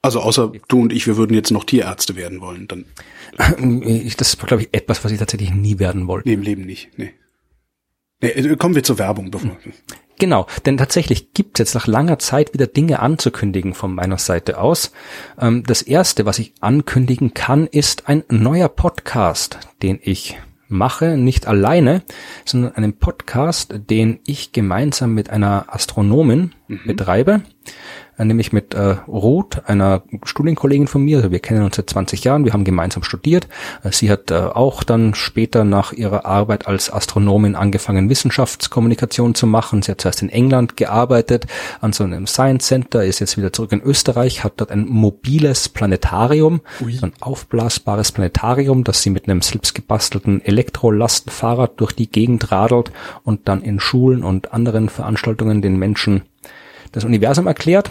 Also außer du und ich, wir würden jetzt noch Tierärzte werden wollen, dann. [laughs] Das ist, glaube ich, etwas, was ich tatsächlich nie werden wollte. Nee, im Leben nicht. Nee. nee äh, kommen wir zur Werbung. Bevor. Genau, denn tatsächlich gibt es jetzt nach langer Zeit wieder Dinge anzukündigen von meiner Seite aus. Ähm, das erste, was ich ankündigen kann, ist ein neuer Podcast, den ich mache, nicht alleine, sondern einen Podcast, den ich gemeinsam mit einer Astronomin mhm. betreibe. Äh, nämlich mit äh, Ruth, einer Studienkollegin von mir. Also wir kennen uns seit 20 Jahren, wir haben gemeinsam studiert. Äh, sie hat äh, auch dann später nach ihrer Arbeit als Astronomin angefangen, Wissenschaftskommunikation zu machen. Sie hat zuerst in England gearbeitet, an so einem Science Center, ist jetzt wieder zurück in Österreich, hat dort ein mobiles Planetarium, Ui. so ein aufblasbares Planetarium, das sie mit einem selbst gebastelten Elektrolastenfahrrad durch die Gegend radelt und dann in Schulen und anderen Veranstaltungen den Menschen das Universum erklärt.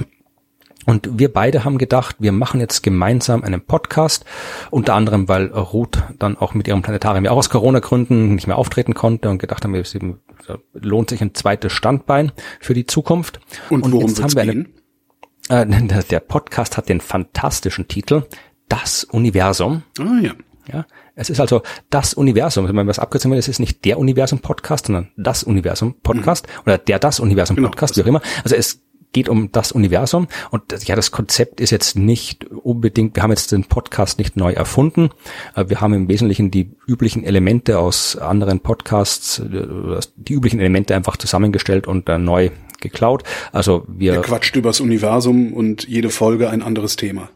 Und wir beide haben gedacht, wir machen jetzt gemeinsam einen Podcast, unter anderem, weil Ruth dann auch mit ihrem Planetarium ja auch aus Corona-Gründen nicht mehr auftreten konnte und gedacht haben, es lohnt sich ein zweites Standbein für die Zukunft. Und, und worum jetzt gehen? Eine, äh, [laughs] der Podcast hat den fantastischen Titel Das Universum. Ah ja. Ja, es ist also das Universum. Wenn man was abkürzen will, es ist nicht der Universum-Podcast, sondern das Universum-Podcast mhm. oder der das Universum-Podcast, genau, wie auch immer. Also es geht um das Universum und ja, das Konzept ist jetzt nicht unbedingt, wir haben jetzt den Podcast nicht neu erfunden, äh, wir haben im Wesentlichen die üblichen Elemente aus anderen Podcasts, äh, die üblichen Elemente einfach zusammengestellt und äh, neu geklaut. Also wir... Er quatscht übers Universum und jede Folge ein anderes Thema.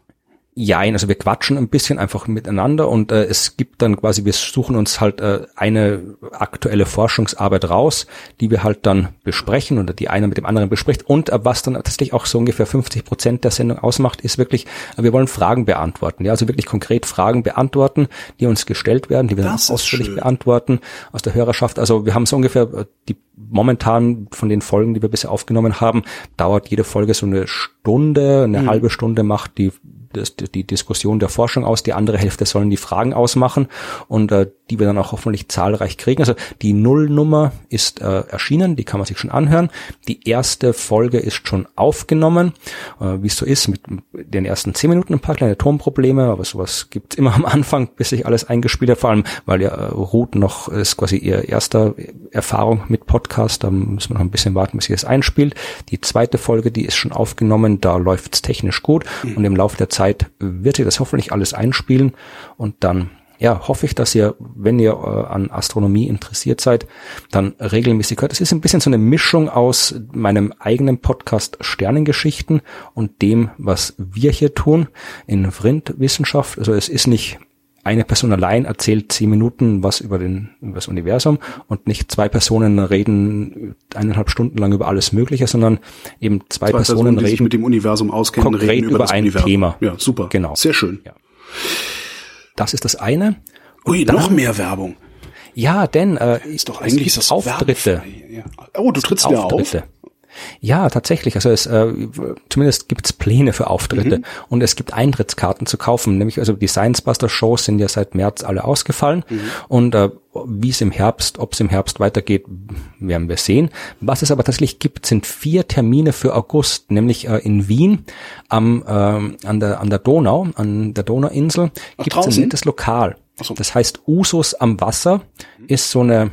Jein, also wir quatschen ein bisschen einfach miteinander und äh, es gibt dann quasi, wir suchen uns halt äh, eine aktuelle Forschungsarbeit raus, die wir halt dann besprechen oder die einer mit dem anderen bespricht und äh, was dann tatsächlich auch so ungefähr 50 Prozent der Sendung ausmacht, ist wirklich, äh, wir wollen Fragen beantworten, ja, also wirklich konkret Fragen beantworten, die uns gestellt werden, die wir das dann ausführlich schön. beantworten aus der Hörerschaft. Also wir haben so ungefähr äh, die momentan von den Folgen, die wir bisher aufgenommen haben, dauert jede Folge so eine Stunde, eine mhm. halbe Stunde macht die das, die Diskussion der Forschung aus, die andere Hälfte sollen die Fragen ausmachen und äh, die wir dann auch hoffentlich zahlreich kriegen. Also die Nullnummer ist äh, erschienen, die kann man sich schon anhören. Die erste Folge ist schon aufgenommen, äh, wie es so ist, mit den ersten zehn Minuten ein paar kleine Tonprobleme, aber sowas gibt's immer am Anfang, bis sich alles eingespielt hat, vor allem, weil ja äh, Ruth noch ist quasi ihr erster Erfahrung mit Podcast, da müssen wir noch ein bisschen warten, bis sie es einspielt. Die zweite Folge, die ist schon aufgenommen, da läuft's technisch gut mhm. und im Laufe der Zeit wird sie das hoffentlich alles einspielen und dann ja, hoffe ich, dass ihr, wenn ihr äh, an Astronomie interessiert seid, dann regelmäßig hört. Es ist ein bisschen so eine Mischung aus meinem eigenen Podcast Sternengeschichten und dem, was wir hier tun in Vrindwissenschaft. Also es ist nicht eine Person allein erzählt zehn Minuten was über, den, über das Universum und nicht zwei Personen reden eineinhalb Stunden lang über alles Mögliche, sondern eben zwei, zwei Personen, Personen die reden sich mit dem Universum auskennen, reden über, über ein Universum. Thema. Ja, super. Genau. Sehr schön. Ja. Das ist das eine. Ui, dann, noch mehr Werbung. Ja, denn äh, ist doch eigentlich das Auftritte. Ja. Oh, du trittst wieder auf. Ja, tatsächlich. Also es äh, zumindest gibt es Pläne für Auftritte mhm. und es gibt Eintrittskarten zu kaufen. Nämlich also die Science Buster Shows sind ja seit März alle ausgefallen mhm. und äh, wie es im Herbst, ob es im Herbst weitergeht, werden wir sehen. Was es aber tatsächlich gibt, sind vier Termine für August, nämlich äh, in Wien am äh, an der an der Donau, an der Donauinsel gibt es ein nettes Lokal. So. Das heißt Usos am Wasser ist so eine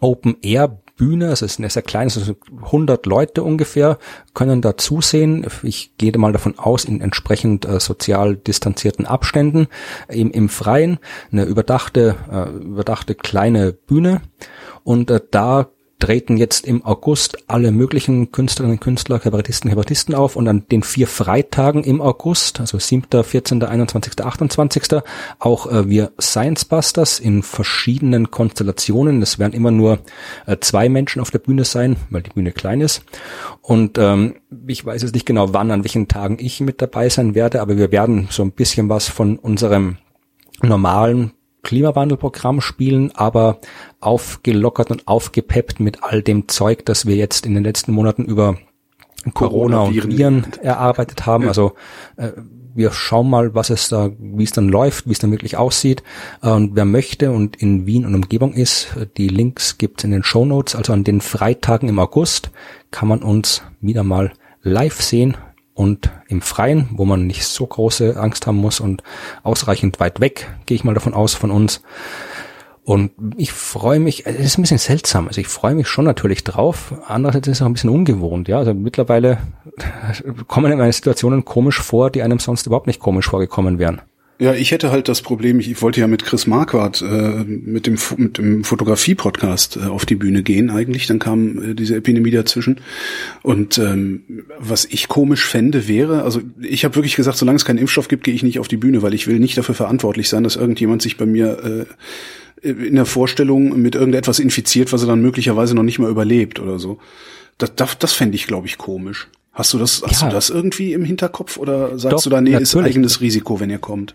Open Air Bühne, es ist eine sehr klein, es sind 100 Leute ungefähr, können da zusehen. Ich gehe mal davon aus, in entsprechend äh, sozial distanzierten Abständen im, im Freien, eine überdachte, äh, überdachte kleine Bühne und äh, da treten jetzt im August alle möglichen Künstlerinnen, Künstler, Kabarettisten, Kabarettisten auf und an den vier Freitagen im August, also 7., 14., 21., 28. auch äh, wir Science Busters in verschiedenen Konstellationen. Es werden immer nur äh, zwei Menschen auf der Bühne sein, weil die Bühne klein ist. Und ähm, ich weiß jetzt nicht genau, wann, an welchen Tagen ich mit dabei sein werde, aber wir werden so ein bisschen was von unserem normalen Klimawandelprogramm spielen, aber aufgelockert und aufgepeppt mit all dem Zeug, das wir jetzt in den letzten Monaten über Corona, und Viren erarbeitet haben. Also äh, wir schauen mal, was es da, wie es dann läuft, wie es dann wirklich aussieht. Äh, und wer möchte und in Wien und Umgebung ist, die Links gibt's in den Show Notes. Also an den Freitagen im August kann man uns wieder mal live sehen und im Freien, wo man nicht so große Angst haben muss und ausreichend weit weg, gehe ich mal davon aus, von uns. Und ich freue mich, es ist ein bisschen seltsam, also ich freue mich schon natürlich drauf, andererseits ist es auch ein bisschen ungewohnt, ja, also mittlerweile [laughs] kommen in meine Situationen komisch vor, die einem sonst überhaupt nicht komisch vorgekommen wären. Ja, ich hätte halt das Problem, ich, wollte ja mit Chris Marquardt äh, mit dem, mit dem Fotografie-Podcast äh, auf die Bühne gehen eigentlich, dann kam äh, diese Epidemie dazwischen. Und ähm, was ich komisch fände, wäre, also ich habe wirklich gesagt, solange es keinen Impfstoff gibt, gehe ich nicht auf die Bühne, weil ich will nicht dafür verantwortlich sein, dass irgendjemand sich bei mir äh, in der Vorstellung mit irgendetwas infiziert, was er dann möglicherweise noch nicht mal überlebt oder so. Das, das, das fände ich, glaube ich, komisch. Hast du das, hast ja. du das irgendwie im Hinterkopf oder sagst Doch, du da, nee, ist eigenes Risiko, wenn ihr kommt?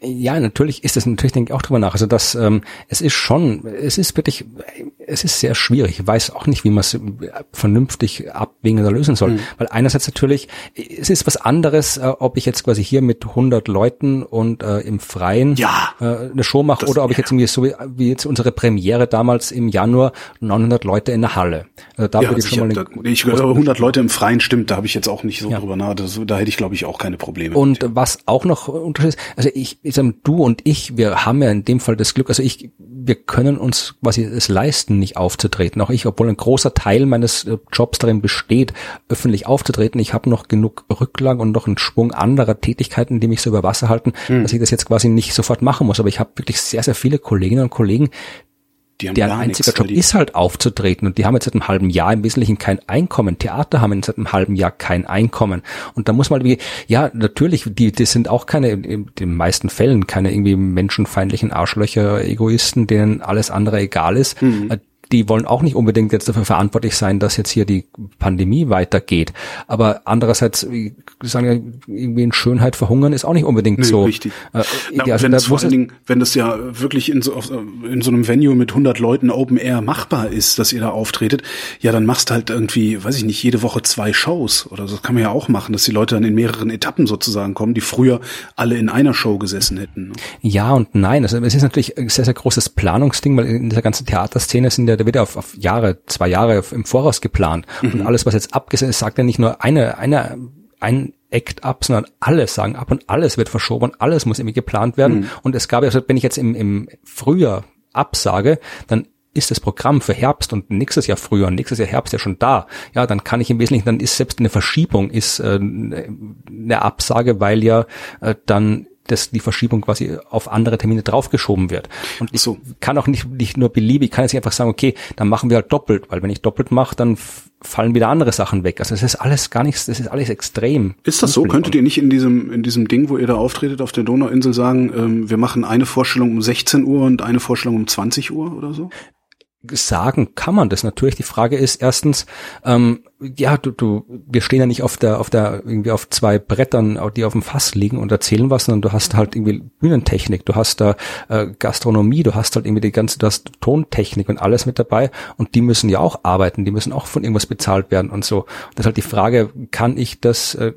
Ja, natürlich ist es, natürlich denke ich auch drüber nach. Also das, ähm, es ist schon, es ist wirklich, es ist sehr schwierig. Ich weiß auch nicht, wie man es vernünftig abwägen oder lösen soll. Mhm. Weil einerseits natürlich, es ist was anderes, äh, ob ich jetzt quasi hier mit 100 Leuten und äh, im Freien ja, äh, eine Show mache oder ob ich jetzt irgendwie so wie, wie, jetzt unsere Premiere damals im Januar 900 Leute in der Halle. Also da ja, würde ich schon mal da, ich glaube, 100 Leute im Freien stimmt, da habe ich jetzt auch nicht so ja. drüber nachgedacht. Da hätte ich glaube ich auch keine Probleme. Und mit. was auch noch Unterschied ist, also ich ich sag, du und ich, wir haben ja in dem Fall das Glück, also ich, wir können uns quasi es leisten, nicht aufzutreten. Auch ich, obwohl ein großer Teil meines äh, Jobs darin besteht, öffentlich aufzutreten. Ich habe noch genug Rücklagen und noch einen Schwung anderer Tätigkeiten, die mich so über Wasser halten, hm. dass ich das jetzt quasi nicht sofort machen muss. Aber ich habe wirklich sehr, sehr viele Kolleginnen und Kollegen, deren einziger Job ist halt aufzutreten und die haben jetzt seit einem halben Jahr im Wesentlichen kein Einkommen. Theater haben seit einem halben Jahr kein Einkommen. Und da muss man irgendwie, ja, natürlich, die, die sind auch keine, in den meisten Fällen keine irgendwie menschenfeindlichen Arschlöcher, Egoisten, denen alles andere egal ist. Mhm die wollen auch nicht unbedingt jetzt dafür verantwortlich sein, dass jetzt hier die Pandemie weitergeht. Aber andererseits, sagen ja, irgendwie in Schönheit verhungern ist auch nicht unbedingt nee, so. Richtig. Äh, Na, also wenn, das vor allen Dingen, wenn das ja wirklich in so, in so einem Venue mit 100 Leuten Open Air machbar ist, dass ihr da auftretet, ja, dann machst halt irgendwie, weiß ich nicht, jede Woche zwei Shows oder so. Das kann man ja auch machen, dass die Leute dann in mehreren Etappen sozusagen kommen, die früher alle in einer Show gesessen hätten. Ja und nein. Also es ist natürlich ein sehr, sehr großes Planungsding, weil in dieser ganzen Theaterszene sind ja der, wird ja auf, auf Jahre, zwei Jahre im Voraus geplant. Mhm. Und alles, was jetzt abgesetzt ist, sagt ja nicht nur eine, eine, ein Act ab, sondern alles sagen ab und alles wird verschoben und alles muss irgendwie geplant werden. Mhm. Und es gab ja, also wenn ich jetzt im, im Frühjahr absage, dann ist das Programm für Herbst und nächstes Jahr Frühjahr und nächstes Jahr Herbst ja schon da. Ja, dann kann ich im Wesentlichen, dann ist selbst eine Verschiebung ist äh, eine Absage, weil ja äh, dann dass die Verschiebung quasi auf andere Termine draufgeschoben wird. Und ich so. kann auch nicht, nicht nur beliebig, kann jetzt nicht einfach sagen, okay, dann machen wir halt doppelt, weil wenn ich doppelt mache, dann fallen wieder andere Sachen weg. Also es ist alles gar nichts, das ist alles extrem. Ist das so? Könntet ihr nicht in diesem, in diesem Ding, wo ihr da auftretet auf der Donauinsel sagen, ähm, wir machen eine Vorstellung um 16 Uhr und eine Vorstellung um 20 Uhr oder so? Sagen kann man das natürlich. Die Frage ist erstens, ähm, ja, du, du, wir stehen ja nicht auf der, auf der, irgendwie auf zwei Brettern, die auf dem Fass liegen und erzählen was, sondern du hast halt irgendwie Bühnentechnik, du hast da äh, Gastronomie, du hast halt irgendwie die ganze, du hast Tontechnik und alles mit dabei und die müssen ja auch arbeiten, die müssen auch von irgendwas bezahlt werden und so. Das ist halt die Frage, kann ich das, äh,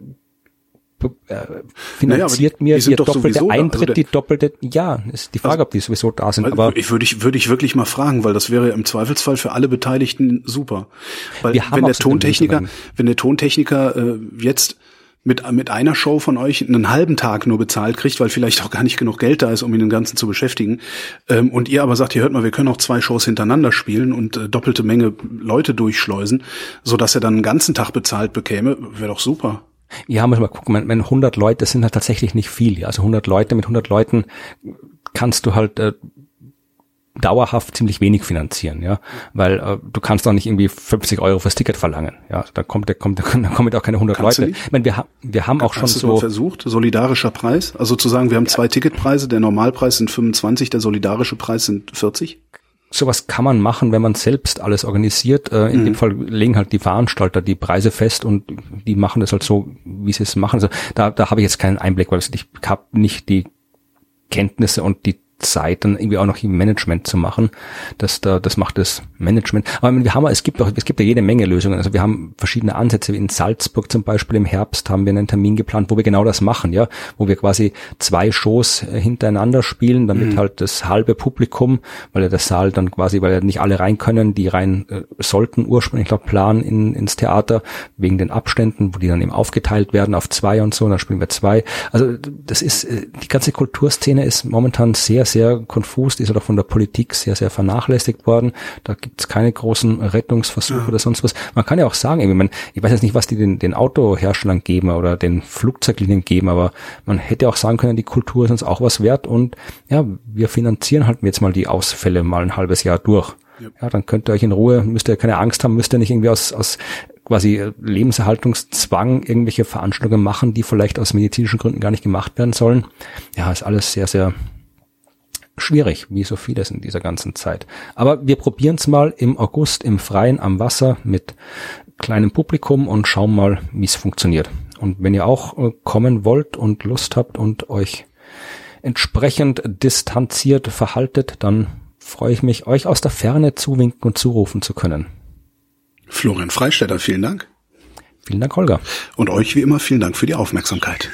finanziert naja, mir der doppelte Eintritt, also der, die doppelte, ja, ist die Frage, also, ob die sowieso da sind. Aber ich würde ich würde ich wirklich mal fragen, weil das wäre im Zweifelsfall für alle Beteiligten super. Weil wenn der Tontechniker, wenn der Tontechniker äh, jetzt mit, mit einer Show von euch einen halben Tag nur bezahlt kriegt, weil vielleicht auch gar nicht genug Geld da ist, um ihn den ganzen zu beschäftigen. Ähm, und ihr aber sagt, ihr hört mal, wir können auch zwei Shows hintereinander spielen und äh, doppelte Menge Leute durchschleusen, so dass er dann einen ganzen Tag bezahlt bekäme, wäre doch super. Ja, muss mal gucken, wenn, wenn 100 Leute sind halt tatsächlich nicht viel. Ja. Also 100 Leute, mit 100 Leuten kannst du halt äh, dauerhaft ziemlich wenig finanzieren, ja, weil äh, du kannst doch nicht irgendwie 50 Euro fürs Ticket verlangen, ja, da kommt, da kommt, [laughs] da kommen auch keine 100 kannst Leute. Ich meine, wir, haben wir haben auch schon so versucht, solidarischer Preis, also zu sagen, wir haben zwei Ticketpreise, der Normalpreis sind 25, der solidarische Preis sind 40? Sowas kann man machen, wenn man selbst alles organisiert. Äh, in mhm. dem Fall legen halt die Veranstalter die Preise fest und die machen das halt so, wie sie es machen. Also da, da habe ich jetzt keinen Einblick, weil ich habe nicht die Kenntnisse und die Zeit dann irgendwie auch noch im Management zu machen. Das, da, das macht das Management. Aber wir haben, es gibt auch, es gibt ja jede Menge Lösungen. Also wir haben verschiedene Ansätze. In Salzburg zum Beispiel im Herbst haben wir einen Termin geplant, wo wir genau das machen, ja, wo wir quasi zwei Shows äh, hintereinander spielen, damit mhm. halt das halbe Publikum, weil ja der Saal dann quasi, weil ja nicht alle rein können, die rein äh, sollten ursprünglich glaube planen in, ins Theater wegen den Abständen, wo die dann eben aufgeteilt werden auf zwei und so. Und dann spielen wir zwei. Also das ist äh, die ganze Kulturszene ist momentan sehr sehr konfus, die ist oder von der Politik sehr, sehr vernachlässigt worden. Da gibt es keine großen Rettungsversuche ja. oder sonst was. Man kann ja auch sagen, ich, meine, ich weiß jetzt nicht, was die den, den Autoherstellern geben oder den Flugzeuglinien geben, aber man hätte auch sagen können, die Kultur ist uns auch was wert und ja, wir finanzieren halt jetzt mal die Ausfälle mal ein halbes Jahr durch. Ja, ja dann könnt ihr euch in Ruhe, müsst ihr keine Angst haben, müsst ihr nicht irgendwie aus, aus quasi Lebenserhaltungszwang irgendwelche Veranstaltungen machen, die vielleicht aus medizinischen Gründen gar nicht gemacht werden sollen. Ja, ist alles sehr, sehr schwierig, wie so vieles in dieser ganzen Zeit. Aber wir probieren es mal im August im Freien am Wasser mit kleinem Publikum und schauen mal, wie es funktioniert. Und wenn ihr auch äh, kommen wollt und Lust habt und euch entsprechend distanziert verhaltet, dann freue ich mich, euch aus der Ferne zuwinken und zurufen zu können. Florian Freistetter, vielen Dank. Vielen Dank, Holger. Und euch wie immer vielen Dank für die Aufmerksamkeit.